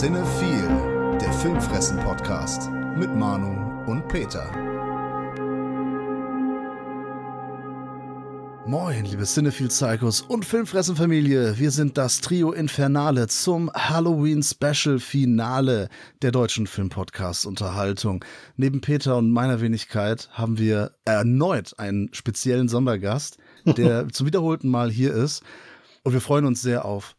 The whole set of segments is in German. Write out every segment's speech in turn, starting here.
Cinephile, der Filmfressen-Podcast mit Manu und Peter. Moin, liebe Cinephile Psychos und Filmfressen-Familie. Wir sind das Trio Infernale zum Halloween-Special-Finale der deutschen Filmpodcast-Unterhaltung. Neben Peter und meiner Wenigkeit haben wir erneut einen speziellen Sondergast, der zum wiederholten Mal hier ist. Und wir freuen uns sehr auf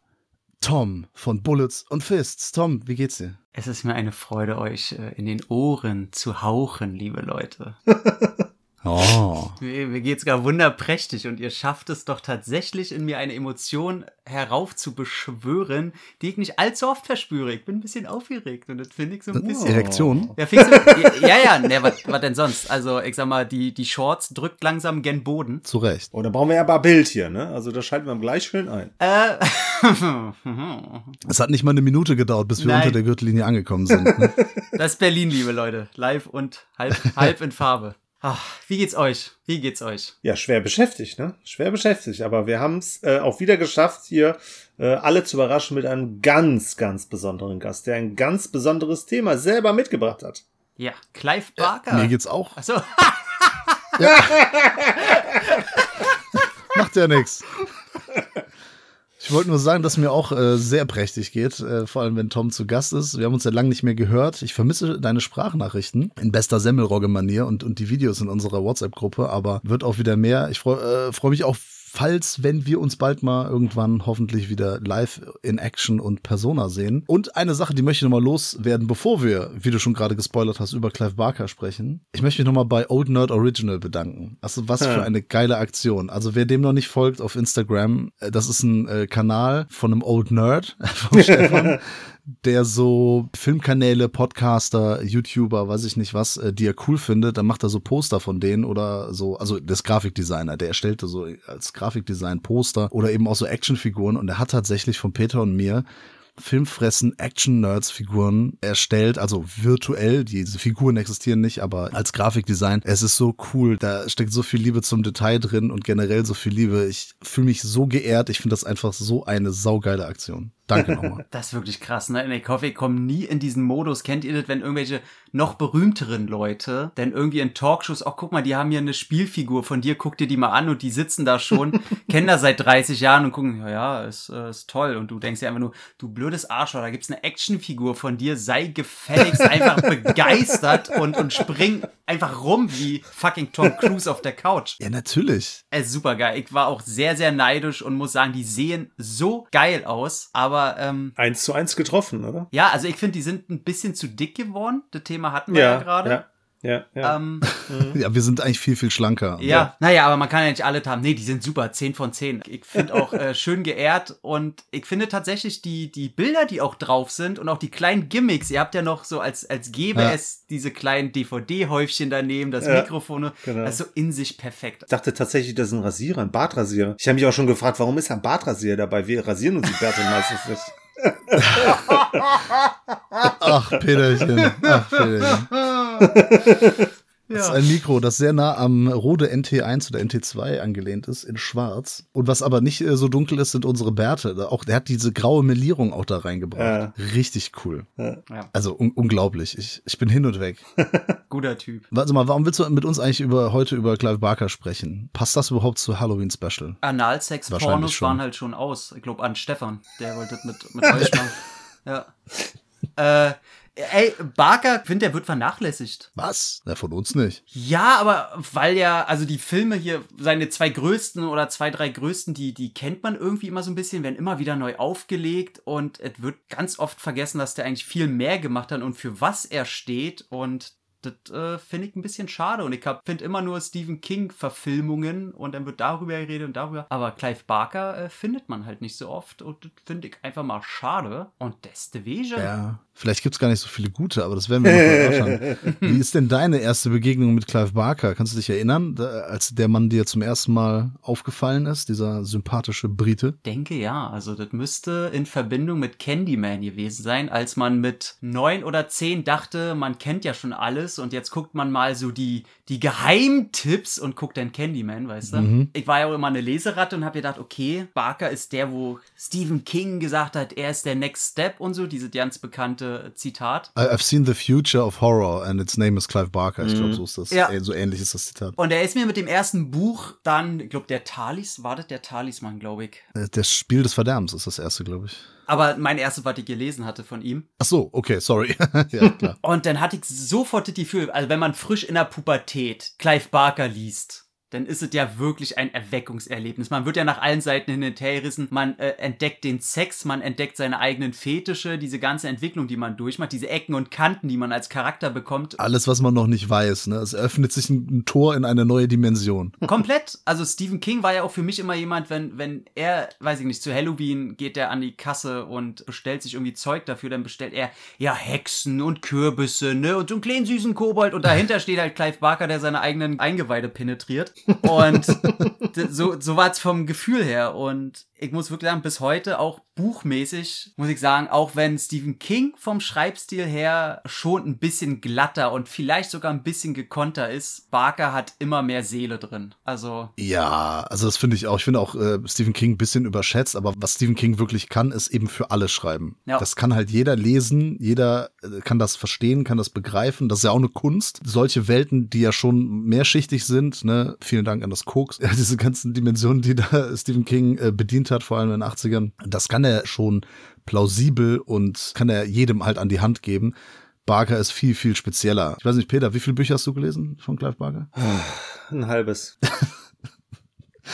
Tom von Bullets und Fists. Tom, wie geht's dir? Es ist mir eine Freude, euch äh, in den Ohren zu hauchen, liebe Leute. Oh. Mir, geht's gar wunderprächtig und ihr schafft es doch tatsächlich in mir eine Emotion heraufzubeschwören, die ich nicht allzu oft verspüre. Ich bin ein bisschen aufgeregt und das finde ich so ein bisschen. Erektion? Ja, findest du, ja, ja, ne, was denn sonst? Also, ich sag mal, die, die Shorts drückt langsam gen Boden. Zu Recht. Oh, da brauchen wir ja aber Bild hier, ne? Also, das schalten wir gleich schön ein. Äh, Es hat nicht mal eine Minute gedauert, bis wir Nein. unter der Gürtellinie angekommen sind. Ne? das ist Berlin, liebe Leute. Live und halb, halb in Farbe. Ach, wie geht's euch? Wie geht's euch? Ja, schwer beschäftigt, ne? Schwer beschäftigt. Aber wir haben es äh, auch wieder geschafft, hier äh, alle zu überraschen mit einem ganz, ganz besonderen Gast, der ein ganz besonderes Thema selber mitgebracht hat. Ja, Clive Barker. Mir geht's auch. Achso, Macht ja nichts. Ich wollte nur sagen, dass mir auch äh, sehr prächtig geht, äh, vor allem wenn Tom zu Gast ist. Wir haben uns ja lange nicht mehr gehört. Ich vermisse deine Sprachnachrichten in bester Semmelrogge-Manier und, und die Videos in unserer WhatsApp-Gruppe, aber wird auch wieder mehr. Ich freue äh, freu mich auch, falls, wenn wir uns bald mal irgendwann hoffentlich wieder live in Action und Persona sehen. Und eine Sache, die möchte ich nochmal loswerden, bevor wir, wie du schon gerade gespoilert hast, über Clive Barker sprechen. Ich möchte mich nochmal bei Old Nerd Original bedanken. Also was für Ja. eine geile Aktion. Also wer dem noch nicht folgt auf Instagram, äh, das ist ein äh, Kanal von einem Old Nerd, vom Stefan, der so Filmkanäle, Podcaster, YouTuber, weiß ich nicht was, äh, die er cool findet, dann macht er so Poster von denen oder so, also das Grafikdesigner, der erstellte so als Grafikdesign Poster oder eben auch so Actionfiguren und er hat tatsächlich von Peter und mir Filmfressen Action-Nerds-Figuren erstellt, also virtuell. Diese Figuren existieren nicht, aber als Grafikdesign. Es ist so cool. Da steckt so viel Liebe zum Detail drin und generell so viel Liebe. Ich fühle mich so geehrt. Ich finde das einfach so eine saugeile Aktion. Danke nochmal. das ist wirklich krass, ne? Ich hoffe, ich komme nie in diesen Modus. Kennt ihr das, wenn irgendwelche noch berühmteren Leute denn irgendwie in Talkshows, auch guck mal, die haben hier eine Spielfigur von dir, guck dir die mal an und die sitzen da schon, kennen das seit 30 Jahren und gucken, ja, ja, ist, äh, ist toll. Und du denkst dir einfach nur, du blödes Arschloch, da gibt's eine Actionfigur von dir, sei gefälligst einfach begeistert und, und spring einfach rum wie fucking Tom Cruise auf der Couch. Ja, natürlich. Es ist super geil. Ich war auch sehr, sehr neidisch und muss sagen, die sehen so geil aus. Aber ähm, Eins zu eins getroffen, oder? ja, also ich finde, die sind ein bisschen zu dick geworden. Das Thema hatten wir ja, gerade. Ja, ja, ja. Ähm, Ja, wir sind eigentlich viel, viel schlanker. ja, naja, aber man kann ja nicht alle haben. Nee, die sind super, 10 von 10. Ich finde auch äh, schön geehrt und ich finde tatsächlich die, die Bilder, die auch drauf sind und auch die kleinen Gimmicks. Ihr habt ja noch so, als, als gäbe Ja. es diese kleinen DVD-Häufchen daneben, das Ja, Mikrofon. genau. Das ist so in sich perfekt. Ich dachte tatsächlich, das ist ein Rasierer, ein Bartrasierer. Ich habe mich auch schon gefragt, warum ist ein Bartrasierer dabei? Wir rasieren uns die Bärte meistens nicht. Ach, Peterchen. Ach, Peterchen. Das ist ein Mikro, das sehr nah am Rode NT1 oder NT2 angelehnt ist, in schwarz. Und was aber nicht äh, so dunkel ist, sind unsere Bärte. Auch, der hat diese graue Melierung auch da reingebracht. Richtig cool. Ja. Also un unglaublich. Ich, ich bin hin und weg. Guter Typ. Warte mal, warum willst du mit uns eigentlich über heute über Clive Barker sprechen? Passt das überhaupt zu Halloween Special? Wahrscheinlich Analsex-Pornos schon. waren halt schon aus. Ich glaube an Stefan, der wollte das mit, mit euch machen. Ja. Äh, ey, Barker, ich finde, der wird vernachlässigt. Was? Na, von uns nicht. Ja, aber weil ja, also die Filme hier, seine zwei größten oder zwei, drei größten, die, die kennt man irgendwie immer so ein bisschen, werden immer wieder neu aufgelegt und es wird ganz oft vergessen, dass der eigentlich viel mehr gemacht hat und für was er steht und das äh, finde ich ein bisschen schade und ich finde immer nur Stephen King Verfilmungen und dann wird darüber geredet und darüber. Aber Clive Barker äh, findet man halt nicht so oft und das finde ich einfach mal schade. Und deswegen. Ja, vielleicht gibt's gar nicht so viele gute, aber das werden wir noch erörtern. Wie ist denn deine erste Begegnung mit Clive Barker? Kannst du dich erinnern, da- als der Mann dir zum ersten Mal aufgefallen ist, dieser sympathische Brite? denke ja. Also das müsste in Verbindung mit Candyman gewesen sein, als man mit neun oder zehn dachte, man kennt ja schon alles ist und jetzt guckt man mal so die, die Geheimtipps und guckt dann Candyman, weißt du? Mhm. Ich war ja auch immer eine Leseratte und habe gedacht, okay, Barker ist der, wo Stephen King gesagt hat, er ist der Next Step und so, diese ganz bekannte Zitat. I- I've seen the future of horror and its name is Clive Barker. Ich glaube, so ist das. Ja. Äh, So ähnlich ist das Zitat. Und er ist mir mit dem ersten Buch dann, ich glaube, der Talis, war das der Talisman, glaube ich. Äh, Das Spiel des Verderbens ist das erste, glaube ich. Aber mein erstes, was ich gelesen hatte von ihm. Ach so, okay, sorry. ja, klar. Und dann hatte ich sofort das Gefühl, also wenn man frisch in der Pubertät Clive Barker liest, dann ist es ja wirklich ein Erweckungserlebnis. Man wird ja nach allen Seiten hin und her gerissen. Man äh, entdeckt den Sex, man entdeckt seine eigenen Fetische, diese ganze Entwicklung, die man durchmacht, diese Ecken und Kanten, die man als Charakter bekommt. Alles, was man noch nicht weiß. Ne? Es öffnet sich ein, ein Tor in eine neue Dimension. Komplett. Also Stephen King war ja auch für mich immer jemand, wenn, wenn er, weiß ich nicht, zu Halloween geht er an die Kasse und bestellt sich irgendwie Zeug dafür, dann bestellt er ja Hexen und Kürbisse, ne, und so einen kleinen süßen Kobold und dahinter steht halt Clive Barker, der seine eigenen Eingeweide penetriert. Und so, so war es vom Gefühl her. Und ich muss wirklich sagen, bis heute auch buchmäßig, muss ich sagen, auch wenn Stephen King vom Schreibstil her schon ein bisschen glatter und vielleicht sogar ein bisschen gekonter ist, Barker hat immer mehr Seele drin. Also, Ja, also das finde ich auch. Ich finde auch äh, Stephen King ein bisschen überschätzt, aber was Stephen King wirklich kann, ist eben für alle schreiben. Ja. Das kann halt jeder lesen, jeder äh, kann das verstehen, kann das begreifen. Das ist ja auch eine Kunst. Solche Welten, die ja schon mehrschichtig sind, ne, vielen Dank an das Koks, ja, diese ganzen Dimensionen, die da Stephen King äh, bedient hat, vor allem in den 80ern, das kann er schon plausibel und kann er jedem halt an die Hand geben. Barker ist viel, viel spezieller. Ich weiß nicht, Peter, wie viele Bücher hast du gelesen von Clive Barker? Ein halbes.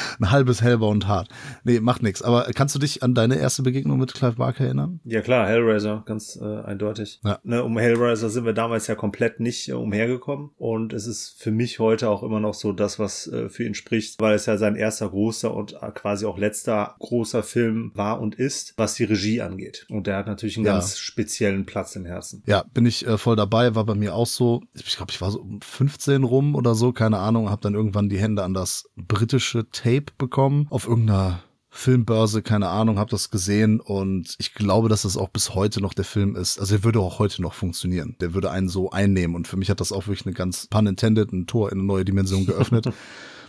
Ein halbes hellbar und hart. Nee, macht nix. Aber kannst du dich an deine erste Begegnung mit Clive Barker erinnern? Ja klar, Hellraiser, ganz äh, eindeutig. Ja. Ne, um Hellraiser sind wir damals ja komplett nicht äh, umhergekommen. Und es ist für mich heute auch immer noch so das, was äh, für ihn spricht, weil es ja sein erster großer und äh, quasi auch letzter großer Film war und ist, was die Regie angeht. Und der hat natürlich einen Ja. ganz speziellen Platz im Herzen. Ja, bin ich äh, voll dabei, war bei mir auch so. Ich glaube, ich war so um 15 rum oder so, keine Ahnung, habe dann irgendwann die Hände an das britische Tape bekommen auf irgendeiner Filmbörse, keine Ahnung, habe das gesehen und ich glaube, dass das auch bis heute noch der Film ist. Also er würde auch heute noch funktionieren. Der würde einen so einnehmen und für mich hat das auch wirklich eine ganz pun intended, ein Tor in eine neue Dimension geöffnet.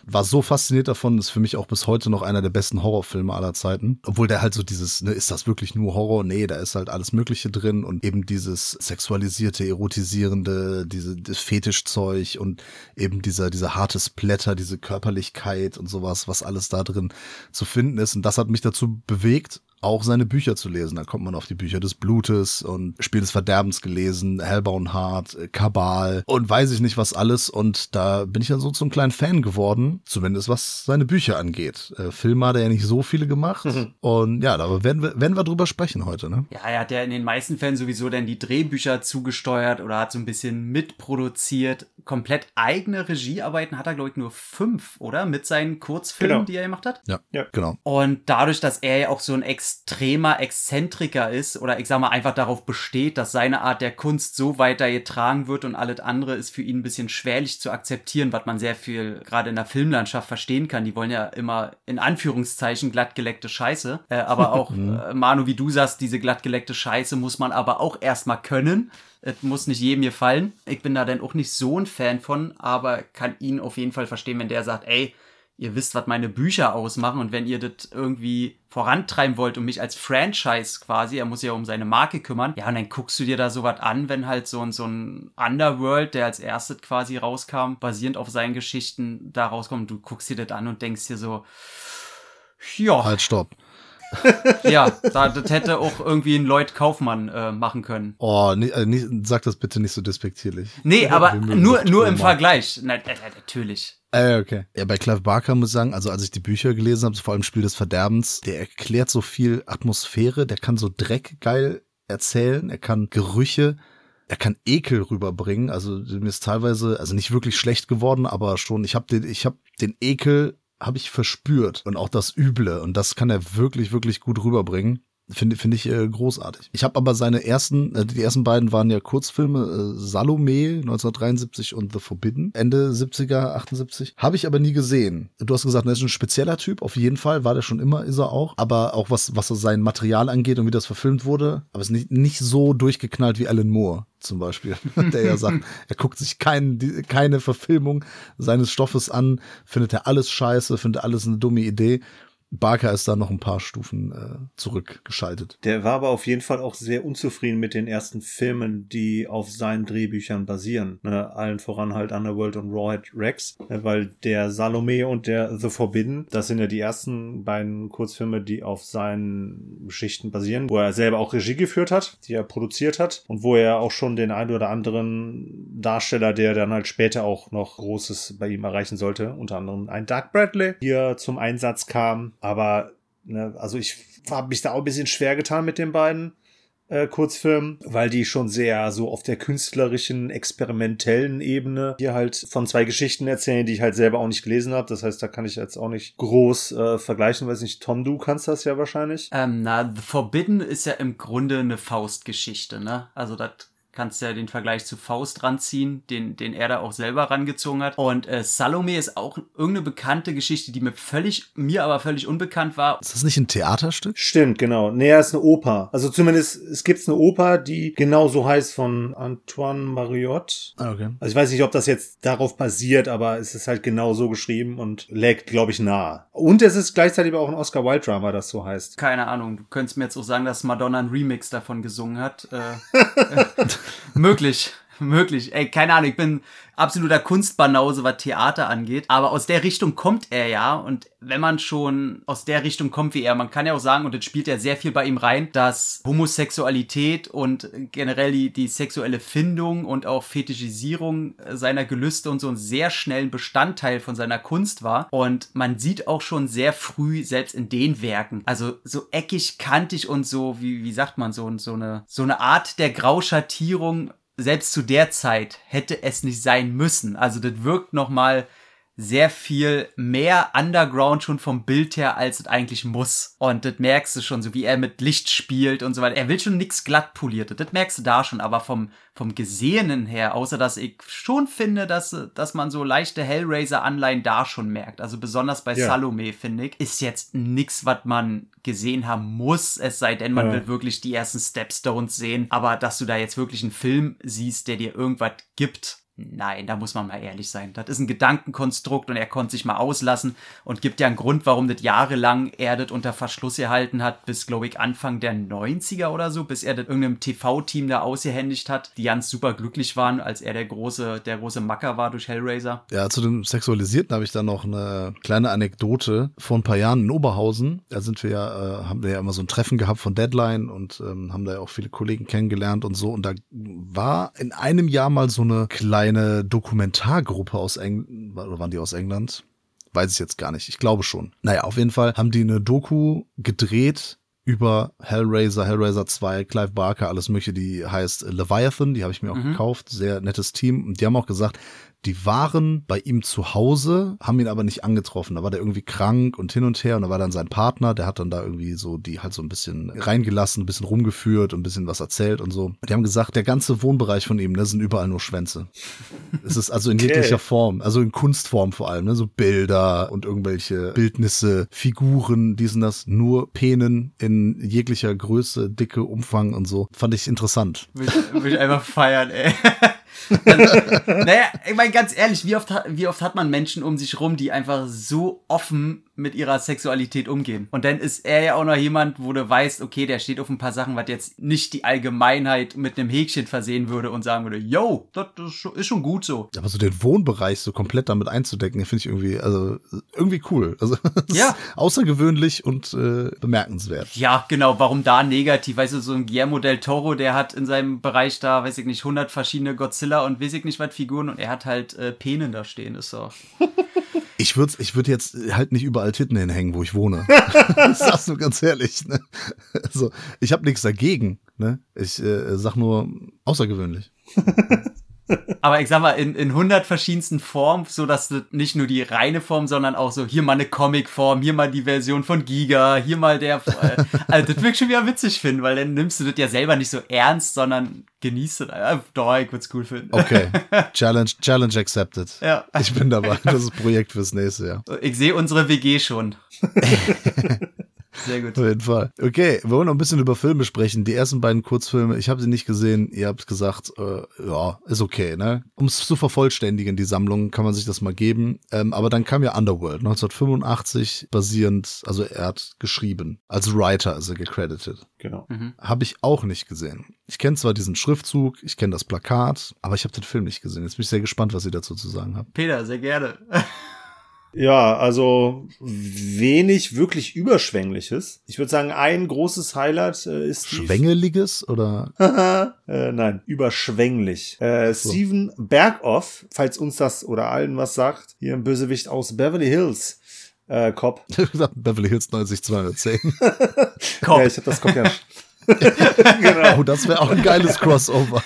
War so fasziniert davon, ist für mich auch bis heute noch einer der besten Horrorfilme aller Zeiten. Obwohl der halt so dieses, ne, ist das wirklich nur Horror? Nee, da ist halt alles Mögliche drin und eben dieses sexualisierte, erotisierende, diese, das Fetischzeug und eben dieser, dieser harte Splatter, diese Körperlichkeit und sowas, was alles da drin zu finden ist. Und das hat mich dazu bewegt, auch seine Bücher zu lesen. Da kommt man auf die Bücher des Blutes und Spiel des Verderbens gelesen, Hellbound Heart, äh, Kabal und weiß ich nicht was alles. Und da bin ich dann so zum kleinen Fan geworden, zumindest was seine Bücher angeht. Äh, Filme hat er ja nicht so viele gemacht. Und ja, da werden wir, werden wir drüber sprechen heute, ne? ja, er hat ja in den meisten Fällen sowieso dann die Drehbücher zugesteuert oder hat so ein bisschen mitproduziert. Komplett eigene Regiearbeiten hat er, glaube ich, nur fünf, oder? Mit seinen Kurzfilmen, Genau. die er gemacht hat. Ja, Ja. genau. Und dadurch, dass er ja auch so ein extremer Exzentriker ist, oder ich sag mal einfach darauf besteht, dass seine Art der Kunst so weiter getragen wird und alles andere ist für ihn ein bisschen schwerlich zu akzeptieren, was man sehr viel gerade in der Filmlandschaft verstehen kann. Die wollen ja immer in Anführungszeichen glattgeleckte Scheiße. Äh, aber auch, äh, Manu, wie du sagst, diese glattgeleckte Scheiße muss man aber auch erstmal können. Es muss nicht jedem gefallen. Ich bin da dann auch nicht so ein Fan von, aber kann ihn auf jeden Fall verstehen, wenn der sagt, ey, ihr wisst, was meine Bücher ausmachen und wenn ihr das irgendwie vorantreiben wollt und mich als Franchise quasi, er muss ja um seine Marke kümmern, ja, und dann guckst du dir da sowas an, wenn halt so ein, so ein Underworld, der als erstes quasi rauskam, basierend auf seinen Geschichten da rauskommt, du guckst dir das an und denkst dir so, ja, Halt, stopp. ja, da, das hätte auch irgendwie ein Lloyd Kaufmann äh, machen können. Oh, nee, äh, nicht, sag das bitte nicht so despektierlich. Nee, aber Wir mögen nur, nur im. Vergleich. Na, natürlich. Äh, okay. Ja, bei Clive Barker muss ich sagen, also als ich die Bücher gelesen habe, vor allem Spiel des Verderbens, der erklärt so viel Atmosphäre, der kann so Dreck geil erzählen, er kann Gerüche, er kann Ekel rüberbringen. Also mir ist teilweise, also nicht wirklich schlecht geworden, aber schon, ich habe den, ich habe den Ekel habe ich verspürt und auch das Üble und das kann er wirklich, wirklich gut rüberbringen. Finde find ich äh, großartig. Ich habe aber seine ersten, äh, die ersten beiden waren ja Kurzfilme, äh, Salome 1973 und The Forbidden, Ende 70er, 78. Habe ich aber nie gesehen. Du hast gesagt, er ist ein spezieller Typ, auf jeden Fall, war der schon immer, ist er auch. Aber auch was, was sein Material angeht und wie das verfilmt wurde, aber es ist nicht, nicht so durchgeknallt wie Alan Moore zum Beispiel, der ja sagt, er guckt sich kein, die, keine Verfilmung seines Stoffes an, findet er alles scheiße, findet alles eine dumme Idee. Barker ist da noch ein paar Stufen äh, zurückgeschaltet. Der war aber auf jeden Fall auch sehr unzufrieden mit den ersten Filmen, die auf seinen Drehbüchern basieren. Ne? Allen voran halt Underworld und Rawhead Rex, ne? weil der Salome und der The Forbidden, das sind ja die ersten beiden Kurzfilme, die auf seinen Geschichten basieren, wo er selber auch Regie geführt hat, die er produziert hat und wo er auch schon den ein oder anderen Darsteller, der dann halt später auch noch Großes bei ihm erreichen sollte, unter anderem ein Doug Bradley, hier zum Einsatz kam aber, ne, also ich habe mich da auch ein bisschen schwer getan mit den beiden äh, Kurzfilmen, weil die schon sehr so auf der künstlerischen, experimentellen Ebene hier halt von zwei Geschichten erzählen, die ich halt selber auch nicht gelesen habe. Das heißt, da kann ich jetzt auch nicht groß äh, vergleichen. Weiß nicht, Tom, du kannst das ja wahrscheinlich. Ähm, na, The Forbidden ist ja im Grunde eine Faustgeschichte, ne? Also das kannst ja den Vergleich zu Faust ranziehen, den, den er da auch selber rangezogen hat. Und äh, Salome ist auch irgendeine bekannte Geschichte, die mir völlig, mir aber völlig unbekannt war. Ist das nicht ein Theaterstück? Stimmt, genau. Nee, er ist eine Oper. Also zumindest, es gibt eine Oper, die genau so heißt von Antoine Mariotte. Ah, okay. Also ich weiß nicht, ob das jetzt darauf basiert, aber es ist halt genau so geschrieben und lägt, glaube ich, nahe. Und es ist gleichzeitig auch ein Oscar Wilde Drama, das so heißt. Keine Ahnung. Du könntest mir jetzt auch sagen, dass Madonna ein Remix davon gesungen hat. Äh, möglich, möglich. Ey, keine Ahnung, ich bin absoluter Kunstbanause, was Theater angeht. Aber aus der Richtung kommt er ja. Und wenn man schon aus der Richtung kommt wie er, man kann ja auch sagen, und das spielt ja sehr viel bei ihm rein, dass Homosexualität und generell die, die sexuelle Findung und auch Fetischisierung seiner Gelüste und so ein sehr schnellen Bestandteil von seiner Kunst war. Und man sieht auch schon sehr früh, selbst in den Werken, also so eckig, kantig und so, wie, wie sagt man, so, so, eine, so eine Art der Grauschattierung selbst zu der Zeit hätte es nicht sein müssen. Also das wirkt noch mal sehr viel mehr Underground schon vom Bild her, als es eigentlich muss. Und das merkst du schon, so wie er mit Licht spielt und so weiter. Er will schon nichts glatt poliert. Das merkst du da schon, aber vom, vom Gesehenen her, außer dass ich schon finde, dass, dass man so leichte Hellraiser-Anleihen da schon merkt. Also besonders bei ja. Salome, finde ich, ist jetzt nichts, was man gesehen haben muss, es sei denn, man ja. will wirklich die ersten Stepstones sehen. Aber dass du da jetzt wirklich einen Film siehst, der dir irgendwas gibt, Nein, da muss man mal ehrlich sein. Das ist ein Gedankenkonstrukt und er konnte sich mal auslassen und gibt ja einen Grund, warum das jahrelang er das unter Verschluss gehalten hat, bis, glaube ich, Anfang der 90er oder so, bis er das irgendeinem TV-Team da ausgehändigt hat, die ganz super glücklich waren, als er der große, der große Macker war durch Hellraiser. Ja, zu dem Sexualisierten habe ich da noch eine kleine Anekdote. Vor ein paar Jahren in Oberhausen, da sind wir ja, äh, haben wir ja immer so ein Treffen gehabt von Deadline und ähm, haben da ja auch viele Kollegen kennengelernt und so. Und da war in einem Jahr mal so eine kleine eine Dokumentargruppe aus England, oder waren die aus England? Weiß ich jetzt gar nicht. Ich glaube schon. Naja, auf jeden Fall haben die eine Doku gedreht über Hellraiser, Hellraiser 2, Clive Barker, alles mögliche, die heißt Leviathan, die habe ich mir auch mhm. gekauft, sehr nettes Team. Und die haben auch gesagt, die waren bei ihm zu Hause, haben ihn aber nicht angetroffen. Da war der irgendwie krank und hin und her und da war dann sein Partner, der hat dann da irgendwie so die halt so ein bisschen reingelassen, ein bisschen rumgeführt und ein bisschen was erzählt und so. Die haben gesagt, der ganze Wohnbereich von ihm, da sind überall nur Schwänze. es ist also in okay. jeglicher Form, also in Kunstform vor allem, ne? so Bilder und irgendwelche Bildnisse, Figuren, diesen das, nur Penen in jeglicher Größe, Dicke, Umfang und so. Fand ich interessant. Will, will ich einfach feiern, ey. Naja, ich meine ganz ehrlich, wie oft, wie oft hat man Menschen um sich rum, die einfach so offen mit ihrer Sexualität umgehen. Und dann ist er ja auch noch jemand, wo du weißt, okay, der steht auf ein paar Sachen, was jetzt nicht die Allgemeinheit mit einem Häkchen versehen würde und sagen würde, yo, das ist schon gut so. Aber so den Wohnbereich so komplett damit einzudecken, finde ich irgendwie, also irgendwie cool. Also ja. außergewöhnlich und äh, bemerkenswert. Ja, genau. Warum da negativ? Weißt du, so ein Guillermo del Toro, der hat in seinem Bereich da, weiß ich nicht, 100 verschiedene Godzilla und weiß ich nicht was Figuren und er hat halt äh, Penen da stehen, ist so. Ich würde ich würd jetzt halt nicht überall Titten hinhängen, wo ich wohne. das sagst du ganz ehrlich. Ne? Also, ich habe nichts dagegen. Ne? Ich äh, sag nur außergewöhnlich. aber ich sag mal, in, in 100 verschiedensten Formen, so dass du nicht nur die reine Form, sondern auch so, hier mal eine Comicform, hier mal die Version von Giga, hier mal der, äh, also das würde ich schon wieder witzig finden, weil dann nimmst du das ja selber nicht so ernst, sondern genießt es. Äh, doch, ich würde es cool finden. Okay, Challenge, Challenge accepted. Ja. Ich bin dabei, das ist Projekt fürs nächste Jahr. Ich sehe unsere WG schon. Sehr gut. Auf jeden Fall. Okay, wir wollen noch ein bisschen über Filme sprechen. Die ersten beiden Kurzfilme, ich habe sie nicht gesehen. Ihr habt gesagt, äh, ja, ist okay, ne? Um es zu vervollständigen, die Sammlung, kann man sich das mal geben. Ähm, aber dann kam ja Underworld, 1985, basierend, also er hat geschrieben. Als Writer ist er gecredited. Genau. Mhm. Habe ich auch nicht gesehen. Ich kenne zwar diesen Schriftzug, ich kenne das Plakat, aber ich habe den Film nicht gesehen. Jetzt bin ich sehr gespannt, was ihr dazu zu sagen habt. Peter, sehr gerne. Ja, also wenig wirklich überschwängliches. Ich würde sagen, ein großes Highlight äh, ist Schwängeliges oder? äh, nein, überschwänglich. Äh, so. Steven Berghoff, falls uns das oder allen was sagt, hier ein Bösewicht aus Beverly Hills. Äh, Cop. Ich hab gesagt, Beverly Hills 90210. Komm. Ja, ich habe das Cop ja. genau. Oh, das wäre auch ein geiles Crossover.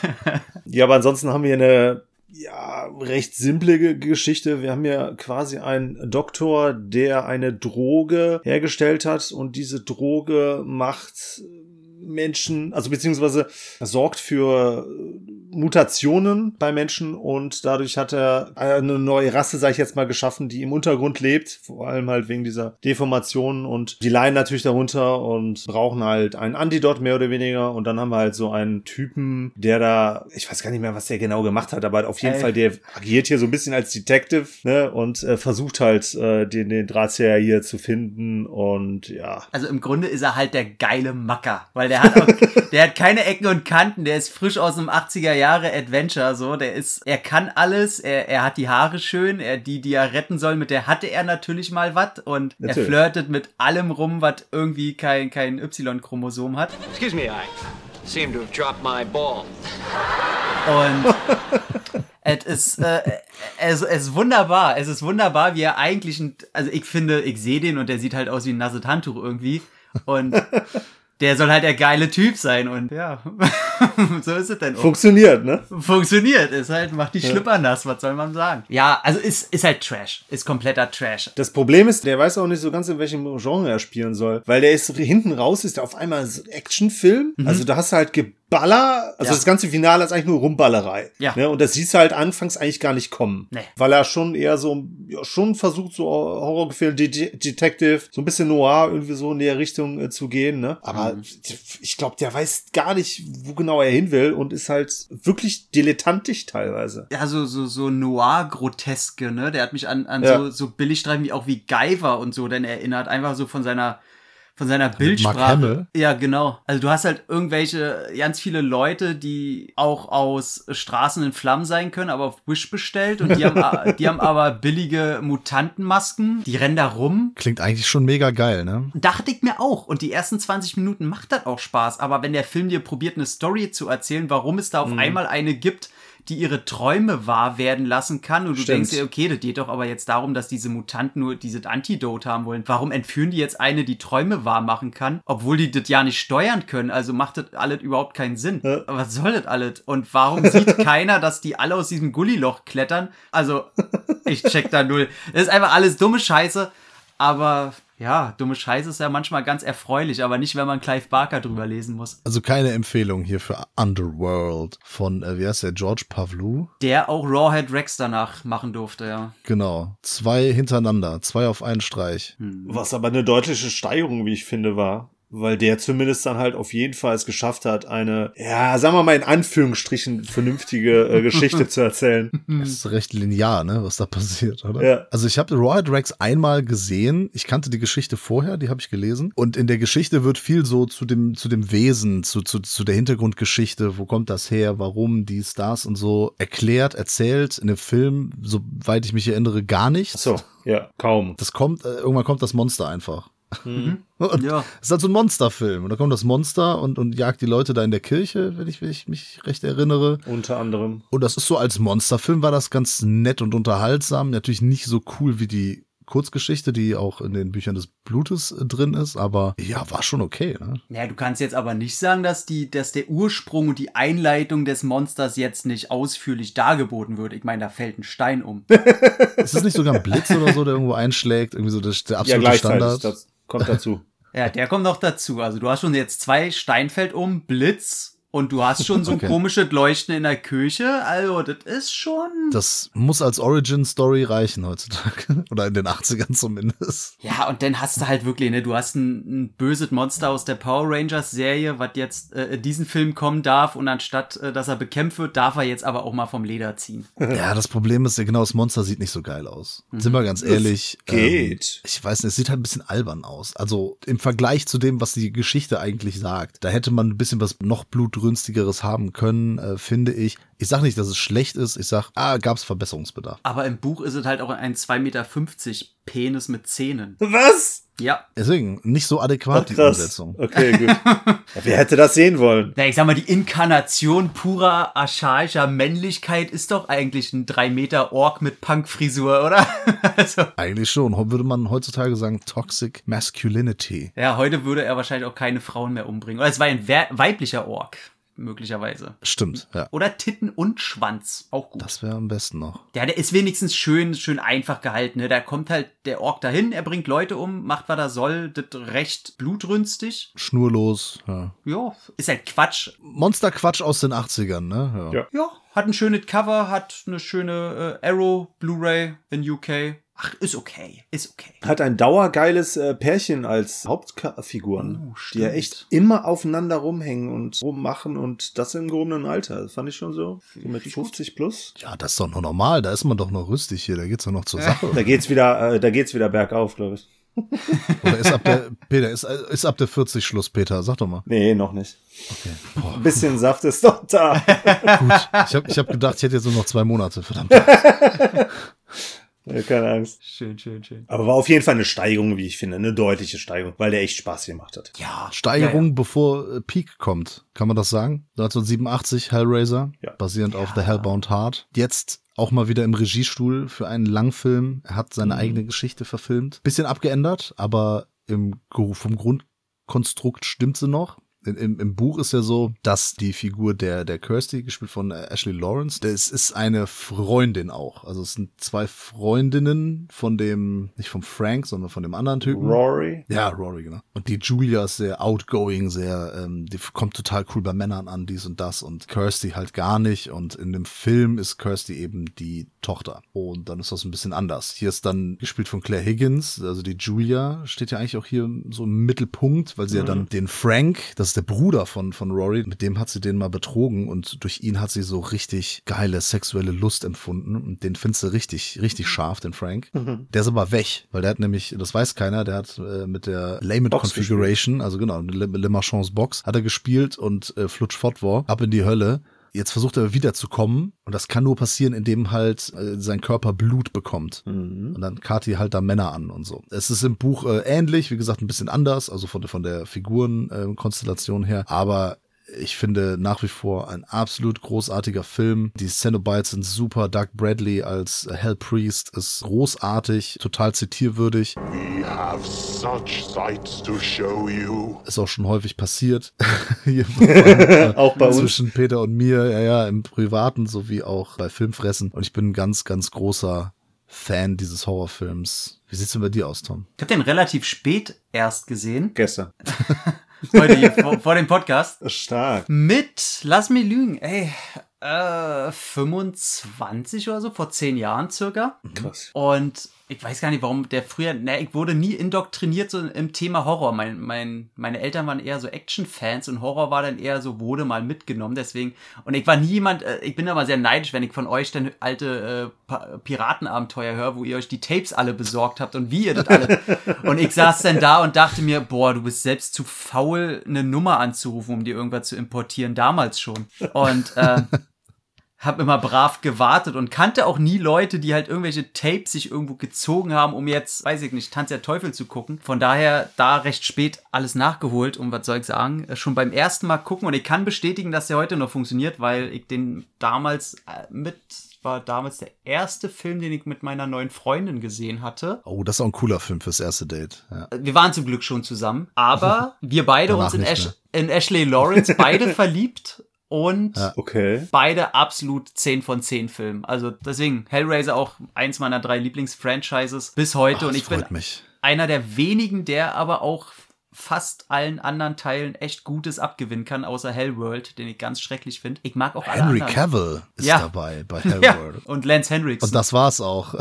Ja, aber ansonsten haben wir eine ja, recht simple Ge- Geschichte. Wir haben ja quasi einen Doktor, der eine Droge hergestellt hat und diese Droge macht Menschen, also beziehungsweise sorgt für Mutationen bei Menschen und dadurch hat er eine neue Rasse, sage ich jetzt mal, geschaffen, die im Untergrund lebt, vor allem halt wegen dieser Deformationen und die leiden natürlich darunter und brauchen halt ein Antidot mehr oder weniger und dann haben wir halt so einen Typen, der da, ich weiß gar nicht mehr, was der genau gemacht hat, aber auf jeden Ey. Fall, der agiert hier so ein bisschen als Detective ne, und äh, versucht halt äh, den, den Drahtzieher hier zu finden und ja, Also im Grunde ist er halt der geile Macker, weil der hat auch, der hat keine Ecken und Kanten, der ist frisch aus einem 80er Jahre Adventure, so, der ist, er kann alles, er, er hat die Haare schön, er, die, die er retten soll, mit der hatte er natürlich mal was und er Natürlich. flirtet mit allem rum, was irgendwie kein, kein Y-Chromosom hat. Excuse me, I seem to have dropped my ball. Und es ist, äh, es, es ist wunderbar. Es ist wunderbar, wie er eigentlich, ein, also ich finde, ich sehe den und der sieht halt aus wie ein nasses Handtuch irgendwie. Und der soll halt der geile Typ sein und ja, so ist es denn. auch. funktioniert, ne? Funktioniert, ist halt, macht die Schlipper nass, was soll man sagen? Ja, also ist, ist halt Trash, ist kompletter Trash. Das Problem ist, der weiß auch nicht so ganz, in welchem Genre er spielen soll. Weil der ist hinten raus, ist der auf einmal Actionfilm. Also da hast du halt Geballer. Also Ja. das ganze Finale ist eigentlich nur Rumballerei. Ja. Ne? Und das siehst du halt anfangs eigentlich gar nicht kommen. Nee. Weil er schon eher so, ja, schon versucht, so Horrorgefilm, De Detective, so ein bisschen Noir irgendwie so in der Richtung äh, zu gehen. Ne? Aber ich glaube, der weiß gar nicht, wo genau er hin will und ist halt wirklich dilettantisch teilweise. Ja, so, so, so Noir-Groteske, ne? Der hat mich an, an Ja. so, so Billigstreifen wie auch wie Guyver und so denn erinnert. Einfach so von seiner, von seiner Bildsprache. Ja, genau. Also du hast halt irgendwelche, ganz viele Leute, die auch aus Straßen in Flammen sein können, aber auf Wish bestellt und die haben, die haben aber billige Mutantenmasken. Die rennen da rum. Klingt eigentlich schon mega geil, ne? Dachte ich mir auch. Und die ersten 20 Minuten macht das auch Spaß. Aber wenn der Film dir probiert, eine Story zu erzählen, warum es da auf einmal eine gibt, die ihre Träume wahr werden lassen kann, und du Stimmt. denkst dir, okay, das geht doch aber jetzt darum, dass diese Mutanten nur dieses Antidote haben wollen. Warum entführen die jetzt eine, die Träume wahr machen kann, obwohl die das ja nicht steuern können? Also macht das alles überhaupt keinen Sinn. Ja. Was soll das alles? Und warum sieht keiner, dass die alle aus diesem Gulliloch klettern? Also, ich check da null. Das ist einfach alles dumme Scheiße. Aber ja, dumme Scheiße ist ja manchmal ganz erfreulich, aber nicht, wenn man Clive Barker drüber lesen muss. Also keine Empfehlung hier für Underworld von, äh, wie heißt der, George Pavlou? Der auch Rawhead Rex danach machen durfte, ja. Genau. Zwei hintereinander, zwei auf einen Streich. Was aber eine deutliche Steigerung, wie ich finde, war. Weil der zumindest dann halt auf jeden Fall es geschafft hat, eine, ja, sagen wir mal in Anführungsstrichen, vernünftige äh, Geschichte zu erzählen. Das ist recht linear, ne, was da passiert, oder? Ja. Also ich habe Rawhead Rex einmal gesehen. Ich kannte die Geschichte vorher, die habe ich gelesen. Und in der Geschichte wird viel so zu dem, zu dem Wesen, zu, zu, zu der Hintergrundgeschichte, wo kommt das her, warum, dies, das und so erklärt, erzählt. In dem Film, soweit ich mich erinnere, gar nichts. So, ja, kaum. Das kommt, äh, irgendwann kommt das Monster einfach. Und Ja. Es ist halt so ein Monsterfilm. Und da kommt das Monster und, und jagt die Leute da in der Kirche, wenn ich, wenn ich mich recht erinnere. Unter anderem. Und das ist so als Monsterfilm war das ganz nett und unterhaltsam. Natürlich nicht so cool wie die Kurzgeschichte, die auch in den Büchern des Blutes äh, drin ist, aber ja, war schon okay. Ne? Ja, du kannst jetzt aber nicht sagen, dass die, dass der Ursprung und die Einleitung des Monsters jetzt nicht ausführlich dargeboten wird. Ich meine, da fällt ein Stein um. ist es nicht sogar ein Blitz oder so, der irgendwo einschlägt? Irgendwie so der, der absolute ja, Standard? das kommt dazu. Ja, der kommt noch dazu. Also du hast schon jetzt zwei Steinfeld um, Blitz und du hast schon so ein Okay. komisches Leuchten in der Küche. Also, das ist schon. Das muss als Origin-Story reichen heutzutage. Oder in den 80ern zumindest. Ja, und dann hast du halt wirklich, ne, du hast ein, ein böses Monster aus der Power Rangers Serie, was jetzt äh, in diesen Film kommen darf und anstatt, äh, dass er bekämpft wird, darf er jetzt aber auch mal vom Leder ziehen. Ja, das Problem ist ja genau, das Monster sieht nicht so geil aus. Sind wir ganz ehrlich. geht. Ähm, ich weiß nicht, es sieht halt ein bisschen albern aus. Also im Vergleich zu dem, was die Geschichte eigentlich sagt. Da hätte man ein bisschen was noch blutrünstigeres haben können, äh, finde ich. Ich sag nicht, dass es schlecht ist. Ich sag, ah, gab's Verbesserungsbedarf. Aber im Buch ist es halt auch ein 2,50 Meter Penis mit Zähnen. Was? Ja. Deswegen, nicht so adäquat Ach, die. Umsetzung. Okay, gut. ja, wer hätte das sehen wollen? Na, ich sag mal, die Inkarnation purer archaischer Männlichkeit ist doch eigentlich ein 3 Meter Ork mit Punkfrisur, oder? also. Eigentlich schon. Heute würde man heutzutage sagen Toxic Masculinity. Ja, heute würde er wahrscheinlich auch keine Frauen mehr umbringen. Oder es war ein weiblicher Ork, möglicherweise. Stimmt, ja. Oder Titten und Schwanz. Auch gut. Das wäre am besten noch. Ja, der ist wenigstens schön, schön einfach gehalten. Ne? Da kommt halt der Ork dahin, er bringt Leute um, macht, was er soll, das recht blutrünstig. Schnurlos, ja. Ja, ist halt Quatsch. Monsterquatsch aus den 80ern, ne? Ja. Ja, hat ein schönes Cover, hat eine schöne äh, Arrow Blu-ray in UK. Ach, ist okay, ist okay. Hat ein dauergeiles äh, Pärchen als Hauptfiguren, Oh, die ja echt immer aufeinander rumhängen und rummachen und das im gehobenen Alter. Das fand ich schon so. So mit 50 plus. Ja, das ist doch noch normal. Da ist man doch noch rüstig hier. Da geht's doch noch zur Sache. Da geht's wieder, äh, da geht's wieder bergauf, glaube ich. Oder ist ab der, Peter, ist, ist ab der 40 Schluss, Peter? Sag doch mal. Nee, noch nicht. Okay. Boah, Ein bisschen Saft ist doch da. gut. Ich habe ich hab gedacht, ich hätte jetzt nur noch zwei Monate. Verdammt. Ja, Keine Angst. Schön, schön, schön. Aber war auf jeden Fall eine Steigerung, wie ich finde. Eine deutliche Steigerung, weil der echt Spaß gemacht hat. Ja, Steigerung, Ja, bevor äh, Peak kommt. Kann man das sagen? 1987 Hellraiser, Ja. basierend auf The Hellbound Heart. Jetzt auch mal wieder im Regiestuhl für einen Langfilm. Er hat seine eigene Geschichte verfilmt. Bisschen abgeändert, aber im, vom Grundkonstrukt stimmt sie noch. In- Im, Im Buch ist ja so, dass die Figur der, der Kirsty, gespielt von äh, Ashley Lawrence, das ist eine Freundin auch. Also es sind zwei Freundinnen von dem, nicht vom Frank, sondern von dem anderen Typen. Rory. Ja, Rory, genau. Und die Julia ist sehr outgoing, sehr, ähm, die kommt total cool bei Männern an, dies und das. Und Kirsty halt gar nicht. Und in dem Film ist Kirsty eben die Tochter. Und dann ist das ein bisschen anders. Hier ist dann gespielt von Claire Higgins, also die Julia steht ja eigentlich auch hier so im Mittelpunkt, weil sie ja dann den Frank, das ist der Bruder von, von Rory, mit dem hat sie den mal betrogen und durch ihn hat sie so richtig geile sexuelle Lust empfunden. Und den findest du richtig, richtig scharf, den Frank. Der ist aber weg, weil der hat nämlich, das weiß keiner, der hat äh, mit der Layman Configuration, also genau, Le, Le Marchands Box, hat er gespielt und äh, Flutsch fort war, ab in die Hölle. Jetzt versucht er wiederzukommen und das kann nur passieren, indem halt äh, sein Körper Blut bekommt. Und dann karrt die halt da Männer an und so. Es ist im Buch äh, ähnlich, wie gesagt, ein bisschen anders, also von, der- von der Figurenkonstellation äh, her, aber ich finde nach wie vor ein absolut großartiger Film. Die Cenobites sind super. Doug Bradley als Hell Priest ist großartig, total zitierwürdig. We have such sights to show you. Ist auch schon häufig passiert. Hier vor allem, Auch bei uns. Zwischen Peter und mir, ja, ja, im Privaten sowie auch bei Filmfressen. Und ich bin ein ganz, ganz großer Fan dieses Horrorfilms. Wie sieht's denn bei dir aus, Tom? Ich habe den relativ spät erst gesehen. Gestern. Heute hier vor, vor dem Podcast. Stark. Mit, lass mich lügen, ey, äh, 25 oder so, vor 10 Jahren circa. Krass. Und ich weiß gar nicht, warum der früher, ne, ich wurde nie indoktriniert so im Thema Horror. Mein, mein, meine Eltern waren eher so Action-Fans und Horror war dann eher so, wurde mal mitgenommen, deswegen. Und ich war nie jemand, äh, ich bin aber sehr neidisch, wenn ich von euch dann alte äh, Piratenabenteuer höre, wo ihr euch die Tapes alle besorgt habt und wie ihr das alle. und ich saß dann da und dachte mir, boah, du bist selbst zu faul, eine Nummer anzurufen, um dir irgendwas zu importieren, damals schon. Und äh, hab immer brav gewartet und kannte auch nie Leute, die halt irgendwelche Tapes sich irgendwo gezogen haben, um jetzt, weiß ich nicht, Tanz der Teufel zu gucken. Von daher da recht spät alles nachgeholt und was soll ich sagen, äh, schon beim ersten Mal gucken und ich kann bestätigen, dass der heute noch funktioniert, weil ich den damals äh, mit war damals der erste Film, den ich mit meiner neuen Freundin gesehen hatte. Oh, das ist auch ein cooler Film fürs erste Date. Ja. Wir waren zum Glück schon zusammen, aber wir beide uns in, Ash mehr. in Ashley Lawrence beide verliebt und Ja. Okay. beide absolut 10 von 10 Filmen. Also deswegen Hellraiser auch eins meiner drei Lieblingsfranchises bis heute Ach, und das ich bin freut mich. einer der wenigen, der aber auch fast allen anderen Teilen echt Gutes abgewinnen kann, außer Hellworld, den ich ganz schrecklich finde. Ich mag auch alle Henry anderen. Cavill ist Ja. dabei bei Ja, Hellworld. und Lance Henriksen. Und das war's auch.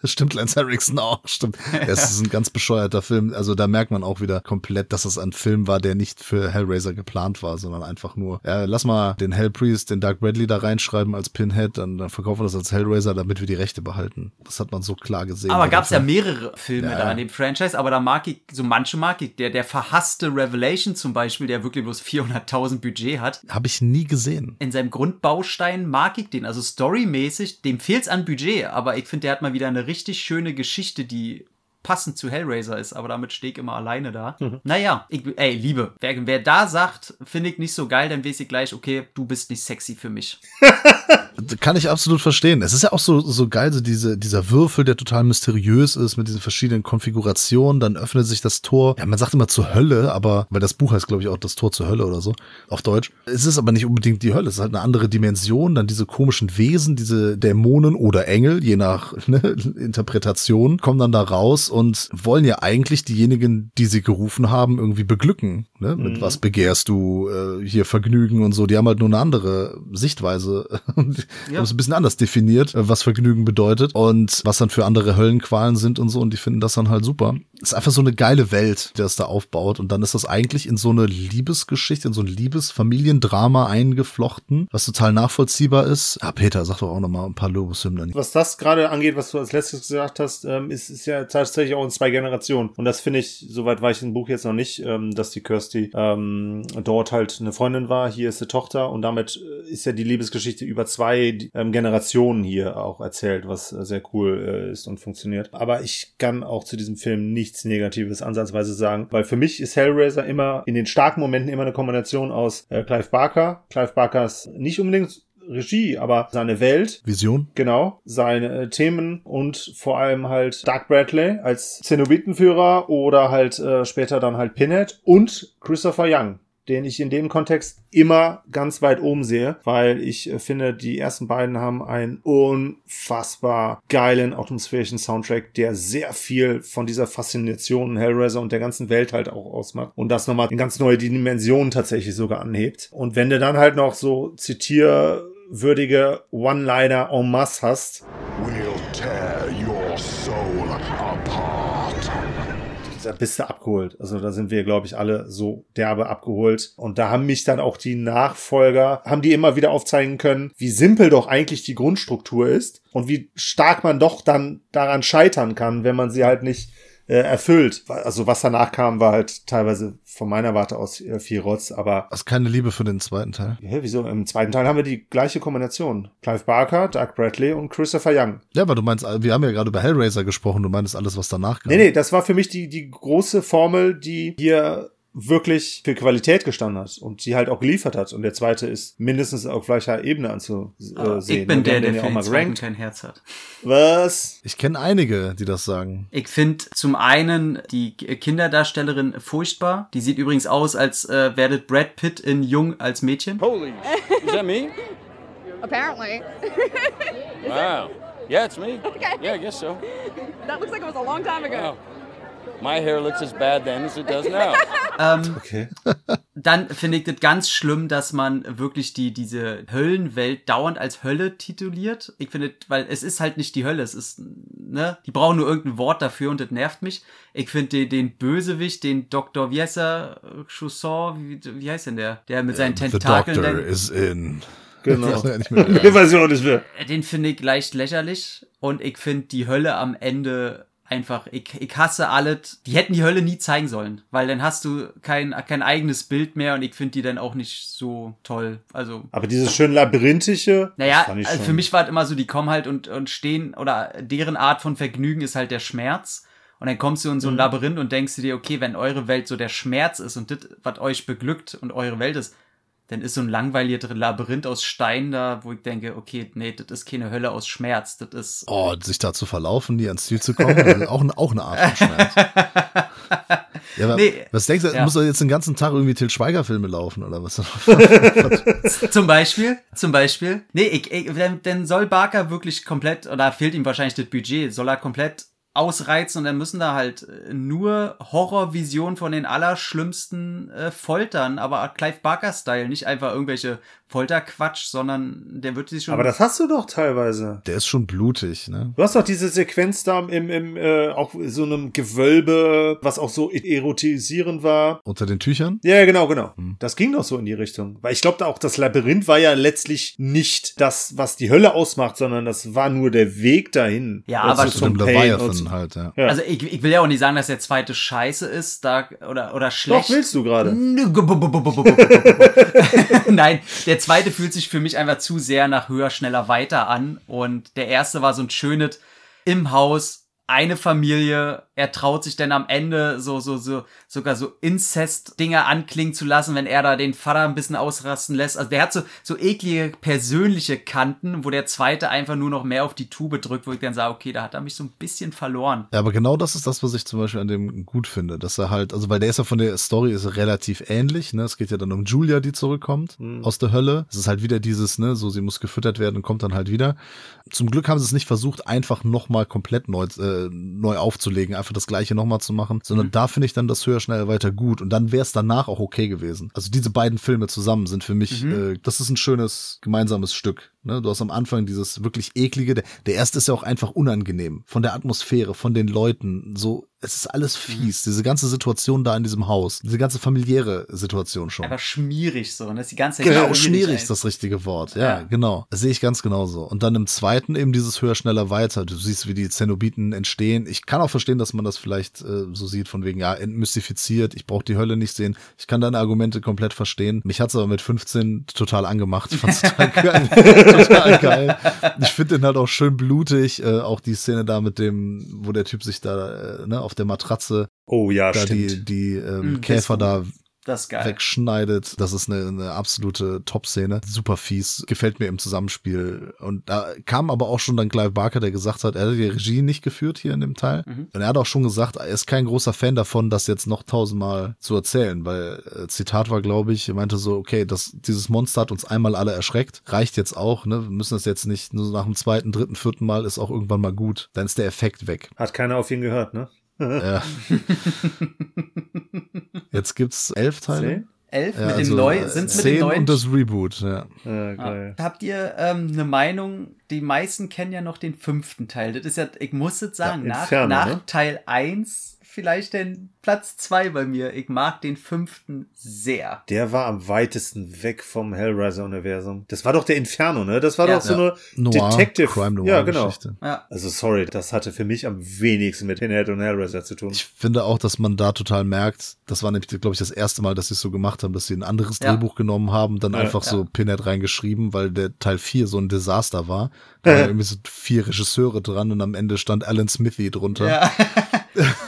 Stimmt, Lance Henriksen auch, stimmt. Es ist ein ganz bescheuerter Film. Also da merkt man auch wieder komplett, dass es ein Film war, der nicht für Hellraiser geplant war, sondern einfach nur, ja, lass mal den Hellpriest, den Doug Bradley da reinschreiben als Pinhead, dann, dann verkaufen wir das als Hellraiser, damit wir die Rechte behalten. Das hat man so klar gesehen. aber gab es ja mehrere Filme Ja, da ja. in dem Franchise, aber da mag ich, so manche mag ich. Der, der verhasste Revelation zum Beispiel, der wirklich bloß 400.000 Budget hat. Hab ich nie gesehen. In seinem Grundbaustein mag ich den. Also storymäßig, dem fehlt's an Budget, aber ich finde, der hat mal wieder eine richtig schöne Geschichte, die passend zu Hellraiser ist, aber damit stehe ich immer alleine da. Naja, ich, ey, Liebe, wer, wer da sagt, finde ich nicht so geil, dann weiß ich gleich, okay, du bist nicht sexy für mich. Kann ich absolut verstehen. Es ist ja auch so, so geil, so diese, dieser Würfel, der total mysteriös ist mit diesen verschiedenen Konfigurationen. Dann öffnet sich das Tor. Ja, man sagt immer zur Hölle, aber, weil das Buch heißt, glaube ich, auch das Tor zur Hölle oder so, auf Deutsch. Es ist aber nicht unbedingt die Hölle. Es ist halt eine andere Dimension. Dann diese komischen Wesen, diese Dämonen oder Engel, je nach ne, Interpretation, kommen dann da raus und wollen ja eigentlich diejenigen, die sie gerufen haben, irgendwie beglücken. Ne? Mit was begehrst du äh, hier Vergnügen und so. Die haben halt nur eine andere Sichtweise. Die Ja. haben es ein bisschen anders definiert, äh, was Vergnügen bedeutet und was dann für andere Höllenqualen sind und so. Und die finden das dann halt super. Ist einfach so eine geile Welt, die das da aufbaut. Und dann ist das eigentlich in so eine Liebesgeschichte, in so ein Liebesfamiliendrama eingeflochten, was total nachvollziehbar ist. Ja, Peter, sag doch auch noch mal ein paar Lobeshymnen. Was das gerade angeht, was du als letztes gesagt hast, ähm, ist, ist ja tatsächlich auch in zwei Generationen. Und das finde ich, soweit war ich im Buch jetzt noch nicht, ähm, dass die Kirsty ähm, dort halt eine Freundin war, hier ist die Tochter und damit äh, ist ja die Liebesgeschichte über zwei ähm, Generationen hier auch erzählt, was äh, sehr cool äh, ist und funktioniert. Aber ich kann auch zu diesem Film nichts Negatives ansatzweise sagen, weil für mich ist Hellraiser immer in den starken Momenten immer eine Kombination aus äh, Clive Barker. Clive Barkers nicht unbedingt Regie, aber seine Welt, Vision? Genau, seine äh, Themen und vor allem halt Doug Bradley als Zenobitenführer oder halt äh, später dann halt Pinhead und Christopher Young, den ich in dem Kontext immer ganz weit oben sehe, weil ich äh, finde, die ersten beiden haben einen unfassbar geilen atmosphärischen Soundtrack, der sehr viel von dieser Faszination Hellraiser und der ganzen Welt halt auch ausmacht und das nochmal in ganz neue Dimensionen tatsächlich sogar anhebt. Und wenn du dann halt noch so zitierwürdige One-Liner en masse hast, da bist du abgeholt. Also da sind wir, glaube ich, alle so derbe abgeholt. Und da haben mich dann auch die Nachfolger, haben die immer wieder aufzeigen können, wie simpel doch eigentlich die Grundstruktur ist und wie stark man doch dann daran scheitern kann, wenn man sie halt nicht äh, erfüllt. Also was danach kam, war halt teilweise von meiner Warte aus äh, viel Rotz, aber Hast keine Liebe für den zweiten Teil? Hä, wieso? Im zweiten Teil haben wir die gleiche Kombination. Clive Barker, Doug Bradley und Christopher Young. Ja, aber du meinst, wir haben ja gerade über Hellraiser gesprochen, du meinst alles, was danach kam. Nee, nee, das war für mich die, die große Formel, die hier wirklich für Qualität gestanden hat und die halt auch geliefert hat. Und der zweite ist mindestens auf gleicher Ebene anzusehen. ich bin Wir der, haben der den ja für auch mal kein Herz hat. Was? Ich kenne einige, die das sagen. Ich finde zum einen die Kinderdarstellerin furchtbar. Die sieht übrigens aus, als äh, werdet Brad Pitt in Jung als Mädchen. Holy, is that me? Apparently. Wow. Yeah, it's me. Okay. Yeah, I guess so. That looks like it was a long time ago. Wow. My hair looks as bad then as it does now. Ähm, Okay. dann finde ich das ganz schlimm, dass man wirklich die, diese Höllenwelt dauernd als Hölle tituliert. Ich finde, weil es ist halt nicht die Hölle, es ist, ne, die brauchen nur irgendein Wort dafür und das nervt mich. Ich finde den, den Bösewicht, den Dr. wie heißt er, Chausson, wie, wie heißt denn der? Der mit seinen The Tentakeln. Doctor dann- is in. Genau. Das ist ja nicht mehr- Die Version ist mir. den finde ich leicht lächerlich und ich finde die Hölle am Ende einfach, ich, ich hasse alles. Die hätten die Hölle nie zeigen sollen, weil dann hast du kein, kein eigenes Bild mehr und ich finde die dann auch nicht so toll. Also, Aber dieses schön labyrinthische. naja, das fand ich also für mich war es immer so, die kommen halt und, und stehen, oder deren Art von Vergnügen ist halt der Schmerz. Und dann kommst du in so ein Mhm. Labyrinth und denkst du dir, okay, wenn eure Welt so der Schmerz ist und das, was euch beglückt und eure Welt ist, dann ist so ein langweiliges Labyrinth aus Stein da, wo ich denke, okay, nee, das ist keine Hölle aus Schmerz, das ist. Oh, sich da zu verlaufen, nie ans Ziel zu kommen, auch, auch eine Art von Schmerz. Ja, aber Nee, was denkst du, ja. muss doch jetzt den ganzen Tag irgendwie Til Schweiger Filme laufen oder was? Zum Beispiel, zum Beispiel. Nee, ich, ich, denn, denn soll Barker wirklich komplett, oder fehlt ihm wahrscheinlich das Budget, soll er komplett ausreizen und dann müssen da halt äh, nur Horrorvisionen von den allerschlimmsten äh, Foltern, aber Clive Barker-Style, nicht einfach irgendwelche Folterquatsch, sondern der wird sich schon. Aber das hast du doch teilweise. Der ist schon blutig, ne? Du hast doch diese Sequenz da im, im äh, auch so einem Gewölbe, was auch so erotisierend war. Unter den Tüchern? Ja, genau, genau. Hm. Das ging doch so in die Richtung. Weil ich glaube, auch das Labyrinth war ja letztlich nicht das, was die Hölle ausmacht, sondern das war nur der Weg dahin. Ja, Also aber Zu zum Pain und dann halt, ja. ja. Also ich, ich will ja auch nicht sagen, dass der zweite scheiße ist da, oder, oder schlecht. Doch, willst du gerade. Nein, der zweite fühlt sich für mich einfach zu sehr nach höher, schneller, weiter an. Und der erste war so ein schönes im Haus eine Familie. Er traut sich dann am Ende so, so, so, sogar so Inzest-Dinge anklingen zu lassen, wenn er da den Vater ein bisschen ausrasten lässt. Also der hat so, so eklige persönliche Kanten, wo der zweite einfach nur noch mehr auf die Tube drückt, wo ich dann sage, okay, da hat er mich so ein bisschen verloren. Ja, aber genau das ist das, was ich zum Beispiel an dem gut finde, dass er halt, also weil der ist ja von der Story ist er relativ ähnlich, ne? Es geht ja dann um Julia, die zurückkommt aus der Hölle. Es ist halt wieder dieses, ne, so sie muss gefüttert werden und kommt dann halt wieder. Zum Glück haben sie es nicht versucht, einfach nochmal komplett neu, äh, neu aufzulegen, einfach das gleiche nochmal zu machen, sondern da finde ich dann das höher, schneller, weiter gut und dann wäre es danach auch okay gewesen. Also diese beiden Filme zusammen sind für mich, äh, das ist ein schönes gemeinsames Stück. Ne? Du hast am Anfang dieses wirklich eklige, der, der erste ist ja auch einfach unangenehm. Von der Atmosphäre, von den Leuten, so, es ist alles fies. Diese ganze Situation da in diesem Haus, diese ganze familiäre Situation schon. Einfach schmierig so, ne? Ist die ganze Zeit Genau, schmierig ist das richtige Wort. Ja, Ja. genau. Das sehe ich ganz genauso. Und dann im zweiten eben dieses höher, schneller, weiter. Du siehst, wie die Zenobiten entstehen. Ich kann auch verstehen, dass man das vielleicht äh, so sieht, von wegen, ja, entmystifiziert, ich brauche die Hölle nicht sehen. Ich kann deine Argumente komplett verstehen. Mich hat's aber mit 15 total angemacht. Ich fand's total geil. total geil. Ich finde den halt auch schön blutig. Äh, auch die Szene da mit dem, wo der Typ sich da äh, ne, auf der Matratze Oh ja, da die, stimmt. die ähm, Mm, Käfer da Das wegschneidet. Das ist eine, eine absolute Top-Szene. Super fies. Gefällt mir im Zusammenspiel. Und da kam aber auch schon dann Clive Barker, der gesagt hat, er hat die Regie nicht geführt hier in dem Teil. Und er hat auch schon gesagt, er ist kein großer Fan davon, das jetzt noch tausendmal zu erzählen, weil äh, Zitat war, glaube ich, er meinte so, okay, das, dieses Monster hat uns einmal alle erschreckt. Reicht jetzt auch, ne? Wir müssen das jetzt nicht nur nach dem zweiten, dritten, vierten Mal ist auch irgendwann mal gut. Dann ist der Effekt weg. Hat keiner auf ihn gehört, ne? Ja. Jetzt gibt's elf Teile. Zehn? Elf Ja, mit also, den neuen, äh, sind's mit den zehn neuen? und das Reboot, ja. Ja, geil. Habt ihr ähm, eine Meinung? Die meisten kennen ja noch den fünften Teil. Das ist ja, ich muss jetzt sagen, Ja, nach, nach ne? Teil 1 vielleicht den Platz 2 bei mir. Ich mag den fünften sehr. Der war am weitesten weg vom Hellraiser-Universum. Das war doch der Inferno, ne? Das war Ja. doch so Ja. eine Noir, Detective. Crime Noir ja, genau. Geschichte. Ja. Also sorry, das hatte für mich am wenigsten mit Pinhead und Hellraiser zu tun. Ich finde auch, dass man da total merkt, das war nämlich, glaube ich, das erste Mal, dass sie es so gemacht haben, dass sie ein anderes Ja. Drehbuch genommen haben, dann Ja, einfach ja. so Pinhead reingeschrieben, weil der Teil 4 so ein Desaster war. Da waren irgendwie so vier Regisseure dran und am Ende stand Alan Smithy drunter. Ja.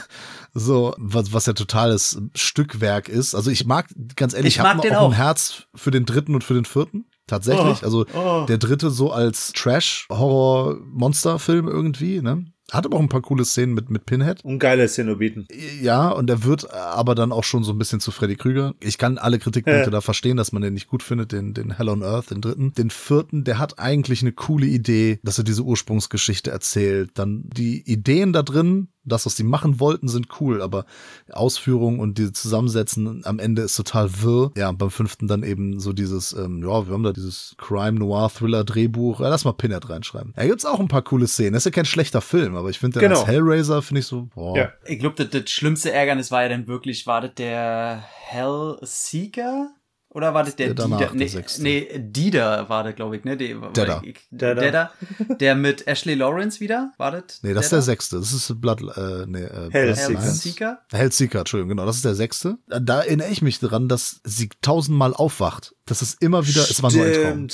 So, was, was ja totales Stückwerk ist. Also ich mag, ganz ehrlich, Ich ich habe den auch ein auch. Herz für den dritten und für den vierten. Tatsächlich. Oh, also oh. der dritte so als Trash-Horror-Monster-Film irgendwie, ne? Hat aber auch ein paar coole Szenen mit, mit Pinhead. Und geile Zenobiten. Ja, und er wird aber dann auch schon so ein bisschen zu Freddy Krüger. Ich kann alle Kritikpunkte Ja. da verstehen, dass man den nicht gut findet, den, den Hell on Earth, den dritten. Den vierten, der hat eigentlich eine coole Idee, dass er diese Ursprungsgeschichte erzählt. Dann die Ideen da drin, das, was die machen wollten, sind cool, aber Ausführung und die Zusammensetzen am Ende ist total wirr. Ja, und beim fünften dann eben so dieses, ähm, ja, wir haben da dieses Crime Noir Thriller Drehbuch. Ja, lass mal Pinhead reinschreiben. Da gibt's auch ein paar coole Szenen. Das ist ja kein schlechter Film, aber ich finde den Genau. als Hellraiser finde ich so, boah. Ja. Ich glaube, das, das schlimmste Ärgernis war ja dann wirklich, war das der Hellseeker? Oder war das der, Der Dieter? der Nee, nee, Dieter war das, glaube ich, ne? Der, Dedder. Dedder. Der mit Ashley Lawrence wieder? War das? Nee, das ist der sechste. Das ist Blood, äh, nee, äh, Hellseeker. Hellseeker? Entschuldigung, genau, das ist der sechste. Da, da erinnere ich mich dran, dass sie tausendmal aufwacht. Das ist immer wieder, es war nur ein Traum.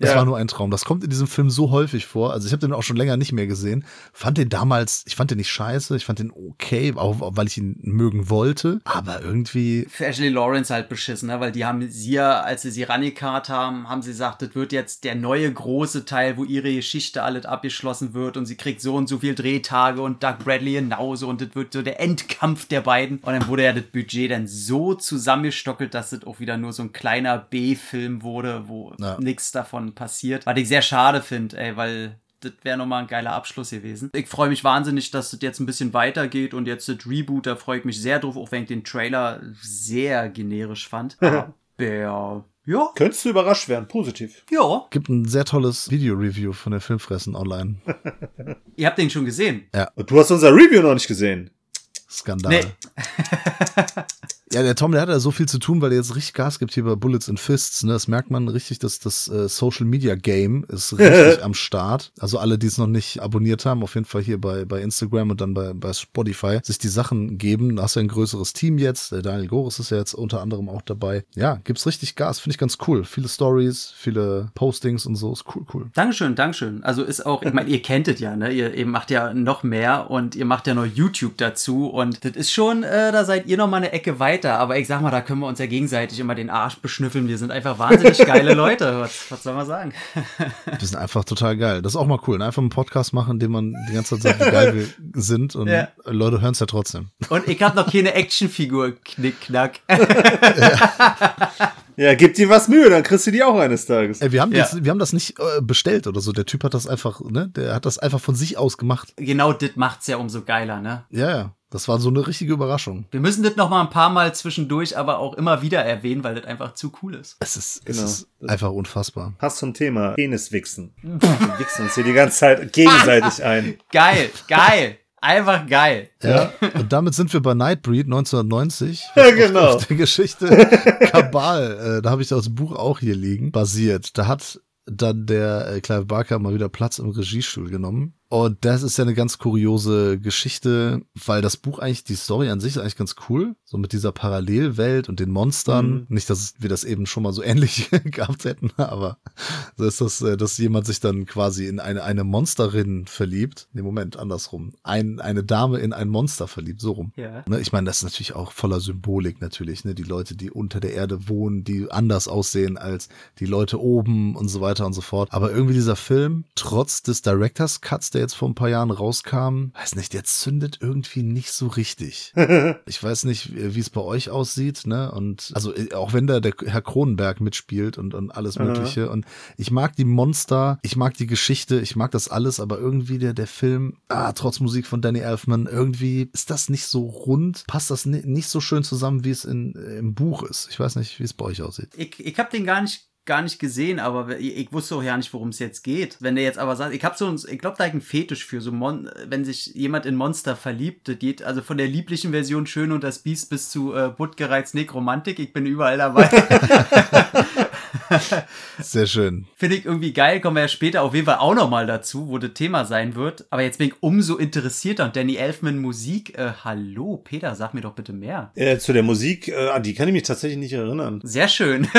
Das Ja. war nur ein Traum. Das kommt in diesem Film so häufig vor. Also ich habe den auch schon länger nicht mehr gesehen. Fand den damals, ich fand den nicht scheiße, ich fand den okay, auch auch weil ich ihn mögen wollte. Aber irgendwie, Für Ashley Lawrence halt beschissen, ne? weil die haben sie ja, als sie sie rangekarrt haben, haben sie gesagt, das wird jetzt der neue große Teil, wo ihre Geschichte alles abgeschlossen wird und sie kriegt so und so viel Drehtage und Doug Bradley genauso und das wird so der Endkampf der beiden. Und dann wurde ja das Budget dann so zusammengestockelt, dass das auch wieder nur so ein kleiner B-Film wurde, wo Ja. nichts davon passiert. Was ich sehr schade finde, ey, weil das wäre nochmal ein geiler Abschluss gewesen. Ich freue mich wahnsinnig, dass das jetzt ein bisschen weitergeht und jetzt das Reboot, da freue ich mich sehr drauf, auch wenn ich den Trailer sehr generisch fand. Aber ja, Könntest du überrascht werden, positiv. ja, gibt ein sehr tolles Video-Review von der Filmfressen online. ihr habt den schon gesehen. Und du hast unser Review noch nicht gesehen. Skandal. Nee. Ja, der Tom, der hat ja so viel zu tun, weil er jetzt richtig Gas gibt hier bei Bullets and Fists. Ne? Das merkt man richtig, dass das äh, Social Media Game ist richtig am Start. Also alle, die es noch nicht abonniert haben, auf jeden Fall hier bei, bei Instagram und dann bei, bei Spotify, sich die Sachen geben. Da hast du ein größeres Team jetzt. Der Daniel Goris ist ja jetzt unter anderem auch dabei. Ja, gibt's richtig Gas. Finde ich ganz cool. Viele Stories, viele Postings und so. Ist cool, cool. Dankeschön, Dankeschön. Also ist auch, ich meine, ihr kennt es ja, ne? Ihr, ihr macht ja noch mehr und ihr macht ja noch YouTube dazu und das ist schon, äh, da seid ihr noch mal eine Ecke weiter. Aber ich sag mal, da können wir uns ja gegenseitig immer den Arsch beschnüffeln. Wir sind einfach wahnsinnig geile Leute. Was, was soll man sagen? Die sind einfach total geil. Das ist auch mal cool. Ne? Einfach einen Podcast machen, in dem man die ganze Zeit sagt, wie geil wir sind. Und Ja. Leute hören es ja trotzdem. Und ich habe noch keine Actionfigur, knickknack. Ja, gib dir was Mühe, dann kriegst du die auch eines Tages. Ey, wir haben, Ja. das, wir haben das nicht äh, bestellt oder so. Der Typ hat das einfach, ne? Der hat das einfach von sich aus gemacht. genau das macht's ja umso geiler, ne? Ja, ja. Das war so eine richtige Überraschung. Wir müssen das noch mal ein paar Mal zwischendurch, aber auch immer wieder erwähnen, weil das einfach zu cool ist. Es ist, Genau. es ist einfach unfassbar. Passt zum Thema Peniswichsen. Wir wichsen uns hier die ganze Zeit gegenseitig ein. Geil, geil, einfach geil. Ja. Und damit sind wir bei Nightbreed 1990. Ja, genau. Auf der Geschichte Kabal, äh, da habe ich das Buch auch hier liegen, basiert. Da hat dann der äh, Clive Barker mal wieder Platz im Regiestuhl genommen. Und das ist ja eine ganz kuriose Geschichte, weil das Buch eigentlich, die Story an sich ist eigentlich ganz cool. So mit dieser Parallelwelt und den Monstern. Mhm. Nicht, dass wir das eben schon mal so ähnlich gehabt hätten, aber so ist das, äh, dass jemand sich dann quasi in eine, eine Monsterin verliebt. Nee, Moment, andersrum. Ein, eine Dame in ein Monster verliebt, so rum. Ja. Ne, ich meine, das ist natürlich auch voller Symbolik natürlich, ne? Die Leute, die unter der Erde wohnen, die anders aussehen als die Leute oben und so weiter und so fort. Aber irgendwie dieser Film, trotz des Directors Cuts, der jetzt vor ein paar Jahren rauskam, weiß nicht, der zündet irgendwie nicht so richtig. ich weiß nicht, wie es bei euch aussieht, ne? Und also äh, auch wenn da der Herr Kronenberg mitspielt und, und alles Aha. Mögliche. Und ich mag die Monster, ich mag die Geschichte, ich mag das alles, aber irgendwie der, der Film, ah, trotz Musik von Danny Elfman, irgendwie ist das nicht so rund, passt das ni nicht so schön zusammen, wie es in, äh, im Buch ist. Ich weiß nicht, wie es bei euch aussieht. Ich, ich habe den gar nicht gar nicht gesehen, aber ich, ich wusste auch ja nicht, worum es jetzt geht. Wenn der jetzt aber sagt, ich habe so, ein- ich glaube, da ich einen Fetisch für so Mon wenn sich jemand in Monster verliebt, das geht also von der lieblichen Version Schön und das Biest bis zu äh, Buttgereizt Nekromantik, ich bin überall dabei. Sehr schön. Finde ich irgendwie geil, kommen wir ja später auf jeden Fall auch nochmal dazu, wo das Thema sein wird. Aber jetzt bin ich umso interessierter und Danny Elfman Musik, äh, hallo, Peter, sag mir doch bitte mehr. Äh, zu der Musik, äh, an die kann ich mich tatsächlich nicht erinnern. Sehr schön.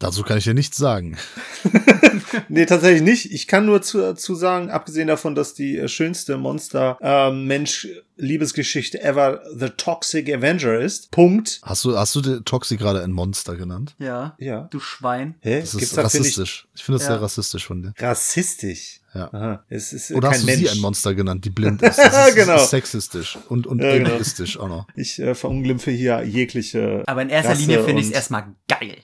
Dazu kann ich dir nichts sagen. Nee, tatsächlich nicht. Ich kann nur zu, zu sagen, abgesehen davon, dass die äh, schönste Monster-Mensch-Liebesgeschichte ever The Toxic Avenger ist. Punkt. Hast du, hast du den Toxi gerade ein Monster genannt? ja, Ja. du Schwein. Hä? Das Gibt's ist da, finde ich, rassistisch. Ich finde das Ja. sehr rassistisch von dir. rassistisch. Ja. Aha. Es ist äh, Oder kein hast du Mensch. sie ein Monster genannt, die blind ist? Das ist, Genau. ist sexistisch und, und Ja, genau. egoistisch auch noch. Ich äh, verunglimpfe hier jegliche. Aber in erster Rasse Linie finde ich es erstmal geil.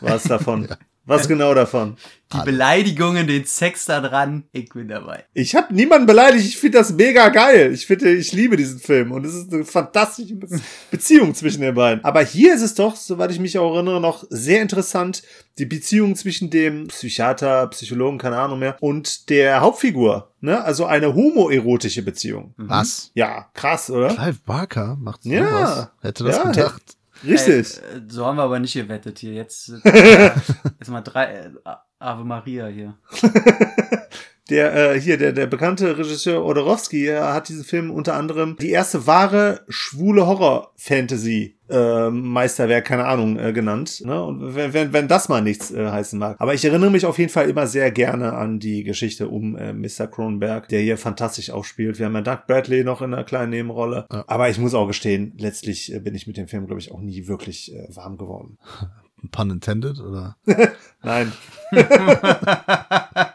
Was davon? Was genau davon? Die Beleidigungen, den Sex da dran, ich bin dabei. Ich habe niemanden beleidigt. Ich finde das mega geil. Ich finde, ich liebe diesen Film und es ist eine fantastische Be Beziehung zwischen den beiden. Aber hier ist es doch, soweit ich mich auch erinnere, noch sehr interessant die Beziehung zwischen dem Psychiater, Psychologen, keine Ahnung mehr, und der Hauptfigur. Ne? Also eine homoerotische Beziehung. Was? Ja, krass, oder? Clive Barker macht Ja. sowas? Hätte das Ja, gedacht? Richtig. Äh, so haben wir aber nicht gewettet hier. Jetzt äh, mal drei äh, Ave Maria hier. Der äh, hier der der bekannte Regisseur Odorowski äh, hat diesen Film unter anderem die erste wahre schwule Horror Fantasy äh, Meisterwerk, keine Ahnung, äh, genannt. Ne? Und wenn, wenn, wenn das mal nichts äh, heißen mag. Aber ich erinnere mich auf jeden Fall immer sehr gerne an die Geschichte um äh, Mr. Cronenberg, der hier fantastisch aufspielt. Wir haben ja Doug Bradley noch in einer kleinen Nebenrolle. Ja. Aber ich muss auch gestehen, letztlich äh, bin ich mit dem Film, glaube ich, auch nie wirklich äh, warm geworden. Pun intended, oder? Nein.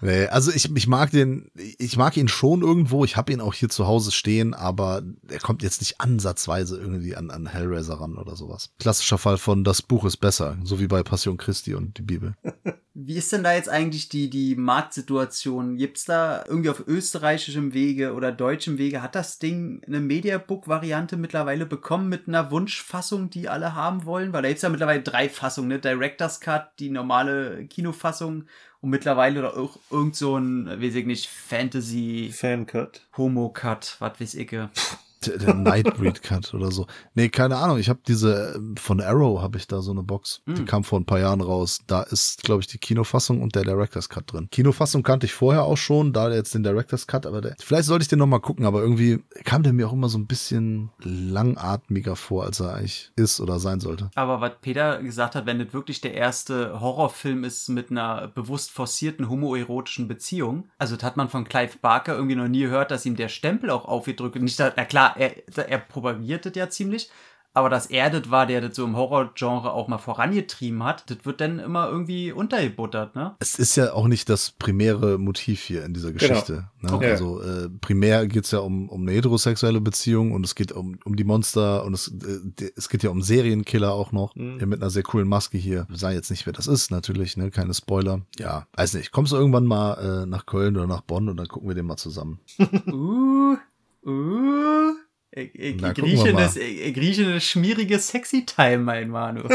Nee, also ich, ich mag den, ich mag ihn schon irgendwo. Ich habe ihn auch hier zu Hause stehen, aber er kommt jetzt nicht ansatzweise irgendwie an, an Hellraiser ran oder sowas. Klassischer Fall von das Buch ist besser, so wie bei Passion Christi und die Bibel. Wie ist denn da jetzt eigentlich die, die Marktsituation? Gibt's da irgendwie auf österreichischem Wege oder deutschem Wege, hat das Ding eine Mediabook-Variante mittlerweile bekommen mit einer Wunschfassung, die alle haben wollen? Weil da gibt's ja mittlerweile drei Fassungen, ne? Director's Cut, die normale Kinofassung und mittlerweile auch irgend so ein, weiß ich nicht, Fantasy Fancut. Homo Cut, was weiß ich. Der, Nightbreed Cut oder so. Nee, keine Ahnung. Ich habe diese, ähm, von Arrow habe ich da so eine Box. Die Mm. kam vor ein paar Jahren raus. Da ist, glaube ich, die Kinofassung und der Director's Cut drin. Kinofassung kannte ich vorher auch schon, da jetzt den Director's Cut, aber der, vielleicht sollte ich den nochmal gucken, aber irgendwie kam der mir auch immer so ein bisschen langatmiger vor, als er eigentlich ist oder sein sollte. Aber was Peter gesagt hat, wenn das wirklich der erste Horrorfilm ist mit einer bewusst forcierten homoerotischen Beziehung, also das hat man von Clive Barker irgendwie noch nie gehört, dass ihm der Stempel auch aufgedrückt wird. Nicht, na klar, er, er propagiert das ja ziemlich, aber dass er das war, der das so im Horrorgenre auch mal vorangetrieben hat, das wird dann immer irgendwie untergebuttert, ne? Es ist ja auch nicht das primäre Motiv hier in dieser Geschichte. Ne? Okay. Also äh, primär geht's ja um, um eine heterosexuelle Beziehung und es geht um, um die Monster und es, äh, es geht ja um Serienkiller auch noch. Mhm. Ja, mit einer sehr coolen Maske hier. Wir sagen jetzt nicht, wer das ist, natürlich, ne? Keine Spoiler. Ja, weiß nicht. Kommst du irgendwann mal äh, nach Köln oder nach Bonn und dann gucken wir den mal zusammen. Uh, uh. Ich, ich, Na, rieche eine schmierige Sexy-Time, mein Manu.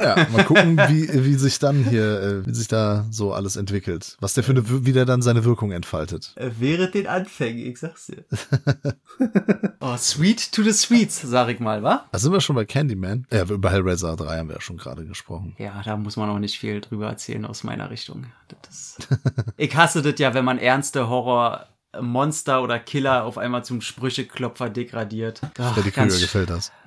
Ja, mal gucken, wie, wie sich dann hier, äh, wie sich da so alles entwickelt. Was der für eine, wie der dann seine Wirkung entfaltet. Während den Anfängen, ich sag's dir. oh, sweet to the sweets, sag ich mal, wa? Da sind wir schon bei Candyman. Ja, über Hellraiser 3 haben wir ja schon gerade gesprochen. Ja, da muss man auch nicht viel drüber erzählen aus meiner Richtung. Das ich hasse das ja, wenn man ernste Horror Monster oder Killer auf einmal zum Sprücheklopfer degradiert. Ach, Freddy Krüger gefällt das.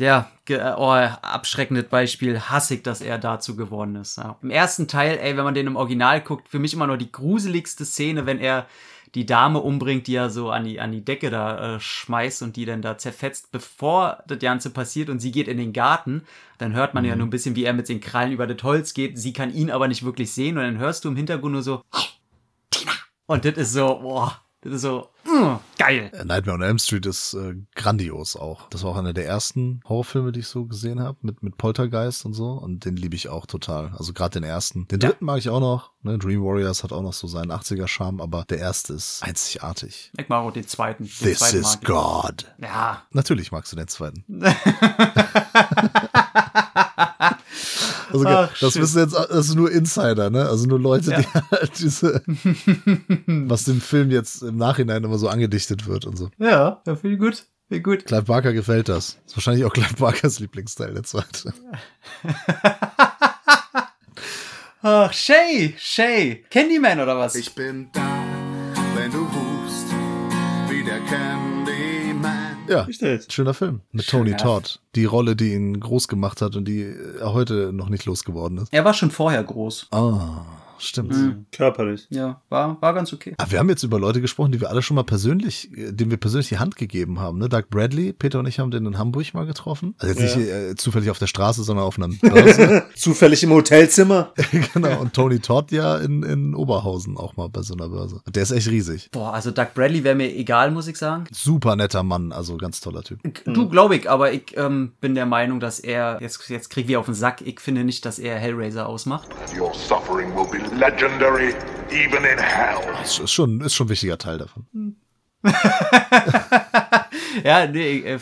Ja, ge- oh, abschreckendes Beispiel, hassig, dass er dazu geworden ist. Ja. Im ersten Teil, ey, wenn man den im Original guckt, für mich immer noch die gruseligste Szene, wenn er die Dame umbringt, die er so an die, an die Decke da äh, schmeißt und die dann da zerfetzt, bevor das Ganze passiert und sie geht in den Garten, dann hört man ja nur ein bisschen, wie er mit den Krallen über das Holz geht. Sie kann ihn aber nicht wirklich sehen und dann hörst du im Hintergrund nur so. Und das ist so, boah, das ist so, mm, geil. Äh, Nightmare on Elm Street ist äh, grandios auch. Das war auch einer der ersten Horrorfilme, die ich so gesehen habe, mit, mit Poltergeist und so. Und den liebe ich auch total. Also gerade den ersten. Den Ja. dritten mag ich auch noch. Ne? Dream Warriors hat auch noch so seinen 80er-Charme, aber der erste ist einzigartig. Ich mag auch den zweiten. Den This zweiten is. God. Ja, Natürlich magst du den zweiten. Also, Ach, das shit. wissen jetzt das sind nur Insider, ne? Also nur Leute, Ja. die halt diese, was dem Film jetzt im Nachhinein immer so angedichtet wird und so. Ja, ja ich gut. Ich gut. Clive Barker gefällt das. Ist wahrscheinlich auch Clive Barkers Lieblingsteil, der zweite. Ach, Shay, Shay. Candyman oder was? Ich bin da, wenn du rufst, wie der Candyman. Ja, Richtig. schöner Film. Mit Tony Schöner. Todd. Die Rolle, die ihn groß gemacht hat und die er heute noch nicht losgeworden ist. er war schon vorher groß. Ah, stimmt. Mhm. Körperlich. Ja, war, war ganz okay. Aber wir haben jetzt über Leute gesprochen, die wir alle schon mal persönlich, äh, denen wir persönlich die Hand gegeben haben. Ne? Doug Bradley, Peter und ich haben den in Hamburg mal getroffen. Also jetzt Ja. nicht äh, zufällig auf der Straße, sondern auf einer Börse. Zufällig im Hotelzimmer. genau. Und Tony Todd ja in, in Oberhausen auch mal bei so einer Börse. Der ist echt riesig. Boah, also Doug Bradley wäre mir egal, muss ich sagen. Super netter Mann, also ganz toller Typ. Du, glaube ich, aber ich ähm, bin der Meinung, dass er, jetzt, jetzt krieg ich auf den Sack, ich finde nicht, dass er Hellraiser ausmacht. Your suffering will be legendary, even in hell. Ist, ist, schon, ist schon ein wichtiger Teil davon. ja, nee, ich, äh,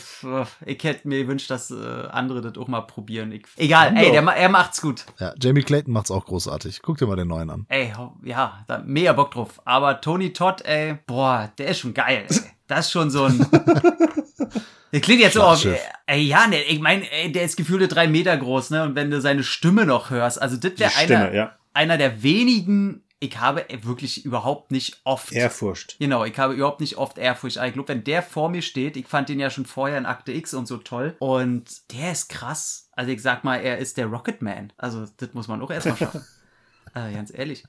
ich hätte mir gewünscht, dass äh, andere das auch mal probieren. Ich, egal, ey, der, er macht's gut. Ja, Jamie Clayton macht's auch großartig. Guck dir mal den neuen an. Ey, ja, da mega Bock drauf. Aber Tony Todd, ey, boah, der ist schon geil. Ey. Das ist schon so ein. Der klingt jetzt so auf. Ey, ja, ne, ich meine, der ist gefühlte drei Meter groß, ne? Und wenn du seine Stimme noch hörst, also das wäre Stimme, einer, ja. Einer der wenigen ich habe wirklich überhaupt nicht oft. Ehrfurcht. Genau, ich habe überhaupt nicht oft Ehrfurcht. Ich glaube, wenn der vor mir steht, ich fand den ja schon vorher in Akte X und so toll. Und der ist krass. Also ich sag mal, er ist der Rocketman. Also das muss man auch erstmal schaffen. äh, ganz ehrlich.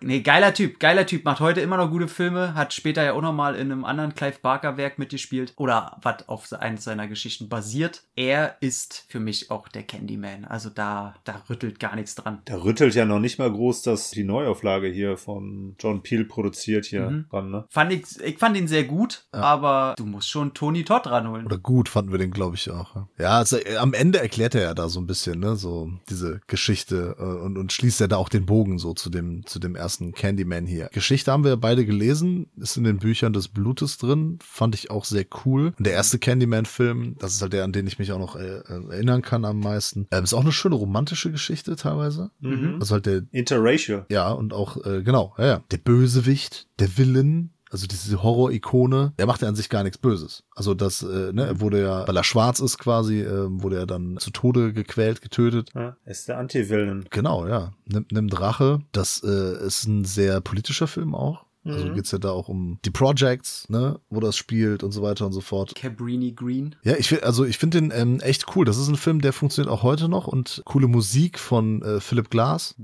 Nee, geiler Typ, geiler Typ. Macht heute immer noch gute Filme. Hat später ja auch noch mal in einem anderen Clive Barker Werk mitgespielt. Oder was auf eines seiner Geschichten basiert. Er ist für mich auch der Candyman. Also da, da rüttelt gar nichts dran. Da rüttelt ja noch nicht mal groß, dass die Neuauflage hier von John Peel produziert hier Mhm. dran, ne? Fand ich, ich fand ihn sehr gut, aber du musst schon Tony Todd ranholen. Oder gut fanden wir den, glaube ich, auch. ja. Ja, also, äh, am Ende erklärt er ja da so ein bisschen, ne, so diese Geschichte äh, und, und schließt ja da auch den Bogen so zu dem, zu dem ersten Candyman hier. Geschichte haben wir beide gelesen, ist in den Büchern des Blutes drin, fand ich auch sehr cool. Und der erste Candyman-Film, das ist halt der, an den ich mich auch noch äh, erinnern kann am meisten. Ähm, ist auch eine schöne romantische Geschichte teilweise. Mhm. Also halt der, Interracial. ja, und auch, äh, genau, ja, ja. Der Bösewicht, der Villain, also diese Horror-Ikone, der macht ja an sich gar nichts Böses. Also das, äh, ne, er wurde ja, weil er schwarz ist quasi, äh, wurde er dann zu Tode gequält, getötet. Ja, ist der Anti-Villain. Genau, ja. Nimmt, nimmt Rache. Das äh, ist ein sehr politischer Film auch. Also Mhm. geht's ja da auch um die Projects, ne, wo das spielt und so weiter und so fort. Cabrini Green. Ja, ich finde, also ich finde den ähm, echt cool. Das ist ein Film, der funktioniert auch heute noch und coole Musik von äh, Philip Glass.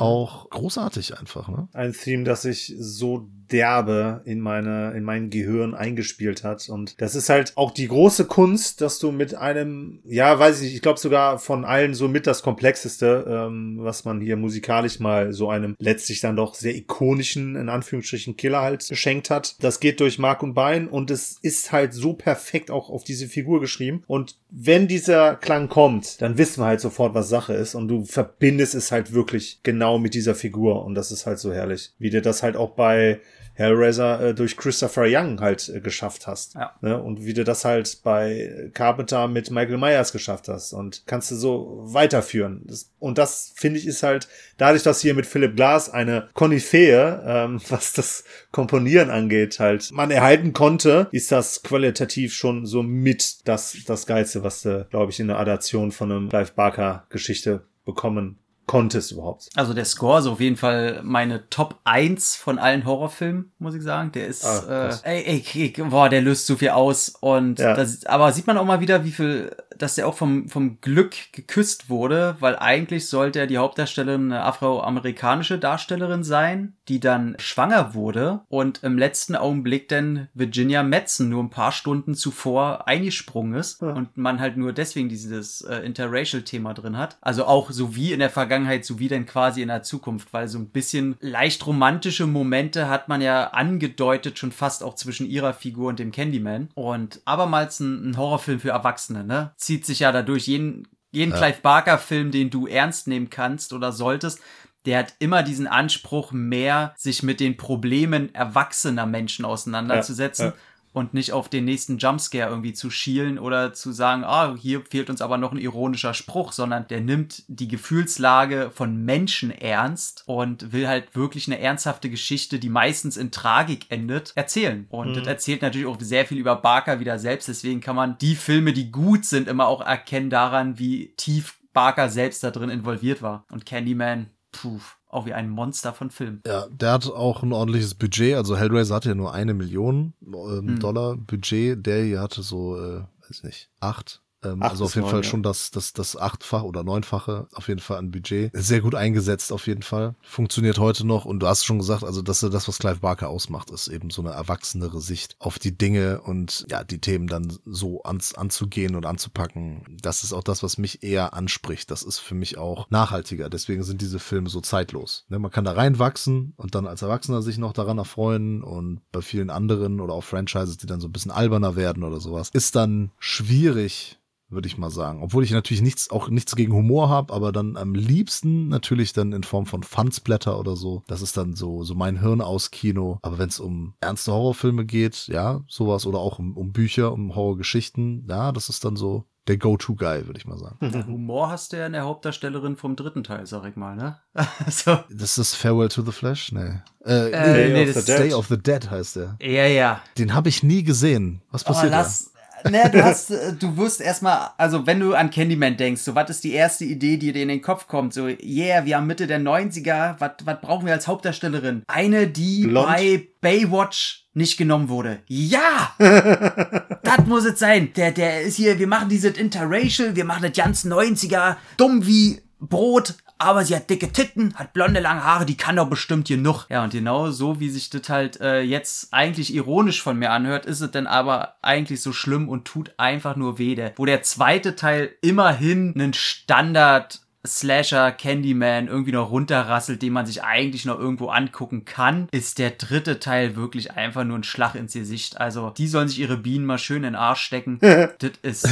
Auch großartig einfach, ne? Ein Theme, das sich so derbe in meine, in mein Gehirn eingespielt hat. Und das ist halt auch die große Kunst, dass du mit einem, ja, weiß ich nicht, ich glaube sogar von allen so mit das komplexeste, ähm, was man hier musikalisch mal so einem letztlich dann doch sehr ikonischen, in Anführungsstrichen, Killer halt geschenkt hat. Das geht durch Mark und Bein und es ist halt so perfekt auch auf diese Figur geschrieben. Und wenn dieser Klang kommt, dann wissen wir halt sofort, was Sache ist. Und du verbindest es halt wirklich genau mit dieser Figur. Und das ist halt so herrlich. Wie du das halt auch bei Hellraiser äh, durch Christopher Young halt äh, geschafft hast. Ja. Ne? Und wie du das halt bei Carpenter mit Michael Myers geschafft hast. Und kannst du so weiterführen. Das, und das, finde ich, ist halt dadurch, dass hier mit Philip Glass eine Koryphäe, ähm, was das Komponieren angeht, halt man erhalten konnte, ist das qualitativ schon so mit das, das Geilste, was du, glaube ich, in der Adaption von einem Clive Barker Geschichte bekommen konntest überhaupt. Also der Score ist auf jeden Fall meine Top 1 von allen Horrorfilmen, muss ich sagen. Der ist, Ah, äh, ey, ey, ey, boah, der löst so viel aus. Und Ja. das, aber sieht man auch mal wieder, wie viel, dass der auch vom, vom Glück geküsst wurde, weil eigentlich sollte ja die Hauptdarstellerin eine afroamerikanische Darstellerin sein, die dann schwanger wurde und im letzten Augenblick dann Virginia Madsen nur ein paar Stunden zuvor eingesprungen ist und man halt nur deswegen dieses äh, Interracial-Thema drin hat. Also auch so wie in der Vergangenheit, so wie dann quasi in der Zukunft, weil so ein bisschen leicht romantische Momente hat man ja angedeutet, schon fast auch zwischen ihrer Figur und dem Candyman. Und abermals ein, ein Horrorfilm für Erwachsene, ne? Zieht sich ja dadurch jeden, jeden Clive Barker-Film, den du ernst nehmen kannst oder solltest, der hat immer diesen Anspruch, mehr sich mit den Problemen erwachsener Menschen auseinanderzusetzen. Ja, ja. Und nicht auf den nächsten Jumpscare irgendwie zu schielen oder zu sagen, ah, hier fehlt uns aber noch ein ironischer Spruch, sondern der nimmt die Gefühlslage von Menschen ernst und will halt wirklich eine ernsthafte Geschichte, die meistens in Tragik endet, erzählen. Und das erzählt natürlich auch sehr viel über Barker wieder selbst. Deswegen kann man die Filme, die gut sind, immer auch erkennen daran, wie tief Barker selbst da drin involviert war. Und Candyman, puh, auch wie ein Monster von Film. Ja, der hat auch ein ordentliches Budget. Also Hellraiser hatte ja nur eine Million ähm, Hm. Dollar Budget. Der hier hatte so, äh, weiß nicht, acht. Ähm, also auf jeden neun, Fall ja. schon das, das, das achtfach oder neunfache auf jeden Fall an Budget. Sehr gut eingesetzt auf jeden Fall. Funktioniert heute noch. Und du hast schon gesagt, also das ist das, was Clive Barker ausmacht, ist eben so eine erwachsenere Sicht auf die Dinge und ja, die Themen dann so ans, anzugehen und anzupacken. Das ist auch das, was mich eher anspricht. Das ist für mich auch nachhaltiger. Deswegen sind diese Filme so zeitlos. Ne, man kann da reinwachsen und dann als Erwachsener sich noch daran erfreuen und bei vielen anderen oder auch Franchises, die dann so ein bisschen alberner werden oder sowas, ist dann schwierig, würde ich mal sagen. Obwohl ich natürlich nichts, auch nichts gegen Humor habe, aber dann am liebsten natürlich dann in Form von Fansblätter oder so. Das ist dann so, so mein Hirn aus Kino. Aber wenn es um ernste Horrorfilme geht, ja, sowas oder auch um, um Bücher, um Horrorgeschichten, ja, das ist dann so der Go-To-Guy, würde ich mal sagen. Humor hast du ja in der Hauptdarstellerin vom dritten Teil, sag ich mal, ne? so. Das ist Farewell to the Flash? Nee. Äh, Äh, nee, nee, of das the Day Dead. of the Dead heißt der. Ja, ja. Den habe ich nie gesehen. Was Aber passiert lass, Ne, du hast, äh, du wirst erstmal, also wenn du an Candyman denkst, so was ist die erste Idee, die dir in den Kopf kommt? So, yeah, wir haben Mitte der 90er, was was brauchen wir als Hauptdarstellerin? Eine, die Blond. bei Baywatch nicht genommen wurde. Ja! das muss es sein. Der, der ist hier, wir machen dieses Interracial, wir machen das ganz 90er, dumm wie Brot, aber sie hat dicke Titten, hat blonde lange Haare, die kann doch bestimmt genug. Ja, und genau so, wie sich das halt äh, jetzt eigentlich ironisch von mir anhört, ist es dann aber eigentlich so schlimm und tut einfach nur weh. Der, wo der zweite Teil immerhin einen Standard Slasher, Candyman irgendwie noch runterrasselt, den man sich eigentlich noch irgendwo angucken kann, ist der dritte Teil wirklich einfach nur ein Schlag ins Gesicht. Also, die sollen sich ihre Bienen mal schön in den Arsch stecken. das ist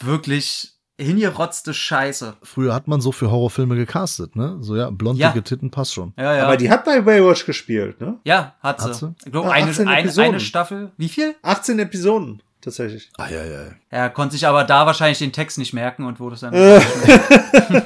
wirklich hingerotzte Scheiße. Früher hat man so für Horrorfilme gecastet, ne? So ja, blond Ja. Titten passt schon. Ja, ja. Aber die hat bei Baywatch gespielt, ne? ja, hat sie. Hat sie? Ich glaube, Ja, eine, 18 eine, Episoden. eine Staffel. Wie viel? 18 Episoden, tatsächlich. Ah, ja, ja. Er konnte sich aber da wahrscheinlich den Text nicht merken und wurde es dann.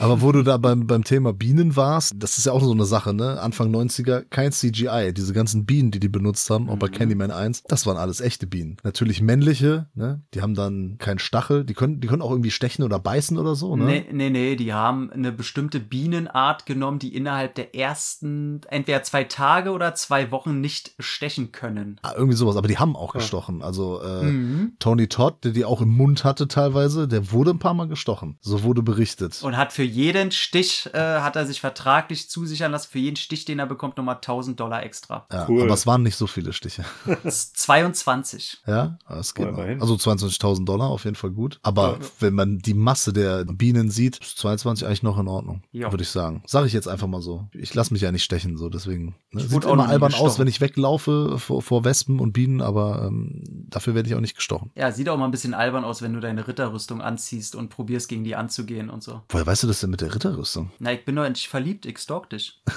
Aber wo du da beim, beim Thema Bienen warst, das ist ja auch so eine Sache, ne? Anfang 90er, kein CGI. Diese ganzen Bienen, die die benutzt haben, auch bei Candyman 1, das waren alles echte Bienen. Natürlich männliche, ne? Die haben dann keinen Stachel. Die können, die können auch irgendwie stechen oder beißen oder so, ne? Nee, nee, nee, die haben eine bestimmte Bienenart genommen, die innerhalb der ersten entweder zwei Tage oder zwei Wochen nicht stechen können. Ah, irgendwie sowas, aber die haben auch gestochen. Also äh, Mhm. Tony Todd, der die auch im Mund hatte teilweise, der wurde ein paar Mal gestochen. So wurde berichtet. Und hat für jeden Stich, äh, hat er sich vertraglich zusichern lassen, für jeden Stich, den er bekommt, nochmal 1000 Dollar extra. ja, cool. Aber es waren nicht so viele Stiche. Das ist 22. Ja, das geht Ja. Also 22.000 Dollar auf jeden Fall gut. Aber wenn man die Masse der Bienen sieht, ist 22 eigentlich noch in Ordnung, Ja. würde ich sagen. Sage ich jetzt einfach mal so. Ich lasse mich ja nicht stechen, so deswegen. Ne? Sieht immer albern aus, wenn ich weglaufe vor, vor Wespen und Bienen, aber ähm, dafür werde ich auch nicht gestochen. Ja, sieht auch mal ein bisschen albern aus, wenn du deine Ritterrüstung anziehst und probierst, gegen die anzugehen und so. Woher weißt du das denn mit der Ritterrüstung? Na, ich bin doch endlich verliebt, ich stalk dich.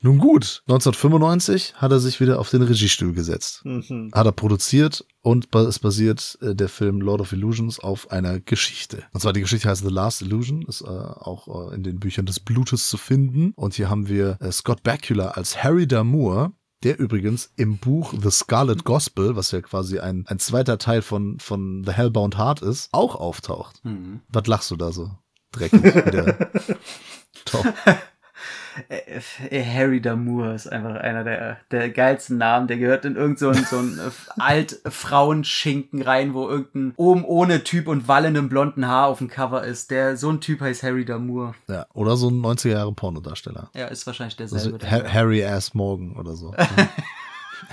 Nun gut, 1995 hat er sich wieder auf den Regiestuhl gesetzt. Mhm. Hat er produziert und es basiert äh, der Film Lord of Illusions auf einer Geschichte. Und zwar die Geschichte heißt The Last Illusion, ist äh, auch äh, in den Büchern des Blutes zu finden. Und hier haben wir äh, Scott Bakula als Harry Damour, der übrigens im Buch The Scarlet Gospel, was ja quasi ein, ein zweiter Teil von, von The Hellbound Heart ist, auch auftaucht. Mhm. Was lachst du da so? Dreckig wieder. Top. Äh, äh, Harry Damour ist einfach einer der, der geilsten Namen. Der gehört in irgendeinen so ein- so ein äh, Alt-Frauenschinken rein, wo irgendein oben ohne Typ und wallendem blonden Haar auf dem Cover ist. Der, so ein Typ heißt Harry Damour. Ja, oder so ein 90er Jahre Pornodarsteller. Ja, ist wahrscheinlich Also derselbe. der- Ha Harry Ass Morgan oder so.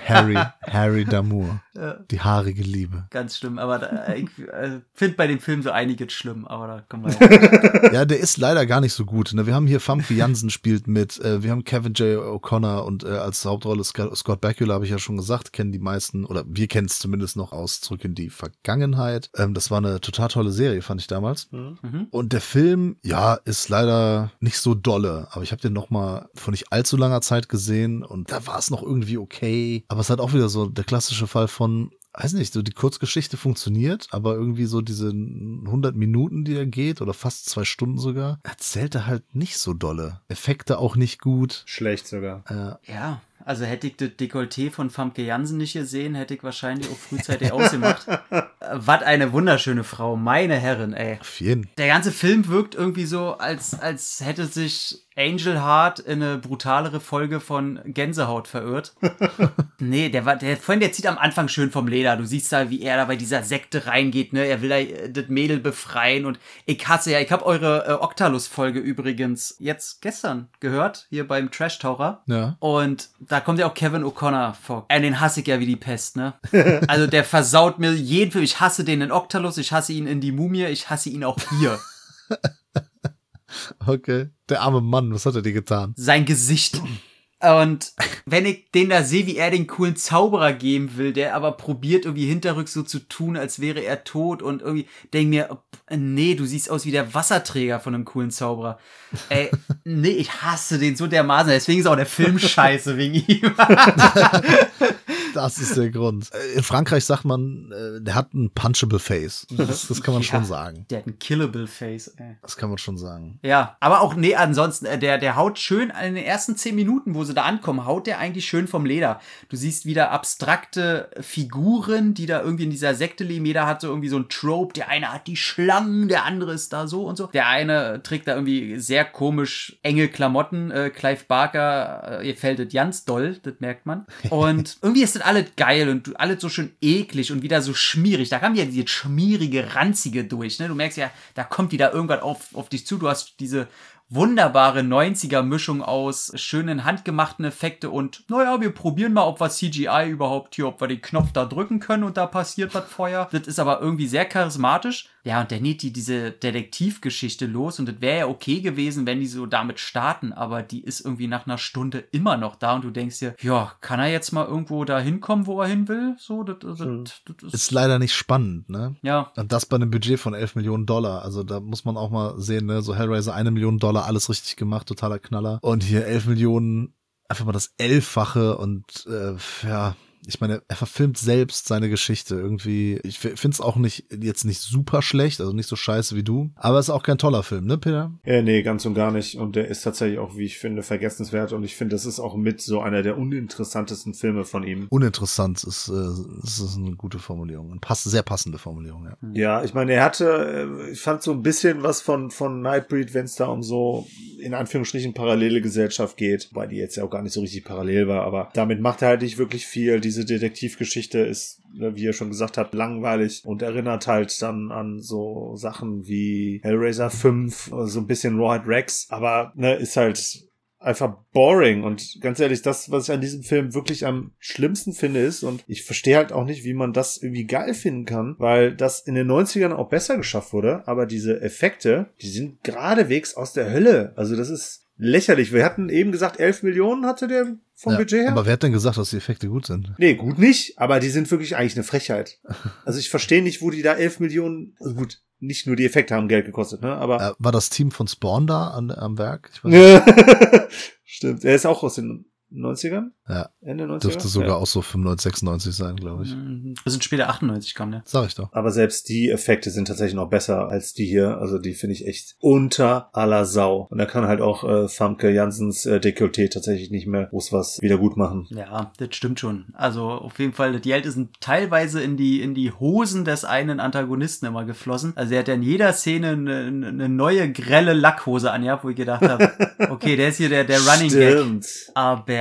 Harry, Harry Damour. Die haarige Liebe. Ganz schlimm, aber da, ich äh, finde bei dem Film so einiges schlimm, aber da kommen wir ja. Ja, der ist leider gar nicht so gut. Ne? Wir haben hier Famke Jansen spielt mit, äh, wir haben Kevin J. O'Connor und äh, als Hauptrolle Sc Scott Bakula, habe ich ja schon gesagt, kennen die meisten, oder wir kennen es zumindest noch aus Zurück in die Vergangenheit. Ähm, das war eine total tolle Serie, fand ich damals. Mhm. Und der Film, ja, ist leider nicht so dolle, aber ich habe den noch mal vor nicht allzu langer Zeit gesehen und da war es noch irgendwie okay. Aber es hat auch wieder so der klassische Fall von, weiß nicht, so die Kurzgeschichte funktioniert, aber irgendwie so diese 100 Minuten, die er geht oder fast zwei Stunden sogar, erzählt er halt nicht so dolle. Effekte auch nicht gut. Schlecht sogar. Äh, Ja, also hätte ich das Dekolleté von Famke Jansen nicht gesehen, hätte ich wahrscheinlich auch frühzeitig ausgemacht. Äh, Was eine wunderschöne Frau, meine Herren, ey. auf jeden. Der ganze Film wirkt irgendwie so, als, als hätte sich Angel Heart in eine brutalere Folge von Gänsehaut verirrt. nee, der war, der, vorhin, der zieht am Anfang schön vom Leder. Du siehst da, wie er da bei dieser Sekte reingeht, ne? Er will da äh, das Mädel befreien und ich hasse ja, ich habe eure äh, Octalus-Folge übrigens jetzt gestern gehört, hier beim Trash-Taucher. Ja. Und da kommt ja auch Kevin O'Connor vor. Äh, den hasse ich ja wie die Pest, ne? Also der versaut mir jeden Film. Ich hasse den in Octalus, ich hasse ihn in die Mumie, ich hasse ihn auch hier. Okay. Der arme Mann, was hat er dir getan? Sein Gesicht. Und wenn ich den da sehe, wie er den coolen Zauberer geben will, der aber probiert irgendwie hinterrücks so zu tun, als wäre er tot und irgendwie denk mir, nee, du siehst aus wie der Wasserträger von einem coolen Zauberer. Ey, nee, ich hasse den so dermaßen. Deswegen ist auch der Film scheiße wegen ihm. Das ist der Grund. Äh, In Frankreich sagt man, äh, der hat ein punchable Face. Das, das kann man Ja. schon sagen. Der hat ein Killable Face, ey. Das kann man schon sagen. Ja, aber auch, nee, ansonsten, äh, der, der haut schön in den ersten zehn Minuten, wo sie da ankommen, haut der eigentlich schön vom Leder. Du siehst wieder abstrakte Figuren, die da irgendwie in dieser Sekte leben. Jeder hat so irgendwie so ein Trope. Der eine hat die Schlangen, der andere ist da so und so. Der eine trägt da irgendwie sehr komisch enge Klamotten. Äh, Clive Barker, äh, ihr fällt das ganz doll, das merkt man. Und irgendwie ist das alles geil und alles so schön eklig und wieder so schmierig. Da kam ja dieses schmierige, ranzige durch. Ne? Du merkst ja, da kommt wieder irgendwas auf, auf dich zu. Du hast diese wunderbare 90er-Mischung aus schönen handgemachten Effekte und naja, wir probieren mal, ob wir CGI überhaupt hier, ob wir den Knopf da drücken können und da passiert was Feuer. Das ist aber irgendwie sehr charismatisch. Ja, und der näht die diese Detektivgeschichte los und das wäre ja okay gewesen, wenn die so damit starten, aber die ist irgendwie nach einer Stunde immer noch da und du denkst dir, ja, kann er jetzt mal irgendwo da hinkommen, wo er hin will? So, das, das, das, das Ist leider nicht spannend, ne? ja. Und das bei einem Budget von 11 Millionen Dollar. Also da muss man auch mal sehen, ne? So Hellraiser eine Million Dollar, alles richtig gemacht, totaler Knaller. Und hier 11 Millionen, einfach mal das Elffache und äh, ja, ich meine, er verfilmt selbst seine Geschichte irgendwie. Ich finde es auch nicht jetzt nicht super schlecht, also nicht so scheiße wie du. Aber es ist auch kein toller Film, ne, Peter? Ja, nee, ganz und gar nicht. Und der ist tatsächlich auch, wie ich finde, vergessenswert. Und ich finde, das ist auch mit so einer der uninteressantesten Filme von ihm. Uninteressant ist, äh, ist, eine gute Formulierung. Eine pass sehr passende Formulierung, ja. Ja, ich meine, er hatte, äh, ich fand so ein bisschen was von, von Nightbreed, wenn es da um so, in Anführungsstrichen, parallele Gesellschaft geht. Wobei die jetzt ja auch gar nicht so richtig parallel war. Aber damit macht er halt nicht wirklich viel. Diese Detektivgeschichte ist, ne, wie ihr schon gesagt habt, langweilig und erinnert halt dann an so Sachen wie Hellraiser 5, so ein bisschen Rawhide Rex. Aber, ne, ist halt einfach boring und ganz ehrlich, das, was ich an diesem Film wirklich am schlimmsten finde, ist, und ich verstehe halt auch nicht, wie man das irgendwie geil finden kann, weil das in den 90ern auch besser geschafft wurde, aber diese Effekte, die sind geradewegs aus der Hölle. Also das ist lächerlich. Wir hatten eben gesagt, 11 Millionen hatte der vom ja, Budget her. Aber wer hat denn gesagt, dass die Effekte gut sind? Nee, gut nicht, aber die sind wirklich eigentlich eine Frechheit. Also ich verstehe nicht, wo die da 11 Millionen, also gut, nicht nur die Effekte haben Geld gekostet, ne, aber Äh, war das Team von Spawn da an, am Werk? Stimmt, er ist auch aus den 90ern? Ja. Ende 90er? Dürfte sogar ja. auch so 95, 96 sein, glaube ich. Wir sind später 98 kam der. Sag ich doch. Aber selbst die Effekte sind tatsächlich noch besser als die hier. Also die finde ich echt unter aller Sau. Und da kann halt auch äh, Famke Jansens äh, Dekolleté tatsächlich nicht mehr groß was wieder gut machen. Ja, das stimmt schon. Also auf jeden Fall, die Geld sind teilweise in die, in die Hosen des einen Antagonisten immer geflossen. Also er hat ja in jeder Szene eine, eine neue grelle Lackhose angehabt, wo ich gedacht habe, okay, der ist hier der, der Running Gag. Stimmt.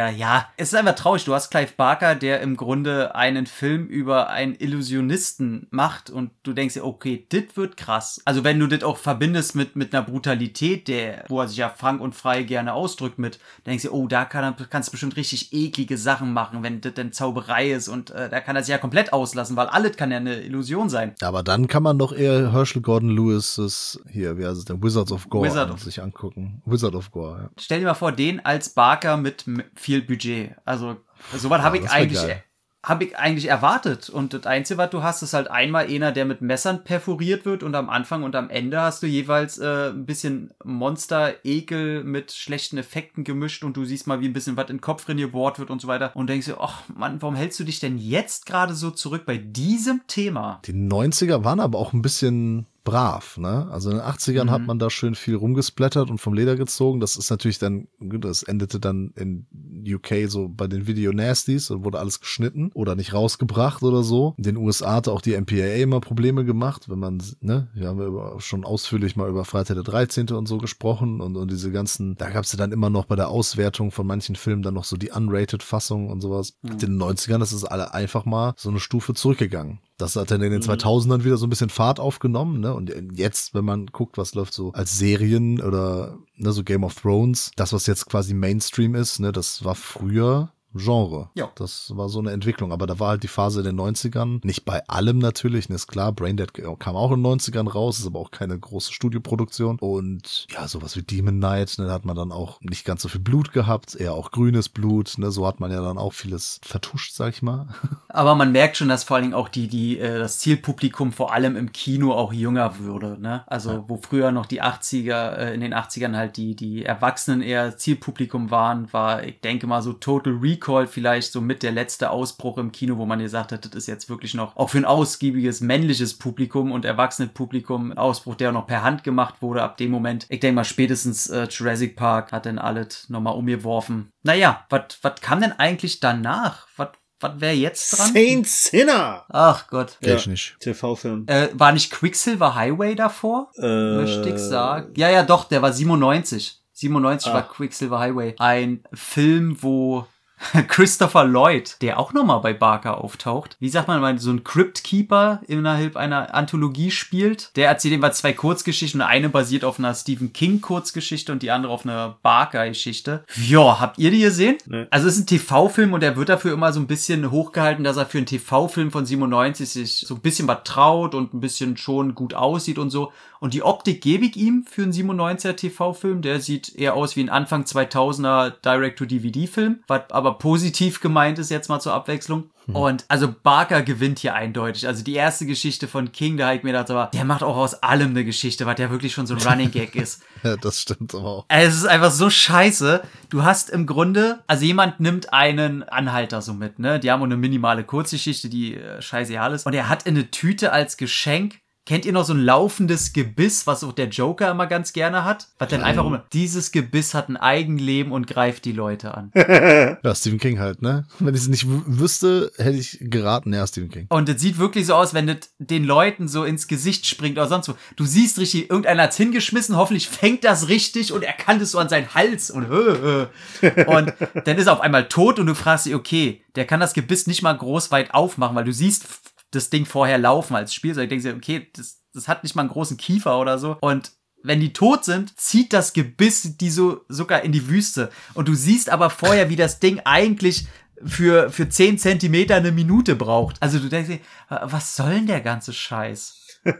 Aber ja, es ist einfach traurig. Du hast Clive Barker, der im Grunde einen Film über einen Illusionisten macht und du denkst dir, okay, das wird krass. Also wenn du das auch verbindest mit, mit einer Brutalität, der, wo er sich ja frank und frei gerne ausdrückt mit, denkst du, oh, da kann kannst du bestimmt richtig eklige Sachen machen, wenn das denn Zauberei ist und äh, da kann er sich ja komplett auslassen, weil alles kann ja eine Illusion sein. Aber dann kann man doch eher Herschel Gordon Lewis hier, wie heißt es denn, Wizards of Gore Wizard an, sich angucken. Wizard of Gore, ja. Stell dir mal vor, den als Barker mit viel Budget. Also, sowas habe ich das wär eigentlich. Habe ich eigentlich erwartet. Und das Einzige, was du hast, ist halt einmal einer, der mit Messern perforiert wird und am Anfang und am Ende hast du jeweils äh, ein bisschen Monster-Ekel mit schlechten Effekten gemischt und du siehst mal, wie ein bisschen was in den Kopf drin gebohrt wird und so weiter und denkst dir, ach Mann, warum hältst du dich denn jetzt gerade so zurück bei diesem Thema? Die 90er waren aber auch ein bisschen brav, ne? Also in den 80ern hat man da schön viel rumgesplattert und vom Leder gezogen. Das ist natürlich dann, gut, das endete dann in UK so bei den Video Nasties und wurde alles geschnitten oder nicht rausgebracht oder so. In den USA hatte auch die MPAA immer Probleme gemacht, wenn man, ne, wir haben ja über, schon ausführlich mal über Freitag der 13. und so gesprochen und, und diese ganzen, da gab es ja dann immer noch bei der Auswertung von manchen Filmen dann noch so die Unrated-Fassung und sowas. In den 90ern ist es alle einfach mal so eine Stufe zurückgegangen. Das hat dann in den 2000ern wieder so ein bisschen Fahrt aufgenommen, ne? Und jetzt, wenn man guckt, was läuft so als Serien oder ne, so Game of Thrones, das, was jetzt quasi Mainstream ist, ne, das war früher Genre. Ja. Das war so eine Entwicklung. Aber da war halt die Phase in den 90ern. Nicht bei allem natürlich, ne, ist klar. Braindead kam auch in den 90ern raus, ist aber auch keine große Studioproduktion. Und ja, sowas wie Demon Knight, ne, da hat man dann auch nicht ganz so viel Blut gehabt, eher auch grünes Blut, ne, so hat man ja dann auch vieles vertuscht, sag ich mal. Aber man merkt schon, dass vor allen Dingen auch die, die, äh, das Zielpublikum vor allem im Kino auch jünger würde, ne? Also, wo früher noch die 80er, äh, in den 80ern halt die, die Erwachsenen eher Zielpublikum waren, war, ich denke mal, so Total Recall Recall vielleicht so mit der letzte Ausbruch im Kino, wo man gesagt hat, das ist jetzt wirklich noch auch für ein ausgiebiges männliches Publikum und erwachsenes Publikum ein Ausbruch, der auch noch per Hand gemacht wurde. Ab dem Moment, ich denke mal, spätestens äh, Jurassic Park hat dann alles nochmal umgeworfen. Naja, was kam denn eigentlich danach? Was was wäre jetzt dran? Saint Sinner! Ach Gott. Kenn ich nicht. TV-Film. Äh, war nicht Quicksilver Highway davor? Äh, Möchte ich sagen. Ja, ja, doch, der war 97. 97 Ah. war Quicksilver Highway. Ein Film, wo Christopher Lloyd, der auch nochmal bei Barker auftaucht. Wie sagt man mal, so ein Crypt-Keeper innerhalb einer Anthologie spielt. Der erzählt immer zwei Kurzgeschichten. Eine basiert auf einer Stephen King-Kurzgeschichte und die andere auf einer Barker-Geschichte. Ja, habt ihr die gesehen? Nee. Also es ist ein TV-Film und er wird dafür immer so ein bisschen hochgehalten, dass er für einen TV-Film von 97 sich so ein bisschen was traut und ein bisschen schon gut aussieht und so. Und die Optik gebe ich ihm für einen 97er TV-Film. Der sieht eher aus wie ein Anfang 2000er Direct-to-DVD-Film, was aber positiv gemeint ist jetzt mal zur Abwechslung. Und also Barker gewinnt hier eindeutig. Also die erste Geschichte von King, da habe ich mir gedacht, aber der macht auch aus allem eine Geschichte, was ja wirklich schon so ein Running Gag ist. Ja, das stimmt aber auch. Es ist einfach so scheiße. Du hast im Grunde, also jemand nimmt einen Anhalter so mit, ne? Die haben auch eine minimale Kurzgeschichte, die äh, scheißegal ist. Und er hat in eine Tüte als Geschenk. Kennt ihr noch so ein laufendes Gebiss, was auch der Joker immer ganz gerne hat? Was dann einfach um, dieses Gebiss hat ein Eigenleben und greift die Leute an. Ja, Stephen King halt, ne? Wenn ich es nicht wüsste, hätte ich geraten, ja, Stephen King. Und es sieht wirklich so aus, wenn das den Leuten so ins Gesicht springt oder sonst wo. Du siehst richtig, irgendeiner hat's hingeschmissen, hoffentlich fängt das richtig und er kann das so an seinen Hals und hö, hö. Und dann ist er auf einmal tot und du fragst dich, okay, der kann das Gebiss nicht mal groß weit aufmachen, weil du siehst das Ding vorher laufen als Spielzeug. Denkst dir, okay, das, das hat nicht mal einen großen Kiefer oder so. Und wenn die tot sind, zieht das Gebiss die so sogar in die Wüste. Und du siehst aber vorher, wie das Ding eigentlich für, für 10 Zentimeter eine Minute braucht. Also du denkst dir, was soll denn der ganze Scheiß?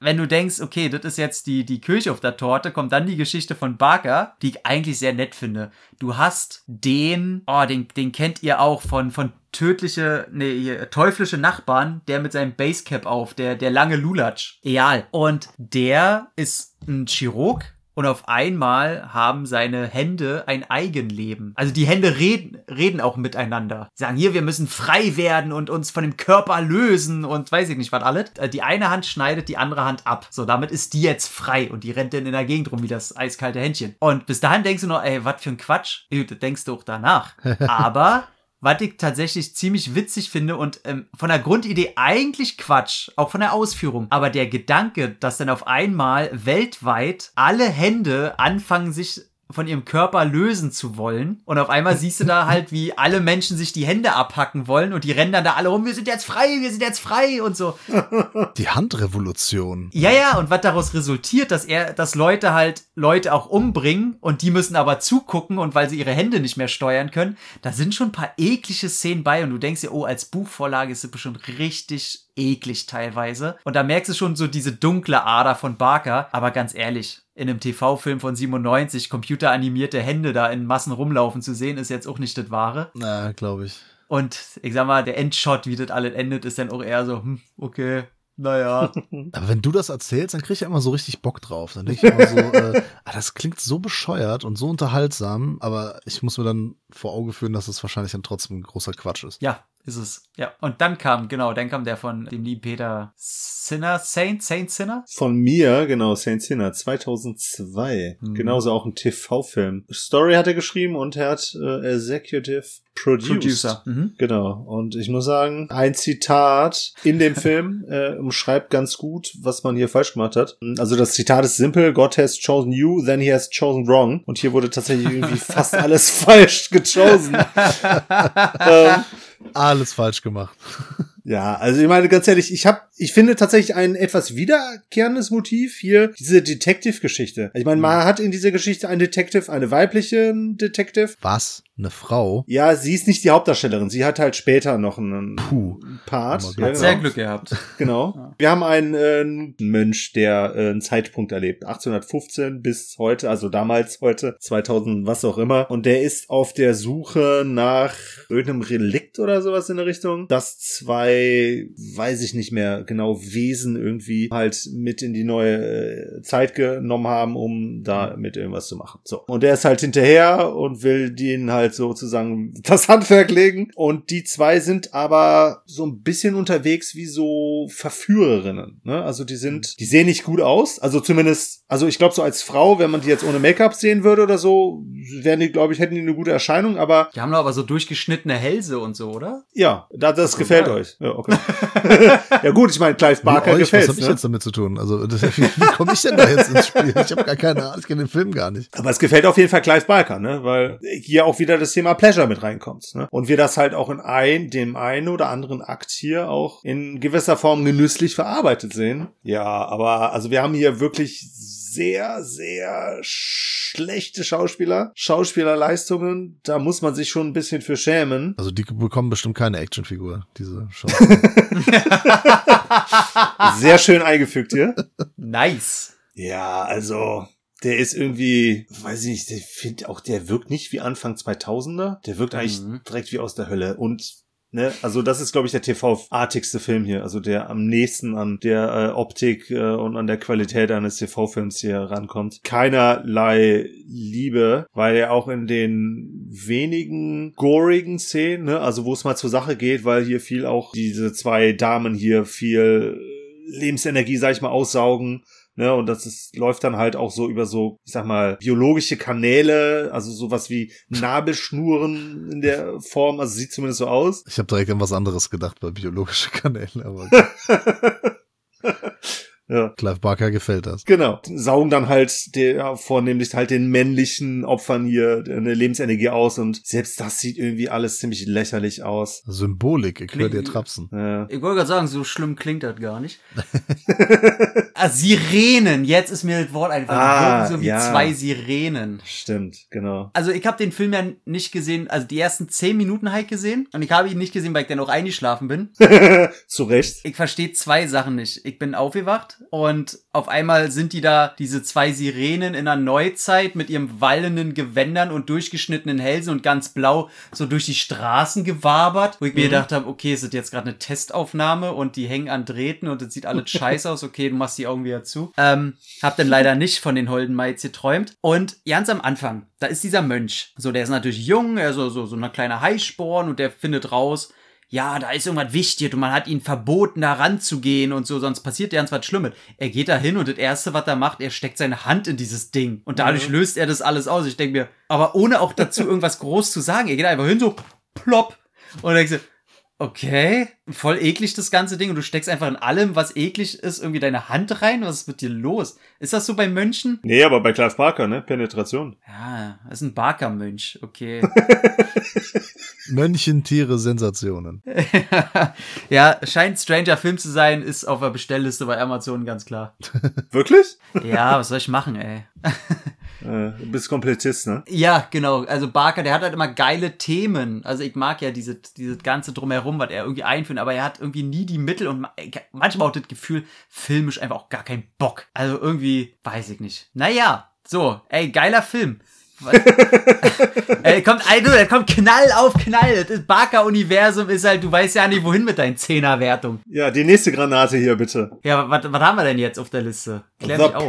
Wenn du denkst, okay, das ist jetzt die, die Kirche auf der Torte, kommt dann die Geschichte von Barker, die ich eigentlich sehr nett finde. Du hast den, oh, den, den kennt ihr auch von, von tödliche, nee, hier, teuflische Nachbarn, der mit seinem Basecap auf, der, der lange Lulatsch. Egal. Und der ist ein Chirurg, und auf einmal haben seine Hände ein Eigenleben. Also die Hände reden, reden auch miteinander. Sagen, hier, wir müssen frei werden und uns von dem Körper lösen und weiß ich nicht was alles. Äh, Die eine Hand schneidet die andere Hand ab. So, damit ist die jetzt frei und die rennt dann in der Gegend rum wie das eiskalte Händchen. Und bis dahin denkst du noch, ey, was für ein Quatsch. Das denkst du auch danach. Aber was ich tatsächlich ziemlich witzig finde und ähm, von der Grundidee eigentlich Quatsch, auch von der Ausführung. Aber der Gedanke, dass dann auf einmal weltweit alle Hände anfangen, sich von ihrem Körper lösen zu wollen. Und auf einmal siehst du da halt, wie alle Menschen sich die Hände abhacken wollen und die rennen dann da alle rum, wir sind jetzt frei, wir sind jetzt frei und so. Die Handrevolution. Ja, ja, und was daraus resultiert, dass er, dass Leute halt Leute auch umbringen und die müssen aber zugucken und weil sie ihre Hände nicht mehr steuern können, da sind schon ein paar eklige Szenen bei und du denkst dir, oh, als Buchvorlage ist es bestimmt richtig eklig teilweise. Und da merkst du schon so diese dunkle Ader von Barker, aber ganz ehrlich, in einem TV-Film von 97 computeranimierte Hände da in Massen rumlaufen zu sehen, ist jetzt auch nicht das Wahre. Na, glaube ich. Und ich sag mal, der Endshot, wie das alles endet, ist dann auch eher so, hm, okay, naja. Aber wenn du das erzählst, dann krieg ich immer so richtig Bock drauf. Dann denke ich immer so, äh, ah, das klingt so bescheuert und so unterhaltsam, aber ich muss mir dann vor Auge führen, dass es wahrscheinlich dann trotzdem ein großer Quatsch ist. Ja, ist es. Ja. Und dann kam, genau, dann kam der von dem lieben Peter Sinner, Saint, Saint Sinner. Von mir, genau, Saint Sinner, 2002. Genauso auch ein TV-Film. Story hat er geschrieben und er hat äh, Executive Produced. Producer. Mhm. Genau. Und ich muss sagen, ein Zitat in dem Film äh, umschreibt ganz gut, was man hier falsch gemacht hat. Also das Zitat ist simpel. God has chosen you, then he has chosen wrong. Und hier wurde tatsächlich irgendwie fast alles falsch gechosen. ähm, Alles falsch gemacht. Ja, also ich meine ganz ehrlich, ich habe, ich finde tatsächlich ein etwas wiederkehrendes Motiv hier diese Detective-Geschichte. Ich meine, man hat in dieser Geschichte einen Detective, eine weibliche Detective. Was? Eine Frau? Ja, sie ist nicht die Hauptdarstellerin. Sie hat halt später noch einen Puh. Part. Oh Gott. Ja, Hat sehr genau. Glück gehabt. Genau. Wir haben einen äh, Mönch, der äh, einen Zeitpunkt erlebt. 1815 bis heute, also damals heute, 2000, was auch immer. Und der ist auf der Suche nach irgendeinem Relikt oder sowas in der Richtung, das zwei, weiß ich nicht mehr genau, Wesen irgendwie halt mit in die neue äh, Zeit genommen haben, um da mit irgendwas zu machen. So. Und der ist halt hinterher und will den halt sozusagen das Handwerk legen. Und die zwei sind aber so ein bisschen unterwegs wie so Verführerinnen. Ne? Also die sind, die sehen nicht gut aus. Also zumindest, also ich glaube so als Frau, wenn man die jetzt ohne Make-up sehen würde oder so, wären die, glaube ich, hätten die eine gute Erscheinung. Aber Die haben doch aber so durchgeschnittene Hälse und so, oder? ja, da, das gefällt euch. Ja, okay. ja gut, ich meine, Clive Barker euch, was gefällt habe ich ne? jetzt damit zu tun? Also das, wie, wie komme ich denn da jetzt ins Spiel? Ich habe gar keine Ahnung, ich kenne den Film gar nicht. Aber es gefällt auf jeden Fall Clive Barker, ne? Weil hier auch wieder das Thema Pleasure mit reinkommt. Ne? Und wir das halt auch in ein, dem einen oder anderen Akt hier auch in gewisser Form genüsslich verarbeitet sehen. Ja, aber also wir haben hier wirklich sehr, sehr schlechte Schauspieler, Schauspielerleistungen. Da muss man sich schon ein bisschen für schämen. Also die bekommen bestimmt keine Actionfigur, diese Show. Sehr schön eingefügt hier. Nice. Ja, also der ist irgendwie, weiß ich nicht, ich finde auch, der wirkt nicht wie Anfang 2000er. Der wirkt eigentlich Mhm. direkt wie aus der Hölle. Und Ne, also das ist, glaube ich, der TV-artigste Film hier, also der am nächsten an der äh, Optik äh, und an der Qualität eines TV-Films hier rankommt. Keinerlei Liebe, weil er auch in den wenigen gorigen Szenen, ne, also wo es mal zur Sache geht, weil hier viel auch diese zwei Damen hier viel Lebensenergie, sag ich mal, aussaugen. Ne, und das ist, läuft dann halt auch so über so, ich sag mal, biologische Kanäle, also sowas wie Nabelschnuren in der Form, also sieht zumindest so aus. Ich habe direkt an was anderes gedacht bei biologischen Kanälen, aber Ja. Clive Barker gefällt das. Genau. Saugen dann halt der, vornehmlich halt den männlichen Opfern hier eine Lebensenergie aus und selbst das sieht irgendwie alles ziemlich lächerlich aus. Symbolik, ich höre dir trapsen. Ja. Ich wollte gerade sagen, so schlimm klingt das gar nicht. ah, Sirenen, jetzt ist mir das Wort einfach Ah, so wie ja. zwei Sirenen. Stimmt, genau. Also ich habe den Film ja nicht gesehen, also die ersten zehn Minuten halt gesehen und ich habe ihn nicht gesehen, weil ich dann auch eingeschlafen bin. Zu Recht. Ich verstehe zwei Sachen nicht. Ich bin aufgewacht und auf einmal sind die da, diese zwei Sirenen in der Neuzeit mit ihrem wallenden Gewändern und durchgeschnittenen Hälsen und ganz blau so durch die Straßen gewabert, wo ich mir gedacht habe, okay, ist das jetzt gerade eine Testaufnahme und die hängen an Drähten und es sieht alles scheiße aus, okay, du machst die Augen wieder zu. Ähm, hab dann leider nicht von den Holden Mites geträumt. Und ganz am Anfang, da ist dieser Mönch. So, der ist natürlich jung, er ist so, so, so eine kleine Heißsporn und der findet raus, ja, da ist irgendwas wichtig und man hat ihn verboten, da ranzugehen und so, sonst passiert ja ganz was Schlimmes. Er geht da hin und das Erste, was er macht, er steckt seine Hand in dieses Ding und dadurch löst er das alles aus. Ich denke mir, aber ohne auch dazu irgendwas groß zu sagen, er geht einfach hin, so plopp und denkst so, okay, voll eklig das ganze Ding und du steckst einfach in allem, was eklig ist, irgendwie deine Hand rein. Was ist mit dir los? Ist das so bei Mönchen? Nee, aber bei Clive Barker, ne? Penetration. Ja, das ist ein Barker-Mönch, okay. Mönchen, Tiere, Sensationen. ja, scheint Stranger Film zu sein, ist auf der Bestellliste bei Amazon ganz klar. Wirklich? Ja, was soll ich machen, ey? Äh, du bist Komplettist, ne? Ja, genau. Also Barker, der hat halt immer geile Themen. Also ich mag ja diese, diese ganze Drumherum, was er irgendwie einführt, aber er hat irgendwie nie die Mittel und ma- manchmal auch das Gefühl, filmisch einfach auch gar keinen Bock. Also irgendwie, weiß ich nicht. Naja, so, ey, geiler Film. Ey, kommt, ey, du, da kommt Knall auf Knall. Das Barker-Universum ist halt, du weißt ja nicht, wohin mit deinen Zehner-Wertungen. Ja, die nächste Granate hier, bitte. Ja, was, haben wir denn jetzt auf der Liste? Klär The. The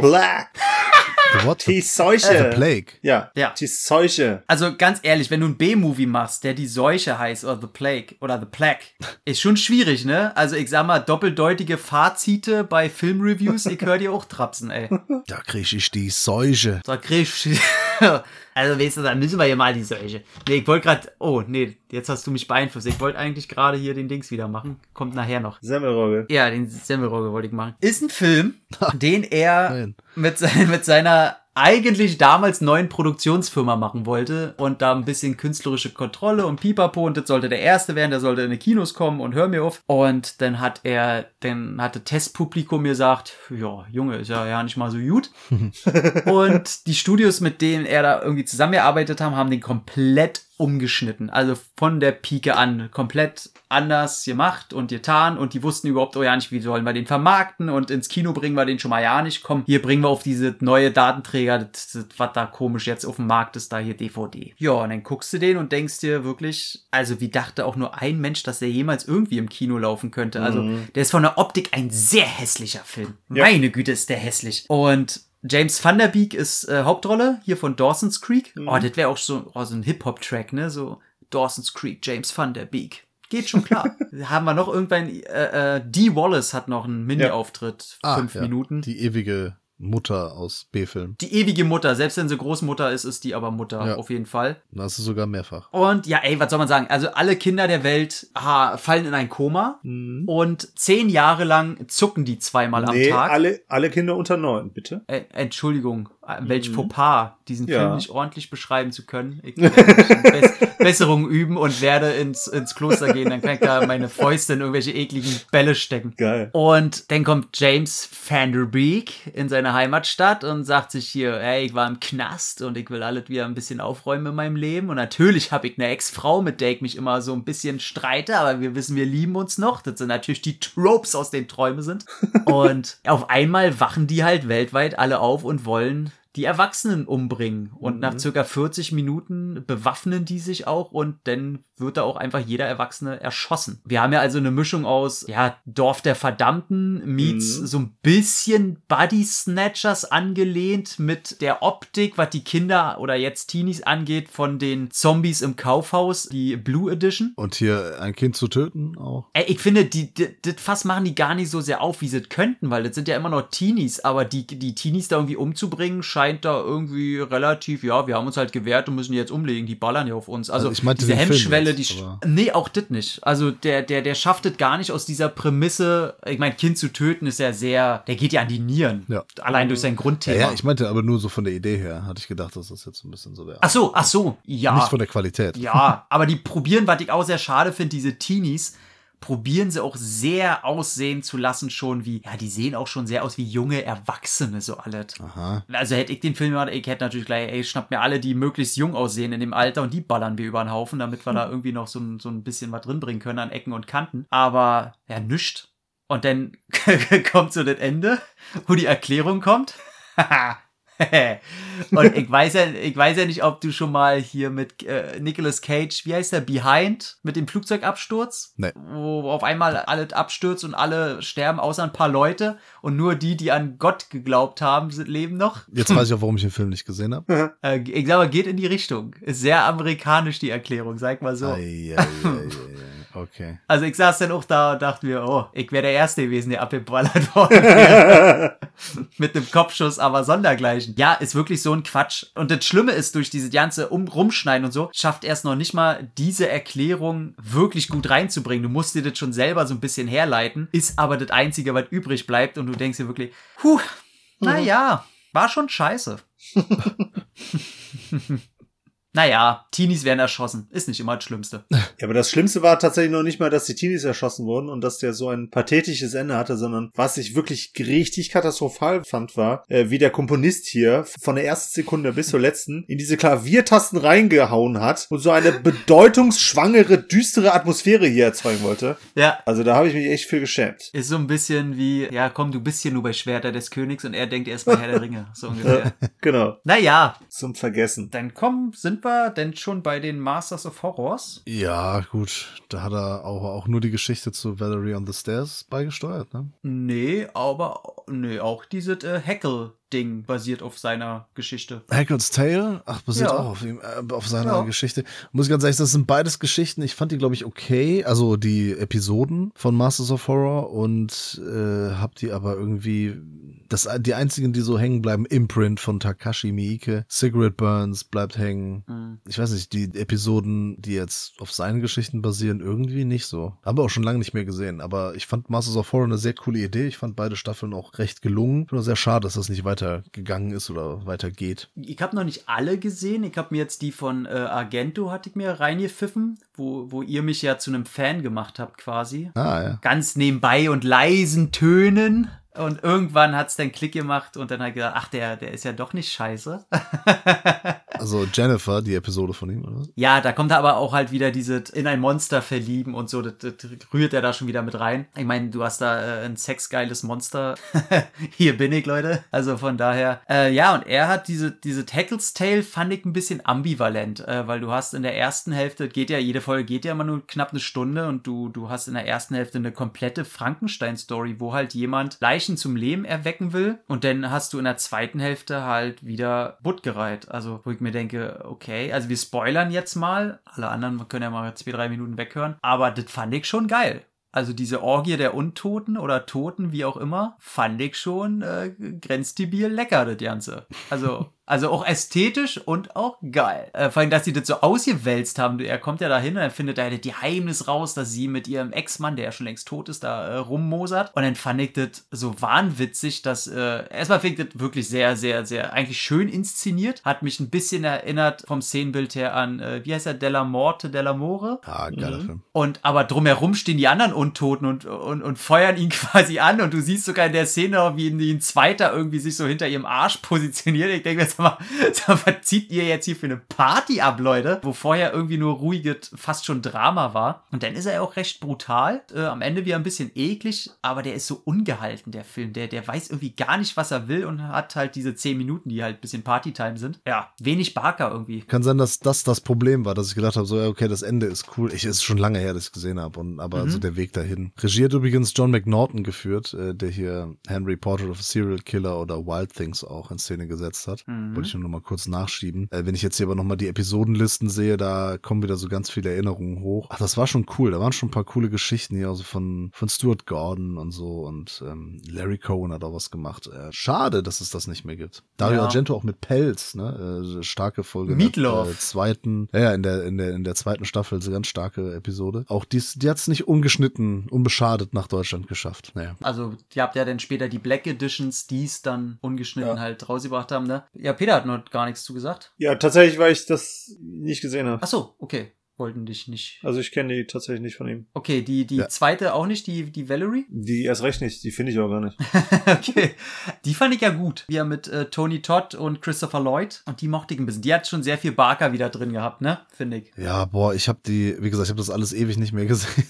what? Die Seuche. The Plague. Ja, Ja. die Seuche. Also ganz ehrlich, wenn du ein B-Movie machst, der die Seuche heißt oder The Plague oder The Plague, ist schon schwierig, ne? Also ich sag mal, doppeldeutige Fazite bei Filmreviews, ich höre dir auch trapsen, ey. Da krieg ich die Seuche. So, kriegst Also weißt du, dann müssen wir hier mal die Seuche. Nee, ich wollte gerade, oh nee, jetzt hast du mich beeinflusst. Ich wollte eigentlich gerade hier den Dings wieder machen. Kommt nachher noch. Semmelrogge. Ja, den Semmelrogge wollte ich machen. Ist ein Film, den er Nein. mit, sein, mit seiner eigentlich damals neuen Produktionsfirma machen wollte und da ein bisschen künstlerische Kontrolle und Pipapo und das sollte der erste werden, der sollte in die Kinos kommen und hör mir auf. Und dann hat er, dann hatte Testpublikum mir gesagt, ja, Junge, ist ja, ja nicht mal so gut. und die Studios, mit denen er da irgendwie zusammengearbeitet haben, haben den komplett umgeschnitten. Also von der Pike an komplett anders gemacht und getan und die wussten überhaupt auch ja nicht, wie sollen wir den vermarkten und ins Kino bringen wir den schon mal ja nicht. Komm, hier bringen wir auf diese neue Datenträger, das, das, was da komisch jetzt auf dem Markt ist, da hier DVD. Ja, und dann guckst du den und denkst dir wirklich, also wie dachte auch nur ein Mensch, dass der jemals irgendwie im Kino laufen könnte. Also der ist von der Optik ein sehr hässlicher Film. Ja. Meine Güte, ist der hässlich. Und James Van Der Beek ist äh, Hauptrolle hier von Dawson's Creek. Mhm. Oh, das wäre auch so, oh, so ein Hip-Hop-Track, ne? So Dawson's Creek, James Van Der Beek. Geht schon klar. Haben wir noch irgendwann, äh, äh, Dee Wallace hat noch einen Mini-Auftritt, Ah, fünf ja. Minuten. Die ewige Mutter aus B-Film. ewige Mutter, selbst wenn sie Großmutter ist, ist die aber Mutter, Ja. auf jeden Fall. Da hast du sogar mehrfach. Und ja, ey, was soll man sagen? Also alle Kinder der Welt ha, fallen in ein Koma und zehn Jahre lang zucken die zweimal am nee, Tag. alle, alle Kinder unter neun, bitte. Äh, Entschuldigung, äh, welch Fauxpas, diesen Ja. Film nicht ordentlich beschreiben zu können. Ich werde Bess Besserung üben und werde ins, ins Kloster gehen, dann kann ich da meine Fäuste in irgendwelche ekligen Bälle stecken. Geil. Und dann kommt James Van Der Beek in seine Heimatstadt und sagt sich hier, ey, ich war im Knast und ich will alles wieder ein bisschen aufräumen in meinem Leben. Und natürlich habe ich eine Ex-Frau, mit der ich mich immer so ein bisschen streite, aber wir wissen, wir lieben uns noch. Das sind natürlich die Tropes, aus denen Träume sind. Und auf einmal wachen die halt weltweit alle auf und wollen die Erwachsenen umbringen. Und nach circa 40 Minuten bewaffnen die sich auch und dann wird da auch einfach jeder Erwachsene erschossen. Wir haben ja also eine Mischung aus, ja, Dorf der Verdammten meets Mhm. so ein bisschen Body Snatchers angelehnt mit der Optik, was die Kinder oder jetzt Teenies angeht, von den Zombies im Kaufhaus, die Blue Edition. Und hier ein Kind zu töten auch. Ey, ich finde, die, das Fass machen die gar nicht so sehr auf, wie sie es könnten, weil das sind ja immer noch Teenies, aber die, die Teenies da irgendwie umzubringen, scheint da irgendwie relativ, ja, wir haben uns halt gewehrt und müssen jetzt umlegen, die ballern ja auf uns. Also, Also ich meinte diese Hemmschwelle, jetzt, die. Nee, auch das nicht. Also der, der, der schafft es gar nicht aus dieser Prämisse, ich mein, Kind zu töten ist ja sehr, der geht ja an die Nieren. Ja. Allein durch sein Ja, Grundthema. ja, ich meinte aber nur so von der Idee her, hatte ich gedacht, dass das jetzt so ein bisschen so wäre. ach so, ach so, ja. Nicht von der Qualität. Ja, aber die probieren, was ich auch sehr schade finde, diese Teenies, probieren sie auch sehr aussehen zu lassen, schon wie, ja, die sehen auch schon sehr aus wie junge Erwachsene, so alles. Aha. Also hätte ich den Film gemacht, ich hätte natürlich gleich, ey, schnappt mir alle, die möglichst jung aussehen in dem Alter und die ballern wir über den Haufen, damit wir da irgendwie noch so ein, so ein bisschen was drin bringen können an Ecken und Kanten. Aber, ja, nischt. Und dann kommt so das Ende, wo die Erklärung kommt. und ich weiß ja, ich weiß ja nicht, ob du schon mal hier mit äh, Nicolas Cage, wie heißt der, Behind, mit dem Flugzeugabsturz, Nee. wo auf einmal alles abstürzt und alle sterben, außer ein paar Leute und nur die, die an Gott geglaubt haben, sind, leben noch. Jetzt weiß ich auch, warum ich den Film nicht gesehen habe. Äh, ich glaube, geht in die Richtung. Ist sehr amerikanisch, die Erklärung, sag mal so. Ei, ei, ei, ei, ei. Okay. Also ich saß dann auch da und dachte mir, oh, ich wäre der Erste gewesen, der abgeballert worden wäre. Mit einem Kopfschuss, aber sondergleichen. Ja, ist wirklich so ein Quatsch. Und das Schlimme ist, durch diese ganze um Rumschneiden und so, schafft er es noch nicht mal, diese Erklärung wirklich gut reinzubringen. Du musst dir das schon selber so ein bisschen herleiten, ist aber das Einzige, was übrig bleibt und du denkst dir wirklich, puh, naja, war schon scheiße. naja, Teenies werden erschossen. Ist nicht immer das Schlimmste. Ja, aber das Schlimmste war tatsächlich noch nicht mal, dass die Teenies erschossen wurden und dass der so ein pathetisches Ende hatte, sondern was ich wirklich richtig katastrophal fand, war, äh, wie der Komponist hier von der ersten Sekunde bis zur letzten in diese Klaviertasten reingehauen hat und so eine bedeutungsschwangere, düstere Atmosphäre hier erzeugen wollte. Ja, Also da habe ich mich echt für geschämt. Ist so ein bisschen wie, ja komm, du bist hier nur bei Schwerter des Königs und er denkt erst bei Herr der Ringe, so ungefähr. Genau. naja, Zum Vergessen. dann kommen, sind wir denn schon bei den Masters of Horrors? Ja, gut. Da hat er auch, auch nur die Geschichte zu Valerie on the Stairs beigesteuert, ne? Nee, aber, nee, auch dieses äh, Heckle-Ding basiert auf seiner Geschichte. Hackles Tale, ach, basiert Ja. auch auf, ihm, äh, auf seiner Ja. Geschichte. Muss ich ganz ehrlich sagen, das sind beides Geschichten. Ich fand die, glaube ich, okay. Also die Episoden von Masters of Horror und äh, hab die aber irgendwie, das, die einzigen, die so hängen bleiben, Imprint von Takashi Miike, Cigarette Burns bleibt hängen. Mhm. Ich weiß nicht, die Episoden, die jetzt auf seinen Geschichten basieren, irgendwie nicht so. Haben wir auch schon lange nicht mehr gesehen. Aber ich fand Masters of Horror eine sehr coole Idee. Ich fand beide Staffeln auch recht gelungen. Ich finde sehr schade, dass das nicht weitergegangen ist oder weitergeht. Ich habe noch nicht alle gesehen. Ich habe mir jetzt die von äh, Argento, hatte ich mir reingepfiffen, wo, wo ihr mich ja zu einem Fan gemacht habt quasi. Ah, ja. ganz nebenbei und leisen Tönen. Und irgendwann hat's dann Klick gemacht und dann hat er gesagt, ach, der, der ist ja doch nicht scheiße. Also Jennifer, die Episode von ihm, oder? was? ja, da kommt aber auch halt wieder diese in ein Monster verlieben und so, das, das rührt er da schon wieder mit rein. Ich meine, du hast da äh, ein sexgeiles Monster. Hier bin ich, Leute. Also von daher, äh, ja, und er hat diese, diese Tackles Tale fand ich ein bisschen ambivalent, äh, weil du hast in der ersten Hälfte, geht ja, jede Folge geht ja immer nur knapp eine Stunde und du, du hast in der ersten Hälfte eine komplette Frankenstein-Story, wo halt jemand Leichen zum Leben erwecken will. Und dann hast du in der zweiten Hälfte halt wieder Butt gereiht. Also, wo ich mir denke, okay, also wir spoilern jetzt mal. Alle anderen können ja mal zwei, drei Minuten weghören. Aber das fand ich schon geil. Also diese Orgie der Untoten oder Toten, wie auch immer, fand ich schon äh, grenzdebil lecker, das Ganze. Also Also auch ästhetisch und auch geil. Äh, vor allem, dass sie das so ausgewälzt haben. Er kommt ja dahin und er findet da das Geheimnis raus, dass sie mit ihrem Ex-Mann, der ja schon längst tot ist, da äh, rummosert. Und dann fand ich das so wahnwitzig, dass äh, erstmal fing das wirklich sehr, sehr, sehr eigentlich schön inszeniert. Hat mich ein bisschen erinnert vom Szenenbild her an, äh, wie heißt er, Della Morte, Della More. Ja, geiler Film. Und aber drumherum stehen die anderen Untoten und, und, und feuern ihn quasi an. Und du siehst sogar in der Szene, wie ein Zweiter irgendwie sich so hinter ihrem Arsch positioniert. Ich denke mir, sag mal, sag mal, was zieht ihr jetzt hier für eine Party ab, Leute? Wo vorher irgendwie nur ruhiges, fast schon Drama war. Und dann ist er auch recht brutal. Äh, am Ende wieder ein bisschen eklig, aber der ist so ungehalten, der Film. Der, der weiß irgendwie gar nicht, was er will und hat halt diese zehn Minuten, die halt ein bisschen Partytime sind. Ja, wenig Barker irgendwie. Kann sein, dass das das Problem war, dass ich gedacht habe, so, ja, okay, das Ende ist cool. Ich ist schon lange her, dass ich gesehen habe, und aber Mhm. so der Weg dahin. Regie hat übrigens John McNaughton geführt, äh, der hier Henry Portrait of a Serial Killer oder Wild Things auch in Szene gesetzt hat. Mhm. Wollte ich nur noch mal kurz nachschieben. Äh, wenn ich jetzt hier aber noch mal die Episodenlisten sehe, da kommen wieder so ganz viele Erinnerungen hoch. Ach, das war schon cool. Da waren schon ein paar coole Geschichten hier, also von, von Stuart Gordon und so. Und ähm, Larry Cohen hat auch was gemacht. Äh, schade, dass es das nicht mehr gibt. Dario Ja. Argento auch mit Pelz, ne? Äh, starke Folge. in Meatloaf. Der, äh, zweiten, ja, ja, in der, in der, in der zweiten Staffel, so ganz starke Episode. Auch dies, die hat's nicht ungeschnitten, unbeschadet nach Deutschland geschafft. Naja. Also, ihr habt ja dann später die Black Editions, die es dann ungeschnitten halt rausgebracht haben, ne? Ja, Peter hat noch gar nichts zu gesagt. Ja, tatsächlich, weil ich das nicht gesehen habe. Ach so, okay. Wollten dich nicht. Also ich kenne die tatsächlich nicht von ihm. Okay, die, die Ja. zweite auch nicht, die, die Valerie? Die erst recht nicht, die finde ich auch gar nicht. okay. Die fand ich ja gut. Wie er mit äh, Tony Todd und Christopher Lloyd. Und die mochte ich ein bisschen. Die hat schon sehr viel Barker wieder drin gehabt, ne? Finde ich. Ja, boah, ich habe die, wie gesagt, ich habe das alles ewig nicht mehr gesehen.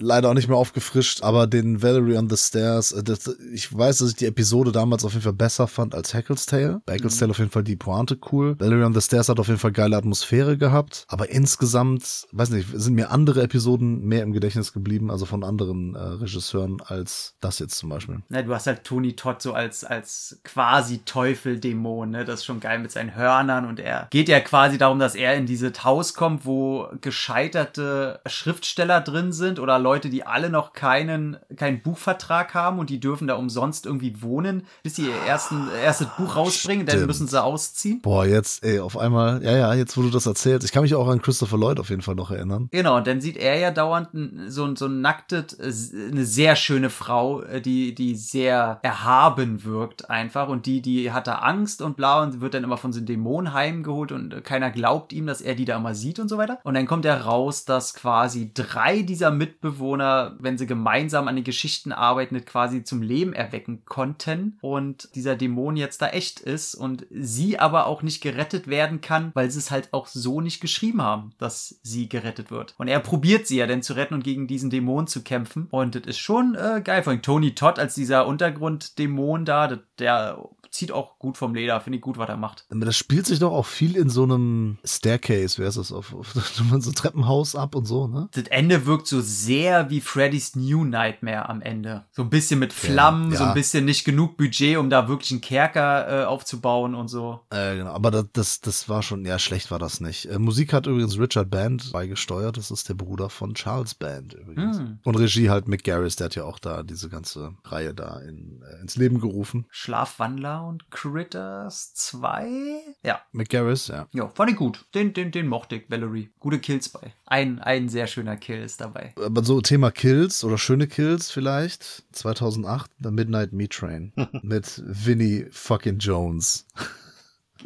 Leider auch nicht mehr aufgefrischt, aber den Valerie on the Stairs, äh, das, ich weiß, dass ich die Episode damals auf jeden Fall besser fand als Hackles Tale. Bei Hackles Tale auf jeden Fall die Pointe cool. Valerie on the Stairs hat auf jeden Fall geile Atmosphäre gehabt, aber insgesamt, weiß nicht, sind mir andere Episoden mehr im Gedächtnis geblieben, also von anderen äh, Regisseuren als das jetzt zum Beispiel. Ne, du hast halt Tony Todd so als, als quasi Teufeldämon, ne? Das ist schon geil mit seinen Hörnern und er geht ja quasi darum, dass er in dieses Haus kommt, wo gescheiterte Schriftsteller drin sind oder Leute, die alle noch keinen, keinen Buchvertrag haben und die dürfen da umsonst irgendwie wohnen, bis sie ihr ersten, erstes Buch rausbringen, dann Stimmt. müssen sie ausziehen. Boah, jetzt, ey, auf einmal, ja, ja, jetzt wo du das erzählst, ich kann mich auch an Christopher Lloyd auf jeden Fall noch erinnern. Genau, und dann sieht er ja dauernd so, ein- so nacktes, äh, eine sehr schöne Frau, äh, die, die sehr erhaben wirkt einfach. Und die, die hat da Angst und bla und wird dann immer von so einem Dämon heimgeholt und äh, keiner glaubt ihm, dass er die da immer sieht und so weiter. Und dann kommt er raus, dass quasi drei dieser Mitbewohner, wenn sie gemeinsam an den Geschichten arbeiten, quasi zum Leben erwecken konnten. Und dieser Dämon jetzt da echt ist und sie aber auch nicht gerettet werden kann, weil sie es halt auch so nicht geschrieben haben, dass sie gerettet wird. Und er probiert sie ja dann zu retten und gegen diesen Dämon zu kämpfen. Und das ist schon äh, geil. Vor allem Tony Todd als dieser Untergrunddämon da, der zieht auch gut vom Leder. Finde ich gut, was er macht. Das spielt sich doch auch viel in so einem Staircase, wer ist das, auf, auf so Treppenhaus ab und so, ne? Das Ende wirkt so sehr wie Freddy's New Nightmare am Ende. So ein bisschen mit Flammen, Ja. so ein bisschen nicht genug Budget, um da wirklich einen Kerker äh, aufzubauen und so. Äh, genau, aber das, das, das war schon, ja, schlecht war das nicht. Äh, Musik hat übrigens Richard Band beigesteuert, das ist der Bruder von Charles Band übrigens. Hm. Und Regie halt Mick Garris, der hat ja auch da diese ganze Reihe da in, äh, ins Leben gerufen. Schlafwandler und Critters 2? Ja. Mick Garris, ja. Ja, fand ich gut. Den, den, den mochte ich, Valerie. Gute Kills bei. Ein, ein sehr schöner Kill ist dabei. Aber so Thema Kills oder schöne Kills vielleicht. 2008, The Midnight Meat Train mit Vinnie fucking Jones.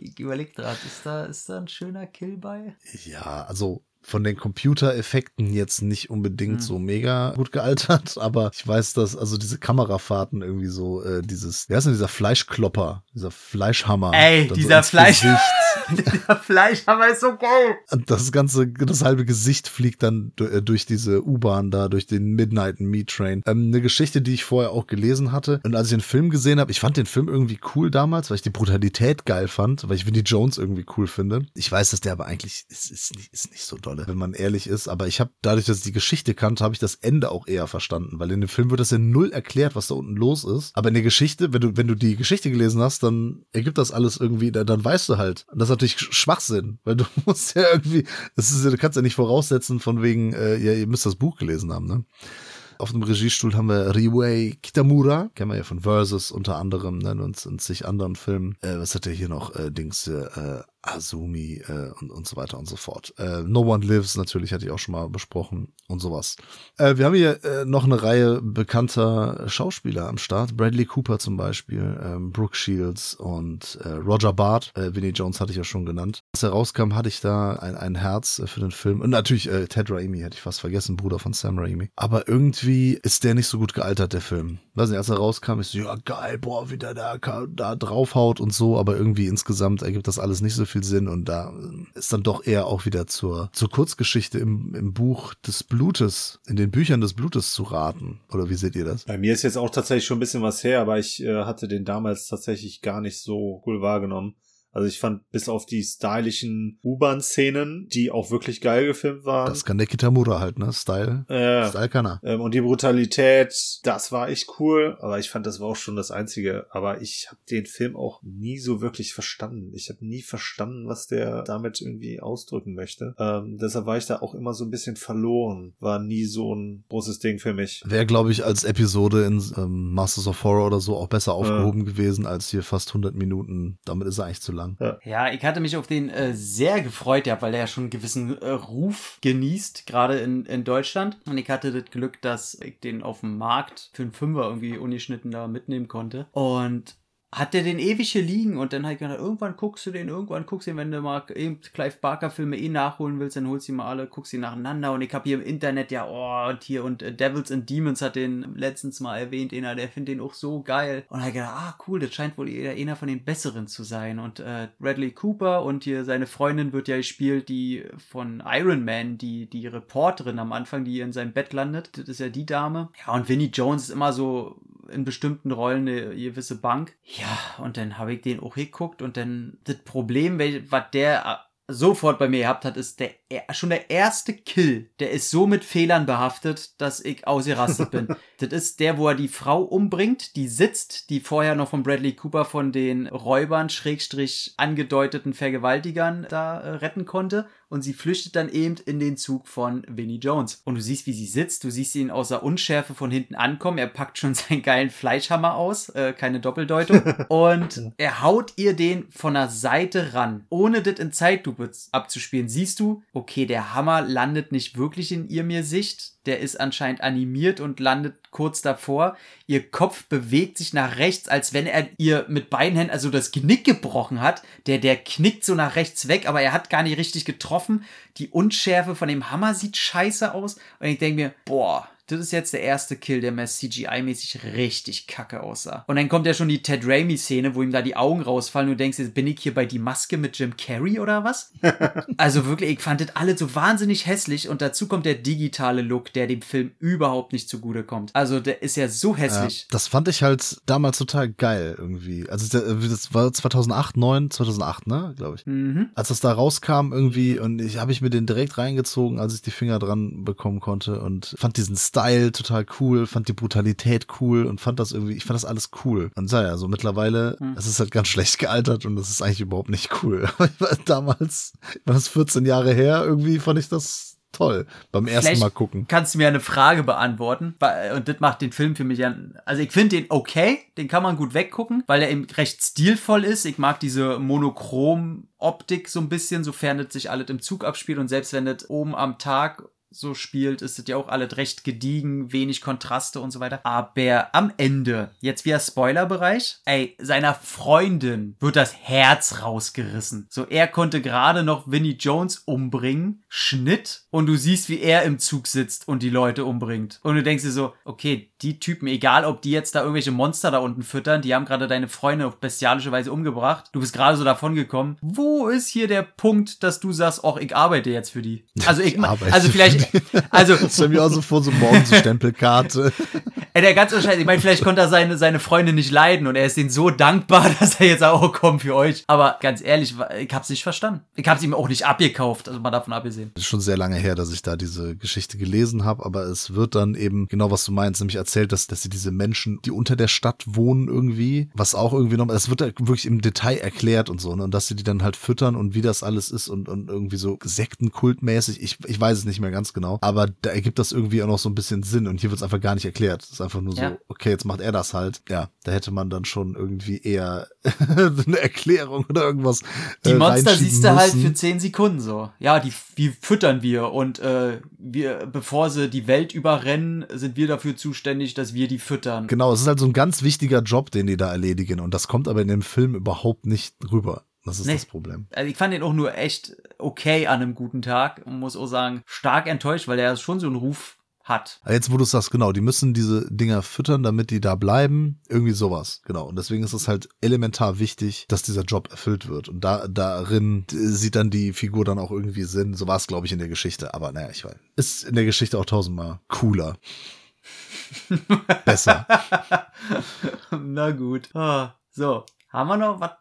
Ich überleg grad, ist da, ist da ein schöner Kill bei? Ja, also von den Computereffekten jetzt nicht unbedingt Hm. so mega gut gealtert, aber ich weiß, dass also diese Kamerafahrten irgendwie so, äh, dieses, wer ist denn dieser Fleischklopper, dieser Fleischhammer? Ey, dieser ins Fleisch-. Der Fleischhammer ist so geil. Und das ganze, das halbe Gesicht fliegt dann äh, durch diese U-Bahn da, durch den Midnight Meat Train. Ähm, eine Geschichte, die ich vorher auch gelesen hatte. Und als ich den Film gesehen habe, ich fand den Film irgendwie cool damals, weil ich die Brutalität geil fand, weil ich Vinnie Jones irgendwie cool finde. Ich weiß, dass der aber eigentlich ist, ist, nicht, ist nicht so dolle, wenn man ehrlich ist. Aber ich habe dadurch, dass ich die Geschichte kannte, habe ich das Ende auch eher verstanden, weil in dem Film wird das ja null erklärt, was da unten los ist. Aber in der Geschichte, wenn du, wenn du die Geschichte gelesen hast, dann ergibt das alles irgendwie, dann, dann weißt du halt. Und das ist natürlich Sch- Schwachsinn, weil du musst ja irgendwie, das ist, du kannst ja nicht voraussetzen von wegen, äh, ja, ihr müsst das Buch gelesen haben, ne? Auf dem Regiestuhl haben wir Riwei Kitamura, kennen wir ja von Versus unter anderem, ne, und, und zig anderen Filmen. Äh, was hat er hier noch? Äh, Dings, äh, Azumi äh, und, und so weiter und so fort. Äh, no One Lives natürlich hatte ich auch schon mal besprochen und sowas. Äh, wir haben hier äh, noch eine Reihe bekannter Schauspieler am Start. Bradley Cooper zum Beispiel, ähm, Brooke Shields und äh, Roger Bart. Äh, Vinnie Jones hatte ich ja schon genannt. Als er rauskam, hatte ich da ein, ein Herz äh, für den Film. Und natürlich äh, Ted Raimi, hätte ich fast vergessen, Bruder von Sam Raimi. Aber irgendwie ist der nicht so gut gealtert, der Film. Weiß nicht, als er rauskam, ich so, ja geil, boah, wie der da, da draufhaut und so. Aber irgendwie insgesamt ergibt das alles nicht so viel Sinn. Und da äh, ist dann doch eher auch wieder zur, zur Kurzgeschichte im, im Buch des Blutes, in den Büchern des Blutes zu raten. Oder wie seht ihr das? Bei mir ist jetzt auch tatsächlich schon ein bisschen was her, aber ich äh, hatte den damals tatsächlich gar nicht so cool wahrgenommen. Also ich fand bis auf die stylischen U-Bahn-Szenen, die auch wirklich geil gefilmt waren. Das kann der Kitamura halt, ne? Style. äh, Style kann er. ähm, und die Brutalität, das war echt cool, aber ich fand, das war auch schon das Einzige. Aber ich habe den Film auch nie so wirklich verstanden. Ich habe nie verstanden, was der damit irgendwie ausdrücken möchte. Ähm, deshalb war ich da auch immer so ein bisschen verloren. War nie so ein großes Ding für mich. Wäre, glaube ich, als Episode in ähm, Masters of Horror oder so auch besser aufgehoben gewesen als hier fast 100 Minuten. Damit ist er eigentlich zu lang. Ja, ich hatte mich auf den äh, sehr gefreut, ja, weil der ja schon einen gewissen äh, Ruf genießt, gerade in, in Deutschland. Und ich hatte das Glück, dass ich den auf dem Markt für einen Fünfer irgendwie ungeschnitten da mitnehmen konnte. Und hat der den ewig hier liegen? Und dann halt gedacht, irgendwann guckst du den, irgendwann guckst du den, wenn du mal eben Clive Barker Filme eh nachholen willst, dann holst du die mal alle, guckst die nacheinander. Und ich habe hier im Internet ja, oh, und hier und äh, Devils and Demons hat den letztens mal erwähnt, einer, der findet den auch so geil. Und ich gedacht, ah cool, das scheint wohl eher einer von den besseren zu sein. Und äh, Bradley Cooper und hier seine Freundin wird ja gespielt, die von Iron Man, die, die Reporterin am Anfang, die in seinem Bett landet, das ist ja die Dame. Ja und Vinnie Jones ist immer so in bestimmten Rollen eine gewisse Bank. Ja, und dann habe ich den auch geguckt und dann das Problem, was der äh, sofort bei mir gehabt hat, ist der er- schon der erste Kill, der ist so mit Fehlern behaftet, dass ich ausgerastet bin. das ist der, wo er die Frau umbringt, die sitzt, die vorher noch von Bradley Cooper von den Räubern, Schrägstrich angedeuteten Vergewaltigern da äh, retten konnte. Und sie flüchtet dann eben in den Zug von Vinnie Jones. Und du siehst, wie sie sitzt, du siehst ihn außer Unschärfe von hinten ankommen. Er packt schon seinen geilen Fleischhammer aus, äh, keine Doppeldeutung. Und er haut ihr den von der Seite ran, ohne das in Zeitlupe abzuspielen. Siehst du, okay, der Hammer landet nicht wirklich in ihrem Gesicht. Der ist anscheinend animiert und landet kurz davor. Ihr Kopf bewegt sich nach rechts, als wenn er ihr mit beiden Händen also das Genick gebrochen hat. Der, der knickt so nach rechts weg, aber er hat gar nicht richtig getroffen. Die Unschärfe von dem Hammer sieht scheiße aus. Und ich denke mir, boah, das ist jetzt der erste Kill, der mir CGI-mäßig richtig kacke aussah. Und dann kommt ja schon die Ted Raimi-Szene, wo ihm da die Augen rausfallen und du denkst, jetzt bin ich hier bei die Maske mit Jim Carrey oder was? also wirklich, ich fand das alle so wahnsinnig hässlich und dazu kommt der digitale Look, der dem Film überhaupt nicht zugute kommt. Also der ist ja so hässlich. Ja, das fand ich halt damals total geil irgendwie. Also der- das war 2008, 9, 2008, ne, glaube ich. Mhm. Als das da rauskam irgendwie und ich habe ich mir den direkt reingezogen, als ich die Finger dran bekommen konnte und fand diesen Style total cool, fand die Brutalität cool und fand das irgendwie, ich fand das alles cool. Und ja, so mittlerweile, Hm. es ist halt ganz schlecht gealtert und das ist eigentlich überhaupt nicht cool. Damals, war das 14 Jahre her, irgendwie fand ich das toll beim ersten Vielleicht Mal gucken. Kannst du mir eine Frage beantworten? Weil- Und das macht den Film für mich ja. Also ich finde den okay, den kann man gut weggucken, weil er eben recht stilvoll ist. Ich mag diese Monochrom-Optik so ein bisschen, sofern das sich alles im Zug abspielt und selbst wenn das oben am Tag so spielt, ist das ja auch alles recht gediegen, wenig Kontraste und so weiter. Aber am Ende, jetzt wieder Spoilerbereich, ey, seiner Freundin wird das Herz rausgerissen. So, er konnte gerade noch Vinnie Jones umbringen, Schnitt, und du siehst, wie er im Zug sitzt und die Leute umbringt. Und du denkst dir so, okay, die Typen, egal ob die jetzt da irgendwelche Monster da unten füttern, die haben gerade deine Freunde auf bestialische Weise umgebracht. Du bist gerade so davon gekommen. Wo ist hier der Punkt, dass du sagst, ach, ich arbeite jetzt für die? Also ich, arbeite also vielleicht, also stell mir auch so vor, so morgens eine Stempelkarte. Ey, der ganze Scheiß, ich meine, vielleicht konnte er seine, seine Freunde nicht leiden und er ist denen so dankbar, dass er jetzt auch kommt für euch. Aber ganz ehrlich, ich hab's nicht verstanden. Ich hab's ihm auch nicht abgekauft, also mal davon abgesehen. Ist schon sehr lange her, dass ich da diese Geschichte gelesen habe, aber es wird dann eben genau was du meinst, nämlich erzählt, dass, dass sie diese Menschen, die unter der Stadt wohnen irgendwie, was auch irgendwie noch, es wird da wirklich im Detail erklärt und so, ne, und dass sie die dann halt füttern und wie das alles ist und, und irgendwie so Sektenkultmäßig, ich, ich weiß es nicht mehr ganz genau, aber da ergibt das irgendwie auch noch so ein bisschen Sinn und hier wird es einfach gar nicht erklärt. Es ist einfach nur Ja. so, okay, jetzt macht er das halt. Ja, da hätte man dann schon irgendwie eher eine Erklärung oder irgendwas. Die äh, Monster reinschieben siehst du halt für 10 Sekunden so. Ja, die, die füttern wir und äh, wir, bevor sie die Welt überrennen, sind wir dafür zuständig, dass wir die füttern. Genau, es ist halt so ein ganz wichtiger Job, den die da erledigen. Und das kommt aber in dem Film überhaupt nicht rüber. Das ist Nee. das Problem. Also ich fand den auch nur echt okay an einem guten Tag und muss auch sagen, stark enttäuscht, weil er schon so einen Ruf hat. Jetzt, wo du sagst, genau, die müssen diese Dinger füttern, damit die da bleiben. Irgendwie sowas. Genau. Und deswegen ist es halt elementar wichtig, dass dieser Job erfüllt wird. Und da, darin sieht dann die Figur dann auch irgendwie Sinn. So war es, glaube ich, in der Geschichte. Aber naja, ich weiß. Ist in der Geschichte auch tausendmal cooler. Besser. Na gut. Ah, so, haben wir noch was?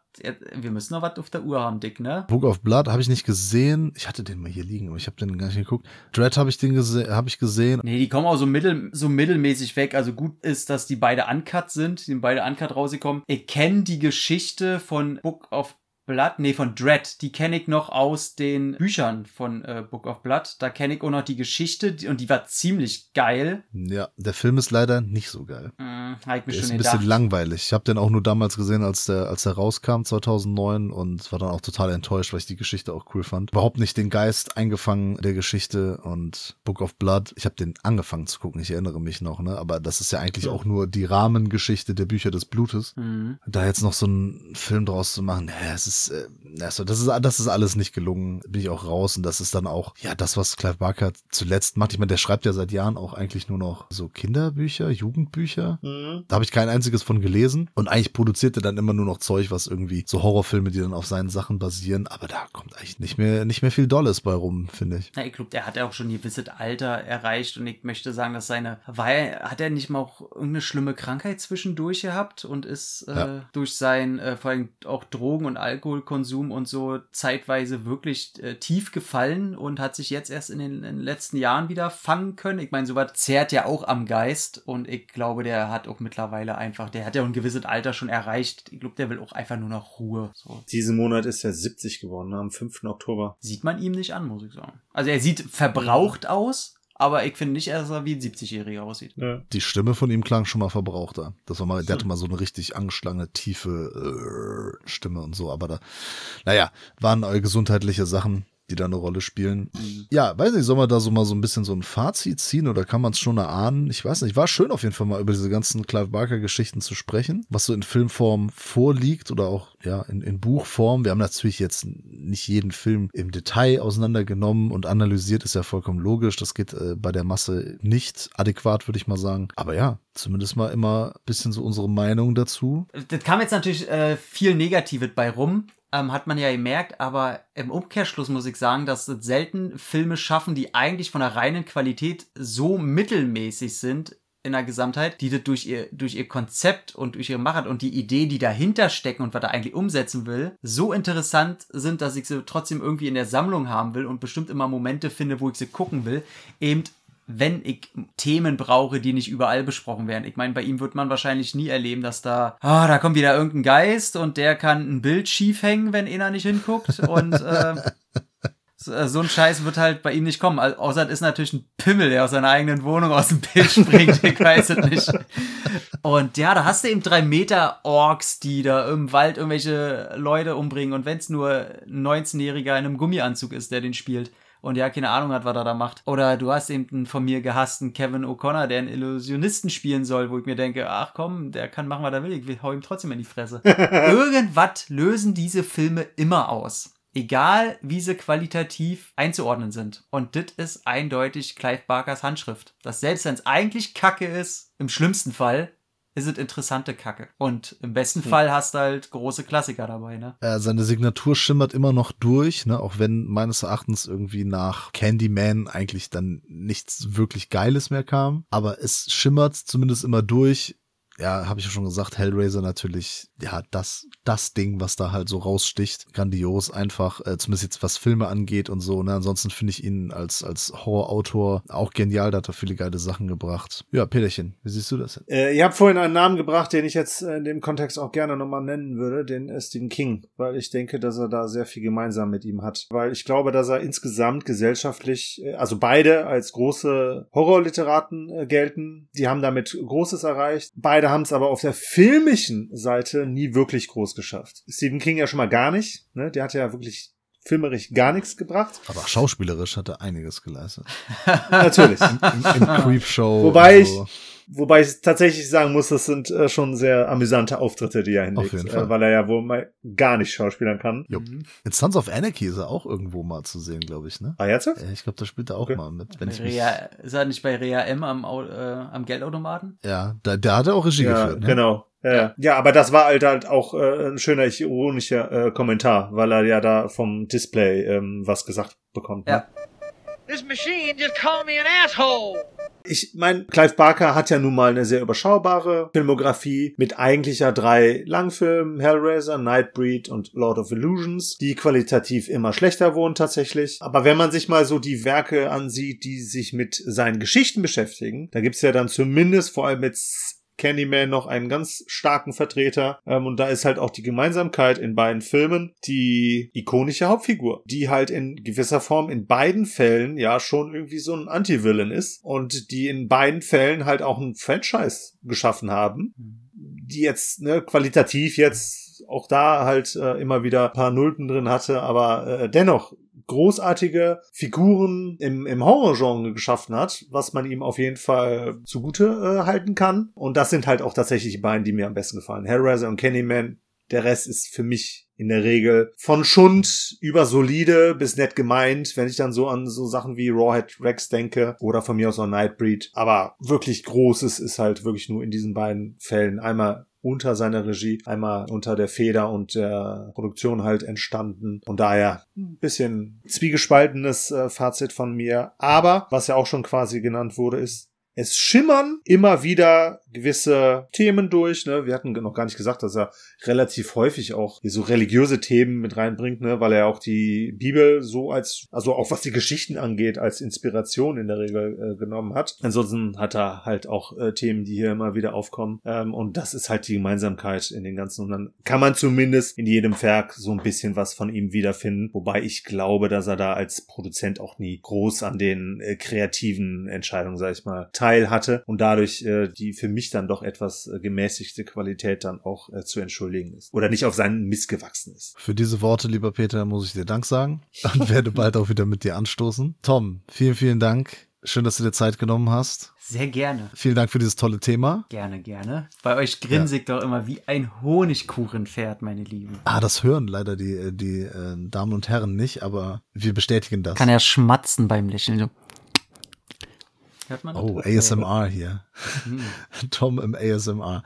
Wir müssen noch was auf der Uhr haben, Dick, ne? Book of Blood habe ich nicht gesehen. Ich hatte den mal hier liegen, aber ich habe den gar nicht geguckt. Dread habe ich den gese habe ich gesehen. Nee, die kommen auch so, mittel, so mittelmäßig weg. Also gut ist, dass die beide uncut sind. Die sind beide uncut rausgekommen. Ich kenne die Geschichte von Book of Blood, nee, von Dread. Die kenne ich noch aus den Büchern von äh, Book of Blood. Da kenne ich auch noch die Geschichte die, und die war ziemlich geil. Ja, der Film ist leider nicht so geil. Hm, hab ich mir Der ist schon ein gedacht. bisschen langweilig. Ich habe den auch nur damals gesehen, als der, als der rauskam 2009 und war dann auch total enttäuscht, weil ich die Geschichte auch cool fand. Überhaupt nicht den Geist eingefangen der Geschichte und Book of Blood. Ich habe den angefangen zu gucken, ich erinnere mich noch, ne? Aber das ist ja eigentlich auch nur die Rahmengeschichte der Bücher des Blutes. Mhm. Da jetzt noch so einen Film draus zu machen, ja, es ist, äh, also das ist, das ist alles nicht gelungen. Bin ich auch raus und das ist dann auch, ja, das, was Clive Barker zuletzt macht. Ich meine, der schreibt ja seit Jahren auch eigentlich nur noch so Kinderbücher, Jugendbücher. Da habe ich kein einziges von gelesen. Und eigentlich produziert er dann immer nur noch Zeug, was irgendwie so Horrorfilme, die dann auf seinen Sachen basieren. Aber da kommt eigentlich nicht mehr, nicht mehr viel Dolles bei rum, finde ich. Na, ich glaube, der hat ja auch schon ein gewisses Alter erreicht und ich möchte sagen, dass seine, weil hat er nicht mal auch irgendeine schlimme Krankheit zwischendurch gehabt und ist äh, Ja. durch sein äh, vor allem auch Drogen- und Alkoholkonsum und so zeitweise wirklich äh, tief gefallen und hat sich jetzt erst in den, in den letzten Jahren wieder fangen können. Ich meine, sowas zehrt ja auch am Geist und ich glaube, der hat auch mittlerweile einfach, der hat ja ein gewisses Alter schon erreicht. Ich glaube, der will auch einfach nur noch Ruhe. So. Diesen Monat ist er 70 geworden, ne, am 5. Oktober. Sieht man ihm nicht an, muss ich sagen. Also er sieht verbraucht aus, aber ich finde nicht, dass er wie ein 70-Jähriger aussieht. Ja. Die Stimme von ihm klang schon mal verbrauchter. Das war mal, der hatte mal so eine richtig angeschlagene, tiefe äh, Stimme und so. Aber da, naja, waren gesundheitliche Sachen, die da eine Rolle spielen. Ja, weiß nicht, soll man da so mal so ein bisschen so ein Fazit ziehen oder kann man es schon erahnen? Ich weiß nicht. War schön auf jeden Fall mal über diese ganzen Clive Barker Geschichten zu sprechen, was so in Filmform vorliegt oder auch ja in, in Buchform. Wir haben natürlich jetzt nicht jeden Film im Detail auseinandergenommen und analysiert, ist ja vollkommen logisch. Das geht äh, bei der Masse nicht adäquat, würde ich mal sagen. Aber ja, zumindest mal immer ein bisschen so unsere Meinung dazu. Das kam jetzt natürlich äh, viel Negatives bei rum, ähm, hat man ja gemerkt, aber im Umkehrschluss muss ich sagen, dass es selten Filme schaffen, die eigentlich von der reinen Qualität so mittelmäßig sind in der Gesamtheit, die das durch ihr, durch ihr Konzept und durch ihre Machart und die Idee, die dahinter stecken und was er eigentlich umsetzen will, so interessant sind, dass ich sie trotzdem irgendwie in der Sammlung haben will und bestimmt immer Momente finde, wo ich sie gucken will. Eben wenn ich Themen brauche, die nicht überall besprochen werden. Ich meine, bei ihm wird man wahrscheinlich nie erleben, dass da, ah, da kommt wieder irgendein Geist und der kann ein Bild schief hängen, wenn einer nicht hinguckt und äh, so so ein Scheiß wird halt bei ihm nicht kommen. Also, außer es ist natürlich ein Pimmel, der aus seiner eigenen Wohnung aus dem Bild springt. Ich weiß es nicht. Und ja, da hast du eben drei Meter Orks, die da im Wald irgendwelche Leute umbringen. Und wenn es nur ein 19-Jähriger in einem Gummianzug ist, der den spielt und ja, keine Ahnung hat, was er da macht. Oder du hast eben einen von mir gehassten Kevin O'Connor, der einen Illusionisten spielen soll, wo ich mir denke, ach komm, der kann machen, was er will, ich hau ihm trotzdem in die Fresse. Irgendwas lösen diese Filme immer aus. Egal, wie sie qualitativ einzuordnen sind. Und das ist eindeutig Clive Barkers Handschrift. Dass selbst wenn es eigentlich Kacke ist, im schlimmsten Fall, ist es interessante Kacke. Und im besten Fall hast du halt große Klassiker dabei, ne? Äh, seine Signatur schimmert immer noch durch, ne? auch wenn meines Erachtens irgendwie nach Candyman eigentlich dann nichts wirklich Geiles mehr kam. Aber es schimmert zumindest immer durch. Ja, habe ich ja schon gesagt, Hellraiser natürlich, ja, das, das Ding, was da halt so raussticht. Grandios, einfach, äh, zumindest jetzt was Filme angeht und so. Ne? Ansonsten finde ich ihn als, als Horrorautor auch genial, da hat er viele geile Sachen gebracht. Ja, Peterchen, wie siehst du das denn? Äh, ihr habt vorhin einen Namen gebracht, den ich jetzt äh, in dem Kontext auch gerne nochmal nennen würde, den äh, Stephen King, weil ich denke, dass er da sehr viel gemeinsam mit ihm hat. Weil ich glaube, dass er insgesamt gesellschaftlich, äh, also beide als große Horrorliteraten gelten, die haben damit Großes erreicht. Beide haben es aber auf der filmischen Seite nie wirklich groß geschafft. Stephen King ja schon mal gar nicht, ne? Der hat ja wirklich filmerisch gar nichts gebracht. Aber schauspielerisch hat er einiges geleistet. Natürlich. Im, im Creepshow. Wobei und ich, so. Wobei ich tatsächlich sagen muss, das sind äh, schon sehr amüsante Auftritte, die er hinlegt, jeden Fall. äh, weil er ja wohl mal gar nicht schauspielern kann. Jupp. In Sons of Anarchy ist er auch irgendwo mal zu sehen, glaube ich, ne? Ah, jetzt? Ja, Ich glaube, da spielt er auch Okay. mal mit. Wenn ich mich, Rea, ist er nicht bei Rea M am, äh, am Geldautomaten? ja, da, da hat er auch Regie Ja, geführt. Ne? genau. Ja, ja. aber das war halt, halt auch äh, ein schöner ironischer äh, Kommentar, weil er ja da vom Display ähm, was gesagt bekommt. Ne? Ja. This machine just called me an asshole. Ich mein, Clive Barker hat ja nun mal eine sehr überschaubare Filmografie mit eigentlich ja drei Langfilmen, Hellraiser, Nightbreed und Lord of Illusions, die qualitativ immer schlechter wurden tatsächlich. Aber wenn man sich mal so die Werke ansieht, die sich mit seinen Geschichten beschäftigen, da gibt's ja dann zumindest vor allem mit Candyman noch einen ganz starken Vertreter. Ähm, und da ist halt auch die Gemeinsamkeit in beiden Filmen die ikonische Hauptfigur, die halt in gewisser Form in beiden Fällen ja schon irgendwie so ein Anti-Villain ist und die in beiden Fällen halt auch ein Franchise geschaffen haben, die jetzt ne, qualitativ jetzt auch da halt äh, immer wieder ein paar Nulpen drin hatte, aber äh, dennoch großartige Figuren im, im Horrorgenre geschaffen hat, was man ihm auf jeden Fall zugute äh, halten kann. Und das sind halt auch tatsächlich die beiden, die mir am besten gefallen. Hellraiser und Candyman. Der Rest ist für mich in der Regel von Schund über solide bis nett gemeint, wenn ich dann so an so Sachen wie Rawhead Rex denke oder von mir aus auch Nightbreed. Aber wirklich Großes ist halt wirklich nur in diesen beiden Fällen. Einmal unter seiner Regie, einmal unter der Feder und der Produktion halt entstanden. Und daher ein bisschen zwiegespaltenes äh, Fazit von mir. Aber was ja auch schon quasi genannt wurde, ist, es schimmern immer wieder gewisse Themen durch. Ne? Wir hatten noch gar nicht gesagt, dass er relativ häufig auch so religiöse Themen mit reinbringt, ne? weil er auch die Bibel so als, also auch was die Geschichten angeht, als Inspiration in der Regel äh, genommen hat. Ansonsten hat er halt auch äh, Themen, die hier immer wieder aufkommen. Ähm, und das ist halt die Gemeinsamkeit in den ganzen. Und dann kann man zumindest in jedem Werk so ein bisschen was von ihm wiederfinden. Wobei ich glaube, dass er da als Produzent auch nie groß an den äh, kreativen Entscheidungen, sag ich mal, teil hatte und dadurch äh, die für mich dann doch etwas äh, gemäßigte Qualität dann auch äh, zu entschuldigen ist. Oder nicht auf seinen Mist gewachsen ist. Für diese Worte, lieber Peter, muss ich dir Dank sagen und werde bald auch wieder mit dir anstoßen. Tom, vielen, vielen Dank. Schön, dass du dir Zeit genommen hast. Sehr gerne. Vielen Dank für dieses tolle Thema. Gerne, gerne. Bei euch grinse ich doch immer wie ein Honigkuchenpferd, meine Lieben. Ah, das hören leider die, die äh, Damen und Herren nicht, aber wir bestätigen das. Kann er schmatzen beim Lächeln. Hört man das? Oh, ASMR hier. Tom im ASMR.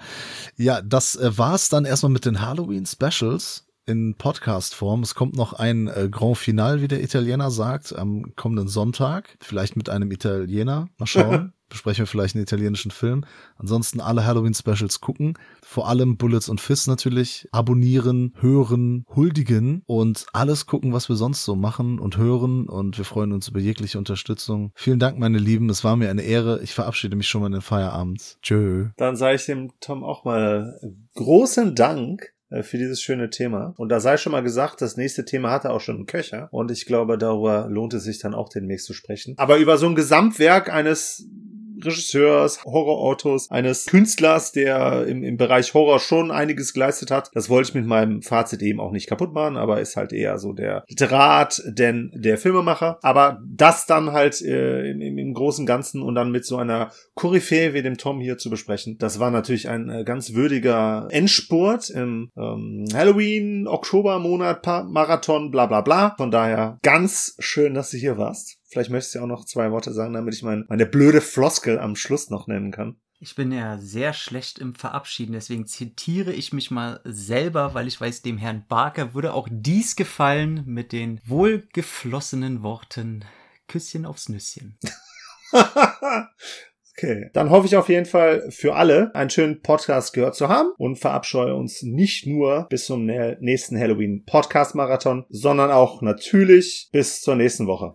Ja, das äh, war's dann erstmal mit den Halloween-Specials in Podcast-Form. Es kommt noch ein äh, Grand Final, wie der Italiener sagt, am kommenden Sonntag. Vielleicht mit einem Italiener. Mal schauen. Besprechen wir vielleicht einen italienischen Film. Ansonsten alle Halloween-Specials gucken. Vor allem Bullets und Fists natürlich. Abonnieren, hören, huldigen und alles gucken, was wir sonst so machen und hören. Und wir freuen uns über jegliche Unterstützung. Vielen Dank, meine Lieben. Es war mir eine Ehre. Ich verabschiede mich schon mal in den Feierabend. Tschö. Dann sage ich dem Tom auch mal großen Dank für dieses schöne Thema. Und da sei schon mal gesagt, das nächste Thema hatte auch schon einen Köcher. Und ich glaube, darüber lohnt es sich dann auch demnächst zu sprechen. Aber über so ein Gesamtwerk eines Regisseurs, Horrorautos, eines Künstlers, der im, im Bereich Horror schon einiges geleistet hat. Das wollte ich mit meinem Fazit eben auch nicht kaputt machen, aber ist halt eher so der Literat, denn der Filmemacher. Aber das dann halt äh, im, im, im großen Ganzen und dann mit so einer Koryphäe wie dem Tom hier zu besprechen, das war natürlich ein äh, ganz würdiger Endspurt im ähm, Halloween, Oktobermonat, Marathon, bla bla bla. Von daher ganz schön, dass du hier warst. Vielleicht möchtest du ja auch noch zwei Worte sagen, damit ich mein, meine blöde Floskel am Schluss noch nennen kann. Ich bin ja sehr schlecht im Verabschieden, deswegen zitiere ich mich mal selber, weil ich weiß, dem Herrn Barker würde auch dies gefallen mit den wohlgeflossenen Worten Küsschen aufs Nüsschen. Okay, dann hoffe ich auf jeden Fall für alle einen schönen Podcast gehört zu haben und verabscheue uns nicht nur bis zum nä- nächsten Halloween Podcast Marathon, sondern auch natürlich bis zur nächsten Woche.